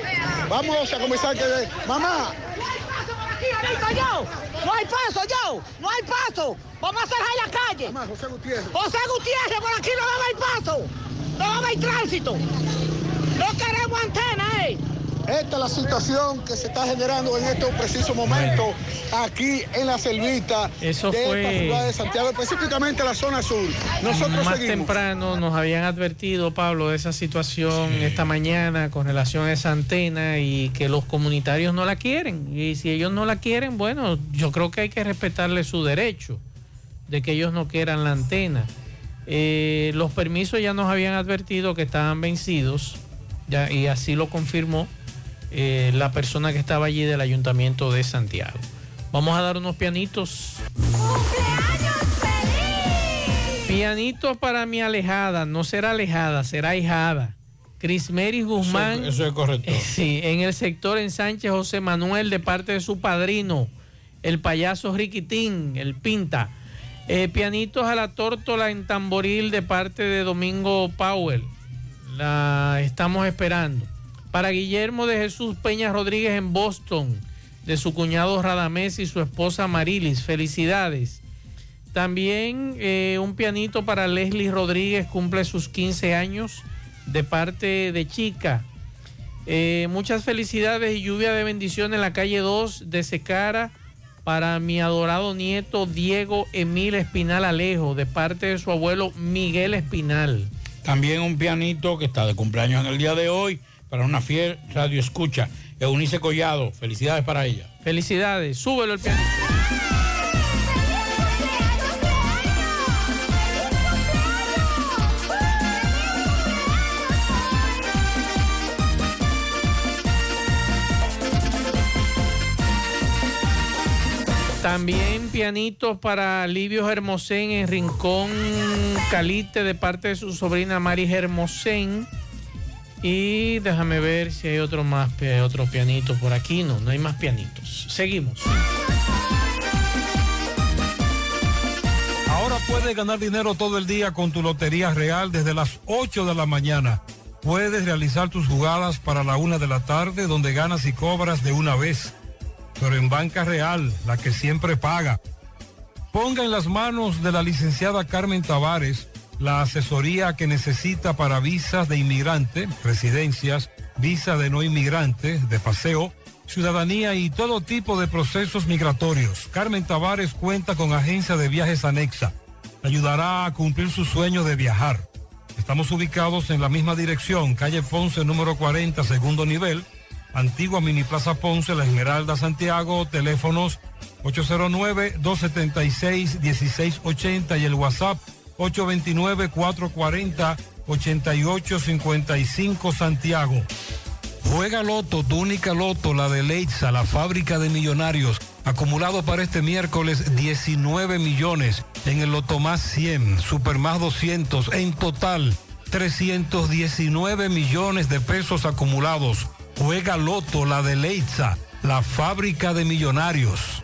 Vamos a comenzar que... Mamá! ¡No hay paso, yo! ¡No hay paso! ¡Vamos a cerrar la calle! José Gutiérrez. ¡José Gutiérrez, por aquí no va a haber paso! ¡No va a haber tránsito! ¡No queremos antena, eh! Esta es la situación que se está generando en estos precisos momentos aquí en la selvita Eso de fue- esta ciudad de Santiago, específicamente la zona sur. Nosotros Más seguimos. temprano nos habían advertido, Pablo, de esa situación esta mañana con relación a esa antena y que los comunitarios no la quieren. Y si ellos no la quieren, bueno, yo creo que hay que respetarle su derecho. de que ellos no quieran la antena. Eh, los permisos ya nos habían advertido que estaban vencidos ya, y así lo confirmó eh, la persona que estaba allí del ayuntamiento de Santiago. Vamos a dar unos pianitos. Pianitos para mi alejada, no será alejada, será ahijada. Crismeris Guzmán. Eso, eso es correcto. Eh, Sí, en el sector en Sánchez José Manuel de parte de su padrino, el payaso Riquitín, el Pinta. Eh, pianitos a la tórtola en Tamboril de parte de Domingo Powell. La estamos esperando. Para Guillermo de Jesús Peña Rodríguez en Boston, de su cuñado Radamés y su esposa Marilis. Felicidades. También eh, un pianito para Leslie Rodríguez, cumple sus 15 años de parte de Chica. Eh, muchas felicidades y lluvia de bendición en la calle 2 de Secara para mi adorado nieto Diego Emil Espinal Alejo, de parte de su abuelo Miguel Espinal. También un pianito que está de cumpleaños en el día de hoy para una fiel radio escucha. Eunice Collado, felicidades para ella. Felicidades, súbelo el pianito. También pianitos para Livio Hermosén en Rincón Calite de parte de su sobrina Mari Hermosén. Y déjame ver si hay otro más, otro pianito por aquí. No, no hay más pianitos. Seguimos. Ahora puedes ganar dinero todo el día con tu Lotería Real desde las 8 de la mañana. Puedes realizar tus jugadas para la una de la tarde donde ganas y cobras de una vez. Pero en Banca Real, la que siempre paga. Ponga en las manos de la licenciada Carmen Tavares la asesoría que necesita para visas de inmigrante, residencias, visa de no inmigrante, de paseo, ciudadanía y todo tipo de procesos migratorios. Carmen Tavares cuenta con agencia de viajes anexa. Ayudará a cumplir su sueño de viajar. Estamos ubicados en la misma dirección, calle Ponce número 40, segundo nivel, antigua Mini Plaza Ponce, La Esmeralda, Santiago, teléfonos 809-276-1680 y el WhatsApp 829-440-8855 Santiago. Juega Loto, tu única Loto, la de Leitza, la fábrica de millonarios. Acumulado para este miércoles 19 millones. En el Loto más 100, Super más 200. En total, 319 millones de pesos acumulados. Juega Loto, la de Leitza, la fábrica de millonarios.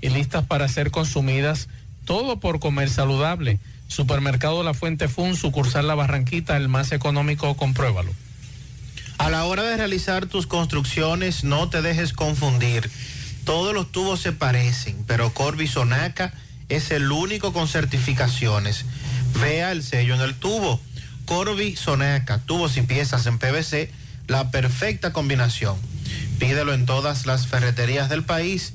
y listas para ser consumidas, todo por comer saludable. Supermercado La Fuente Fund, sucursal La Barranquita, el más económico, compruébalo. A la hora de realizar tus construcciones, no te dejes confundir. Todos los tubos se parecen, pero Corby Sonaca es el único con certificaciones. Vea el sello en el tubo. Corby Sonaca, tubos y piezas en PVC, la perfecta combinación. Pídelo en todas las ferreterías del país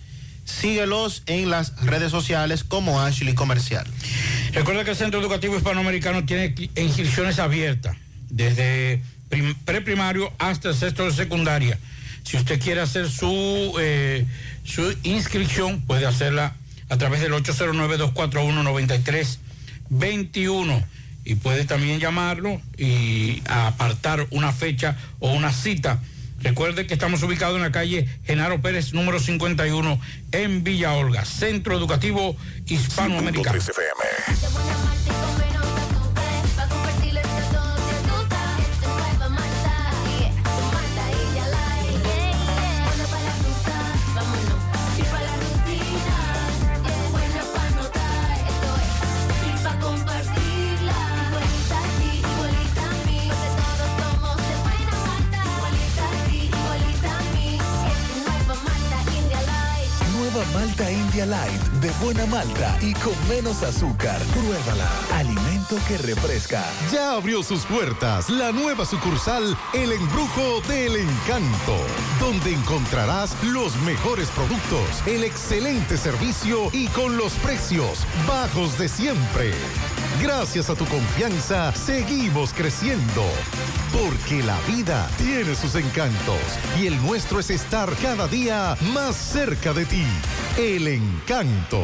Síguelos en las redes sociales como Ashley Comercial. Recuerda que el Centro Educativo Hispanoamericano tiene inscripciones abiertas desde prim- preprimario hasta el sexto de secundaria. Si usted quiere hacer su, eh, su inscripción, puede hacerla a través del 809-241-9321 y puede también llamarlo y apartar una fecha o una cita. Recuerde que estamos ubicados en la calle Genaro Pérez, número 51, en Villa Olga, Centro Educativo Hispanoamericano. Cervecita India Light de buena malta y con menos azúcar. Pruébala. Alimento que refresca. Ya abrió sus puertas la nueva sucursal El Embrujo del Encanto, donde encontrarás los mejores productos, el excelente servicio y con los precios bajos de siempre. Gracias a tu confianza, seguimos creciendo. Porque la vida tiene sus encantos y el nuestro es estar cada día más cerca de ti. El encanto.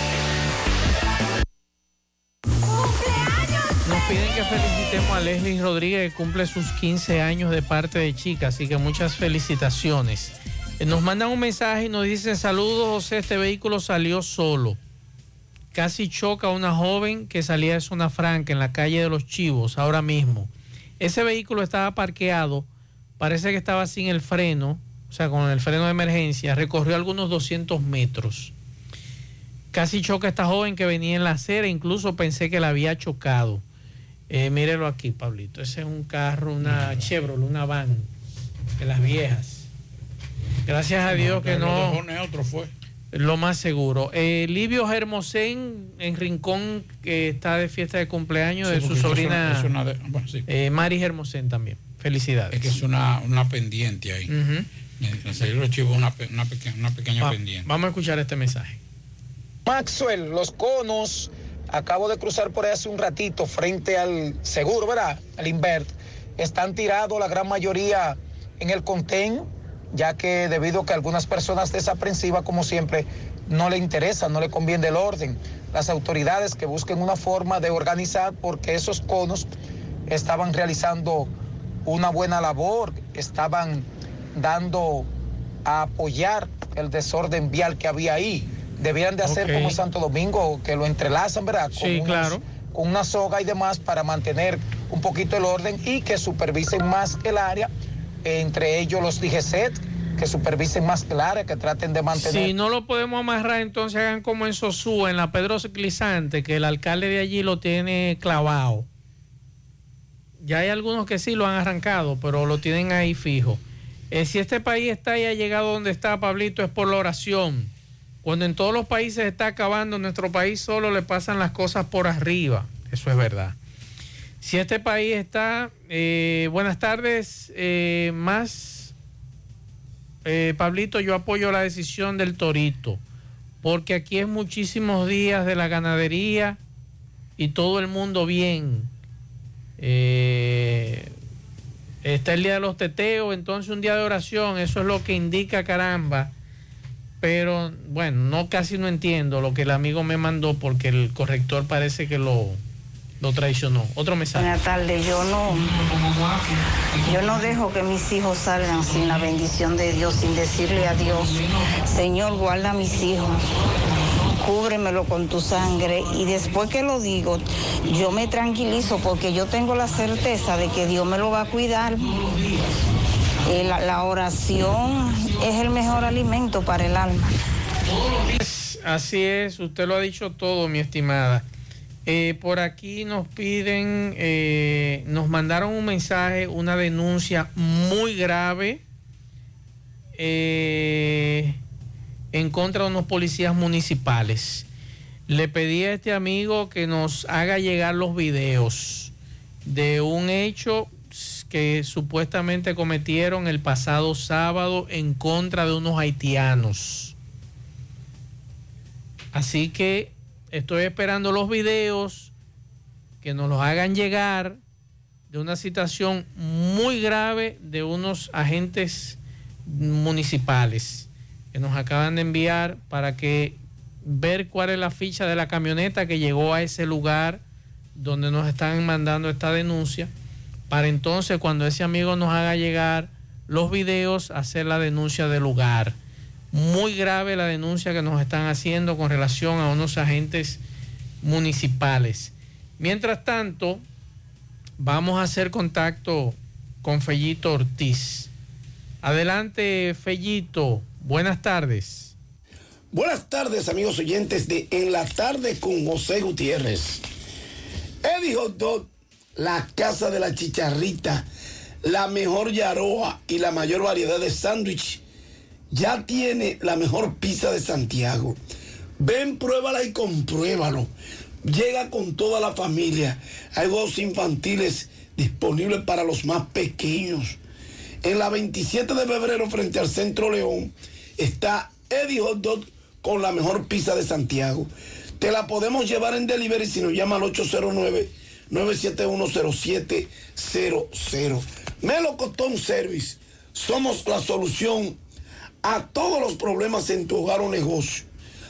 Piden que felicitemos a Leslie Rodríguez que cumple sus 15 años de parte de Chica, así que muchas felicitaciones. Eh, Nos mandan un mensaje y nos dicen saludos José, este vehículo salió solo. Casi choca a una joven que salía de zona franca en la calle de los Chivos ahora mismo. Ese vehículo estaba parqueado, parece que estaba sin el freno, o sea, con el freno de emergencia, recorrió algunos 200 metros. Casi choca a esta joven que venía en la acera, incluso pensé que la había chocado. Eh, mírelo aquí, Pablito. Ese es un carro, una Chevrolet, una van de las viejas. Gracias a Dios que Lo no. neutro fue. Lo más seguro. Eh, Livio Hermosén en Rincón, que está de fiesta de cumpleaños Sí, de su es sobrina una- es una de- bueno, sí. eh, Mari Hermosén también. Felicidades. Es que es una, una pendiente ahí. Chivo es una, una, peque- una pequeña Va- pendiente. Vamos a escuchar este mensaje. Maxwell, los conos, acabo de cruzar por ahí hace un ratito frente al seguro, ¿verdad? Al Invert. Están tirados la gran mayoría en el contén, ya que debido a que algunas personas desaprensivas, como siempre, no le interesa, no le conviene el orden. Las autoridades que busquen una forma de organizar porque esos conos estaban realizando una buena labor, estaban dando a apoyar el desorden vial que había ahí. Debieran de hacer como Santo Domingo, que lo entrelazan, ¿verdad? Sí, unos- claro. Con una soga y demás para mantener un poquito el orden y que supervisen más el área, entre ellos los DGCET, que supervisen más el área, que traten de mantener. Si no lo podemos amarrar, entonces hagan como en Sosúa, en la Pedro Ciclizante, que el alcalde de allí lo tiene clavado. Ya hay algunos que sí lo han arrancado, pero lo tienen ahí fijo. Eh, si este país está y ha llegado donde está, Pablito, es por la oración. Cuando en todos los países está acabando, nuestro país solo le pasan las cosas por arriba. Eso es verdad. Si este país está, eh, buenas tardes, eh, más, eh, Pablito, yo apoyo la decisión del Torito, porque aquí es muchísimos días de la ganadería y todo el mundo bien. Eh, está el día de los teteos, entonces un día de oración, eso es lo que indica caramba. Pero bueno, no casi no entiendo lo que el amigo me mandó porque el corrector parece que lo, lo traicionó. Otro mensaje. Buenas tardes, yo no, yo no dejo que mis hijos salgan sin la bendición de Dios, sin decirle a Dios, Señor, guarda a mis hijos, cúbremelo con tu sangre y después que lo digo, yo me tranquilizo porque yo tengo la certeza de que Dios me lo va a cuidar. Eh, la, oración es el mejor alimento para el alma. Así es, usted lo ha dicho todo, mi estimada. Eh, por aquí nos piden, eh, nos mandaron un mensaje, una denuncia muy grave en contra de unos policías municipales. Le pedí a este amigo que nos haga llegar los videos de un hecho que supuestamente cometieron el pasado sábado en contra de unos haitianos. Así que estoy esperando los videos que nos los hagan llegar de una situación muy grave de unos agentes municipales que nos acaban de enviar para que ver cuál es la ficha de la camioneta que llegó a ese lugar donde nos están mandando esta denuncia, para entonces cuando ese amigo nos haga llegar los videos, hacer la denuncia del lugar. Muy grave la denuncia que nos están haciendo con relación a unos agentes municipales. Mientras tanto, vamos a hacer contacto con Fellito Ortiz. Adelante, Fellito. Buenas tardes. Buenas tardes, amigos oyentes de En la tarde con José Gutiérrez. Eddie Hot la casa de la chicharrita, la mejor yaroa y la mayor variedad de sándwich. Ya tiene la mejor pizza de Santiago. Ven, pruébala y compruébalo. Llega con toda la familia. Hay juegos infantiles disponibles para los más pequeños. En la 27 de febrero, frente al Centro León, está Eddie Hot Dog con la mejor pizza de Santiago. Te la podemos llevar en delivery si nos llama al 809 9710700. Melocotón Service. Somos la solución a todos los problemas en tu hogar o negocio.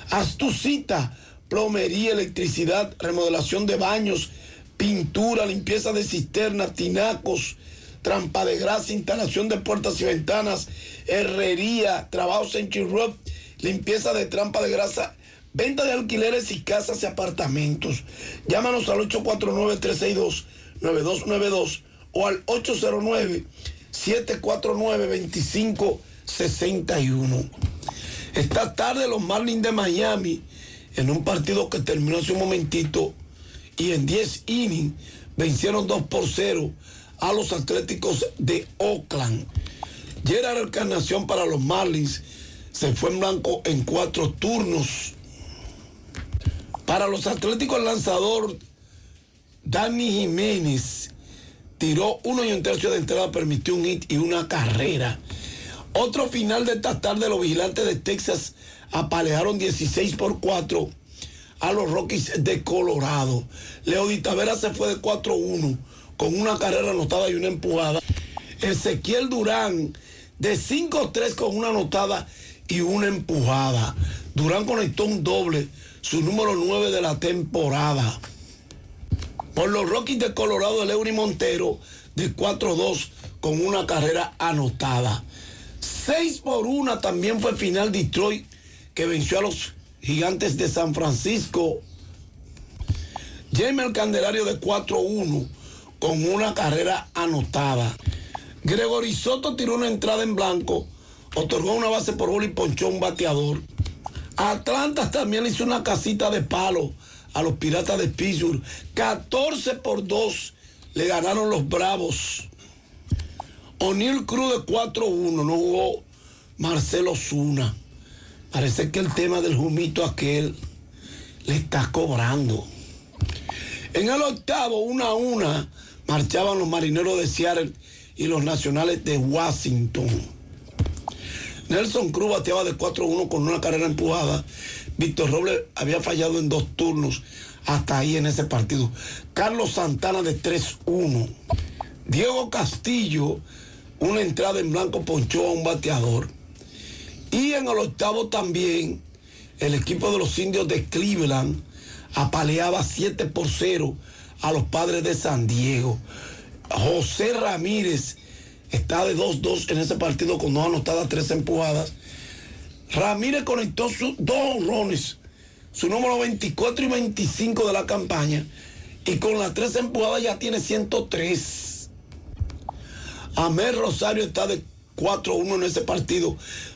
Haz tu cita. Plomería, electricidad, remodelación de baños, pintura, limpieza de cisternas, tinacos, trampa de grasa, instalación de puertas y ventanas, herrería, trabajos en chirrup, limpieza de trampa de grasa venta de alquileres y casas y apartamentos. Llámanos al 849-362-9292 o al 809-749-2561. Esta tarde los Marlins de Miami, en un partido que terminó hace un momentito y en 10 innings, vencieron 2 por 0 a los Atléticos de Oakland. Gerard Encarnación para los Marlins se fue en blanco en cuatro turnos. Para los Atléticos el lanzador Dani Jiménez tiró uno y un tercio de entrada, permitió un hit y una carrera. Otro final de esta tarde, los vigilantes de Texas apalearon 16 por 4 a los Rockies de Colorado. Leo Di Tavera se fue de 4-1 con una carrera anotada y una empujada. Ezequiel Durán de 5-3 con una anotada y una empujada. Durán conectó un doble, su número 9 de la temporada. Por los Rockies de Colorado, el Eury Montero de 4-2 con una carrera anotada. 6 por 1 también fue final Detroit que venció a los gigantes de San Francisco. Jaime el Candelario de 4-1 con una carrera anotada. Gregory Soto tiró una entrada en blanco, otorgó una base por bola y ponchó un bateador. Atlanta también hizo una casita de palo a los Piratas de Pittsburgh. 14 por 2 le ganaron los Bravos. O'Neill Cruz de 4-1, no jugó Marcelo Zuna. Parece que el tema del jumito aquel le está cobrando. En el octavo, una a una, marchaban los marineros de Seattle y los nacionales de Washington. Nelson Cruz bateaba de 4-1 con una carrera empujada. Víctor Robles había fallado en dos turnos hasta ahí en ese partido. Carlos Santana de 3-1. Diego Castillo, una entrada en blanco, ponchó a un bateador. Y en el octavo también, el equipo de los indios de Cleveland apaleaba 7 por 0 a los padres de San Diego. José Ramírez está de 2-2 en ese partido con dos anotadas, tres empujadas. Ramírez conectó sus dos honrones, su número 24 y 25 de la campaña, y con las tres empujadas ya tiene 103. Amel Rosario está de 4-1 en ese partido.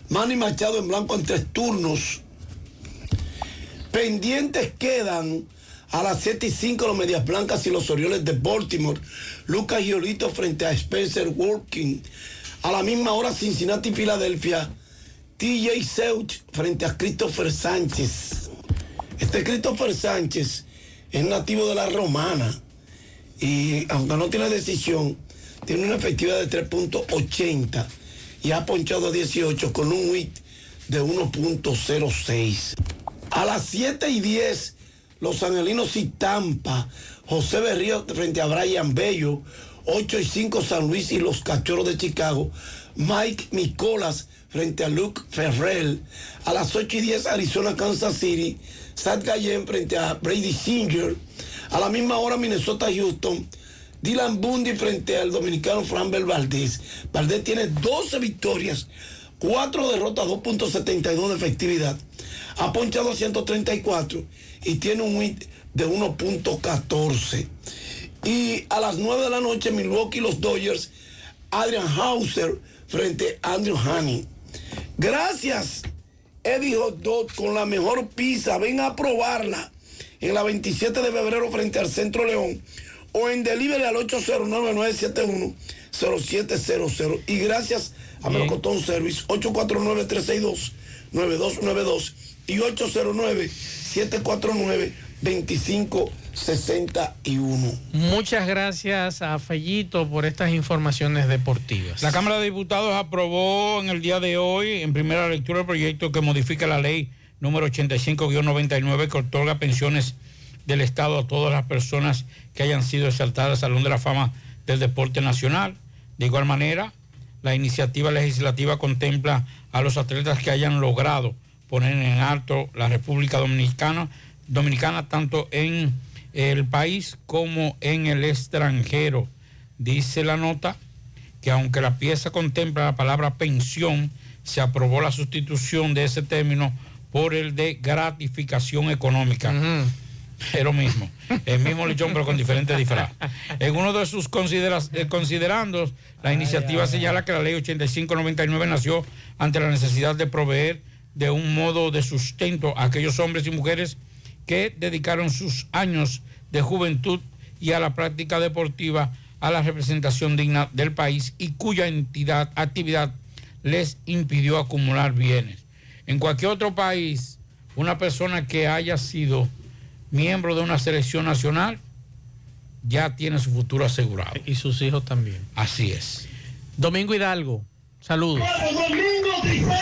Manny Machado en blanco en tres turnos. Pendientes quedan a las 7 y 5 los Medias Blancas y los Orioles de Baltimore. Lucas Giolito frente a Spencer Working. A la misma hora Cincinnati y Filadelfia. TJ Seuch frente a Christopher Sánchez. Este Christopher Sánchez es nativo de la Romana. Y aunque no tiene decisión, tiene una efectividad de 3.80 y ha ponchado 18 con un WIT de 1.06. A las 7 y 10 Los Angelinos y Tampa, José Berrío frente a Brian Bello, 8 y 5 San Luis y los Cachorros de Chicago, Mike Nicolas frente a Luke Ferrell, a las 8 y 10 Arizona Kansas City, Sad Gallen frente a Brady Singer, a la misma hora Minnesota Houston, Dylan Bundy frente al dominicano Framber Valdés. Valdés tiene 12 victorias, 4 derrotas, 2.72 de efectividad. Ha ponchado a 134 y tiene un WIT de 1.14. Y a las 9 de la noche, Milwaukee los Dodgers, Adrian Hauser frente a Andrew Haney. Gracias, Eddie Hot Dog, con la mejor pizza. Ven a probarla en la 27 de febrero frente al Centro León o en delivery al 809-971-0700. Y gracias a Melocotón Service, 849-362-9292 y 809-749-2561. Muchas gracias a Fellito por estas informaciones deportivas. La Cámara de Diputados aprobó en el día de hoy, en primera lectura, el proyecto que modifica la ley número 85-99 que otorga pensiones del Estado a todas las personas que hayan sido exaltadas al Salón de la Fama del Deporte Nacional. De igual manera, la iniciativa legislativa contempla a los atletas que hayan logrado poner en alto la República Dominicana, Dominicana tanto en el país como en el extranjero. Dice la nota que aunque la pieza contempla la palabra pensión, se aprobó la sustitución de ese término por el de gratificación económica. lo mismo, el mismo lechón pero con diferentes disfraz. En uno de sus consideras- eh, considerandos, la iniciativa señala que la ley 8599 nació ante la necesidad de proveer de un modo de sustento a aquellos hombres y mujeres que dedicaron sus años de juventud y a la práctica deportiva a la representación digna del país y cuya entidad, actividad les impidió acumular bienes. En cualquier otro país, una persona que haya sido miembro de una selección nacional ya tiene su futuro asegurado. Y sus hijos también. Así es. Domingo Hidalgo, saludos. Domingo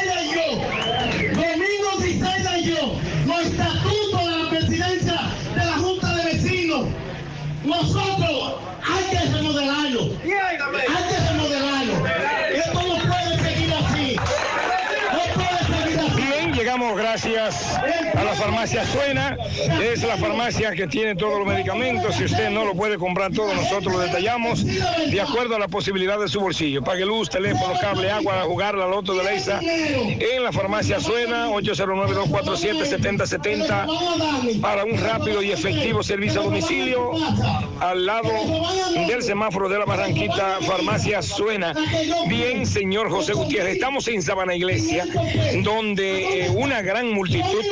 farmacia Suena. Es la farmacia que tiene todos los medicamentos. Si usted no lo puede comprar todo, nosotros lo detallamos de acuerdo a la posibilidad de su bolsillo. Pague luz, teléfono, cable, agua, a jugar la loto de Leisa en la farmacia Suena, 809-247-7070 para un rápido y efectivo servicio a domicilio al lado del semáforo de la Barranquita, farmacia Suena. Bien, señor José Gutiérrez, estamos en Sabana Iglesia, donde eh, una gran multitud,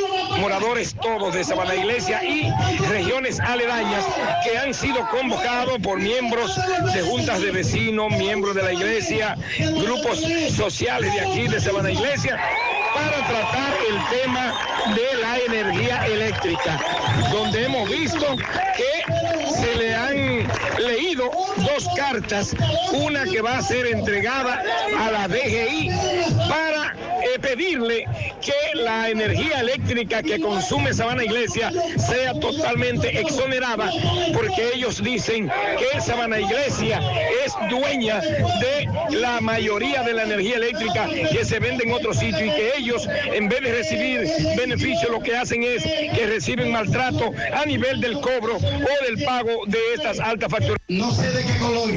todos de Sabana Iglesia y regiones aledañas que han sido convocados por miembros de juntas de vecinos, miembros de la iglesia, grupos sociales de aquí de Sabana Iglesia, para tratar el tema de la energía eléctrica, donde hemos visto que se le han leído dos cartas, una que va a ser entregada a la DGI para eh, pedirle que la energía eléctrica que consume Sabana Iglesia sea totalmente exonerada, porque ellos dicen que Sabana Iglesia es dueña de la mayoría de la energía eléctrica que se vende en otros sitios y que ellos, en vez de recibir beneficios, lo que hacen es que reciben maltrato a nivel del cobro o del pago de estas altas facturas.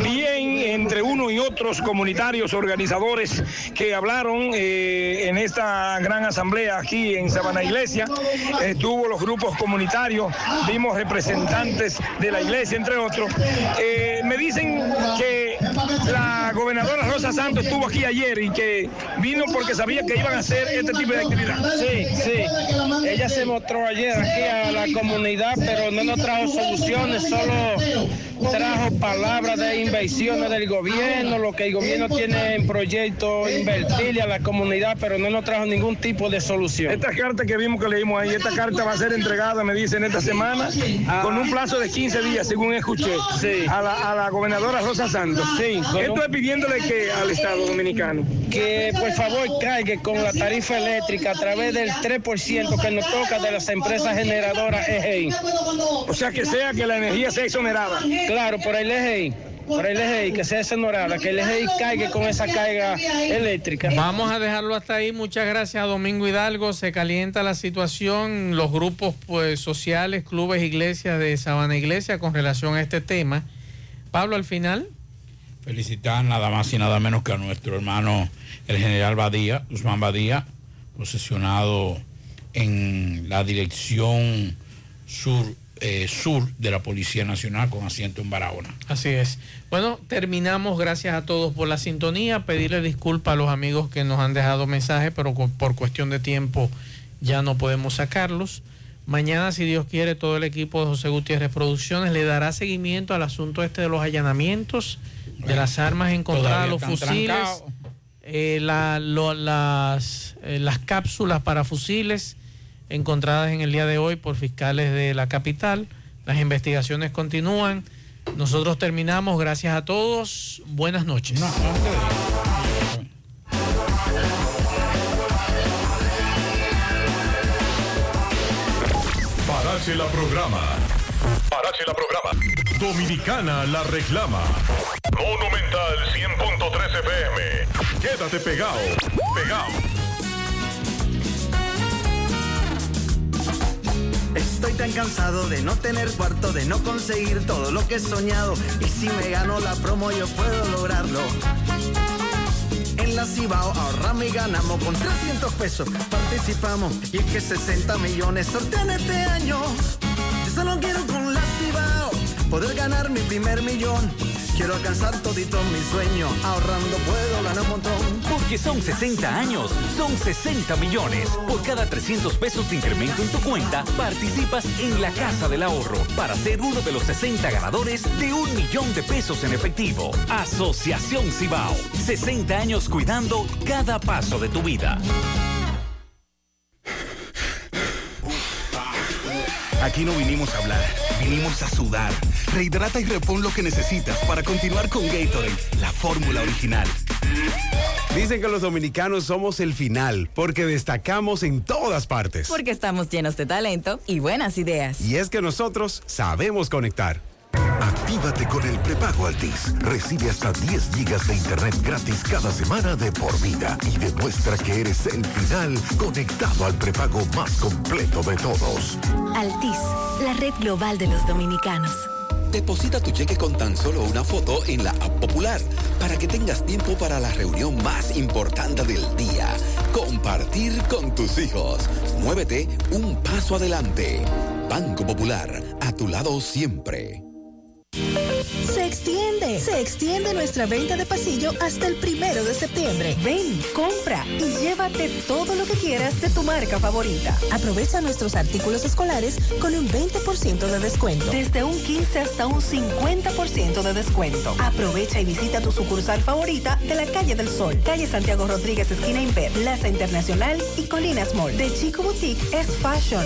Bien, entre uno y otros comunitarios organizadores que hablaron eh, en esta gran asamblea aquí en Sabana Iglesia, estuvo los grupos comunitarios, vimos representantes de la iglesia, entre otros. Eh, me dicen que la gobernadora Rosa Santos estuvo aquí ayer y que vino porque sabía que iban a hacer este tipo de actividad. Sí, sí. Ella se mostró ayer aquí a la comunidad, pero no nos trajo soluciones, solo trajo palabras de inversiones del gobierno, lo que el gobierno tiene en proyecto invertirle a la comunidad, pero no nos trajo ningún tipo de solución. Esta carta que vimos que leímos ahí, esta carta va a ser entregada, me dicen, esta semana, con un plazo de 15 días, según escuché, a, la, a la gobernadora Rosa Santos. Sí, Esto un- es pidiéndole que al Estado Dominicano. Que por favor cargue con la tarifa eléctrica a través del 3% que nos toca de las empresas generadoras EGEI. O sea, que sea que la energía sea exonerada. Claro, por el EGEI. Por el EGEI, que sea exonerada, que el EGEI caiga con esa carga eléctrica. Vamos a dejarlo hasta ahí. Muchas gracias a Domingo Hidalgo. Se calienta la situación, los grupos pues, sociales, clubes, iglesias de Sabana Iglesia con relación a este tema. Pablo, al final. Felicitar nada más y nada menos que a nuestro hermano el general Badía, Guzmán Badía, posesionado en la dirección sur, eh, sur de la Policía Nacional con asiento en Barahona. Así es. Bueno, terminamos. Gracias a todos por la sintonía. Pedirle disculpas a los amigos que nos han dejado mensajes, pero por cuestión de tiempo ya no podemos sacarlos. Mañana, si Dios quiere, todo el equipo de José Gutiérrez Producciones le dará seguimiento al asunto este de los allanamientos, de las armas encontradas, Todavía los fusiles, eh, la- lo- las, eh, las cápsulas para fusiles encontradas en el día de hoy por fiscales de la capital. Las investigaciones continúan. Nosotros terminamos. Gracias a todos. Buenas noches. Parache la programa. Parache la programa. Dominicana la reclama. Monumental 100.13 FM. Quédate pegado. Pegado. Estoy tan cansado de no tener cuarto, de no conseguir todo lo que he soñado. Y si me gano la promo, yo puedo lograrlo. En la Cibao ahorramos y ganamos con 300 pesos. Participamos y es que 60 millones sortean este año. Solo quiero con la Cibao poder ganar mi primer millón. Quiero alcanzar todito mi sueño. Ahorrando puedo ganar un montón. Porque son 60 años, son 60 millones. Por cada 300 pesos de incremento en tu cuenta, participas en la Casa del Ahorro para ser uno de los 60 ganadores de un millón de pesos en efectivo. Asociación Cibao. 60 años cuidando cada paso de tu vida. Aquí no vinimos a hablar, vinimos a sudar. Rehidrata y repon lo que necesitas para continuar con Gatorade, la fórmula original. Dicen que los dominicanos somos el final, porque destacamos en todas partes. Porque estamos llenos de talento y buenas ideas. Y es que nosotros sabemos conectar. Actívate con el prepago Altis. Recibe hasta 10 gigas de internet gratis cada semana de por vida y demuestra que eres el final conectado al prepago más completo de todos. Altis, la red global de los dominicanos. Deposita tu cheque con tan solo una foto en la app popular para que tengas tiempo para la reunión más importante del día. Compartir con tus hijos. Muévete un paso adelante. Banco Popular, a tu lado siempre. Se extiende, se extiende nuestra venta de pasillo hasta el primero de septiembre. Ven, compra y llévate todo lo que quieras de tu marca favorita. Aprovecha nuestros artículos escolares con un 20% de descuento. Desde un 15 hasta un 50% de descuento. Aprovecha y visita tu sucursal favorita de la calle del Sol, calle Santiago Rodríguez, esquina Imper, Plaza Internacional y Colinas Mall. De Chico Boutique es fashion,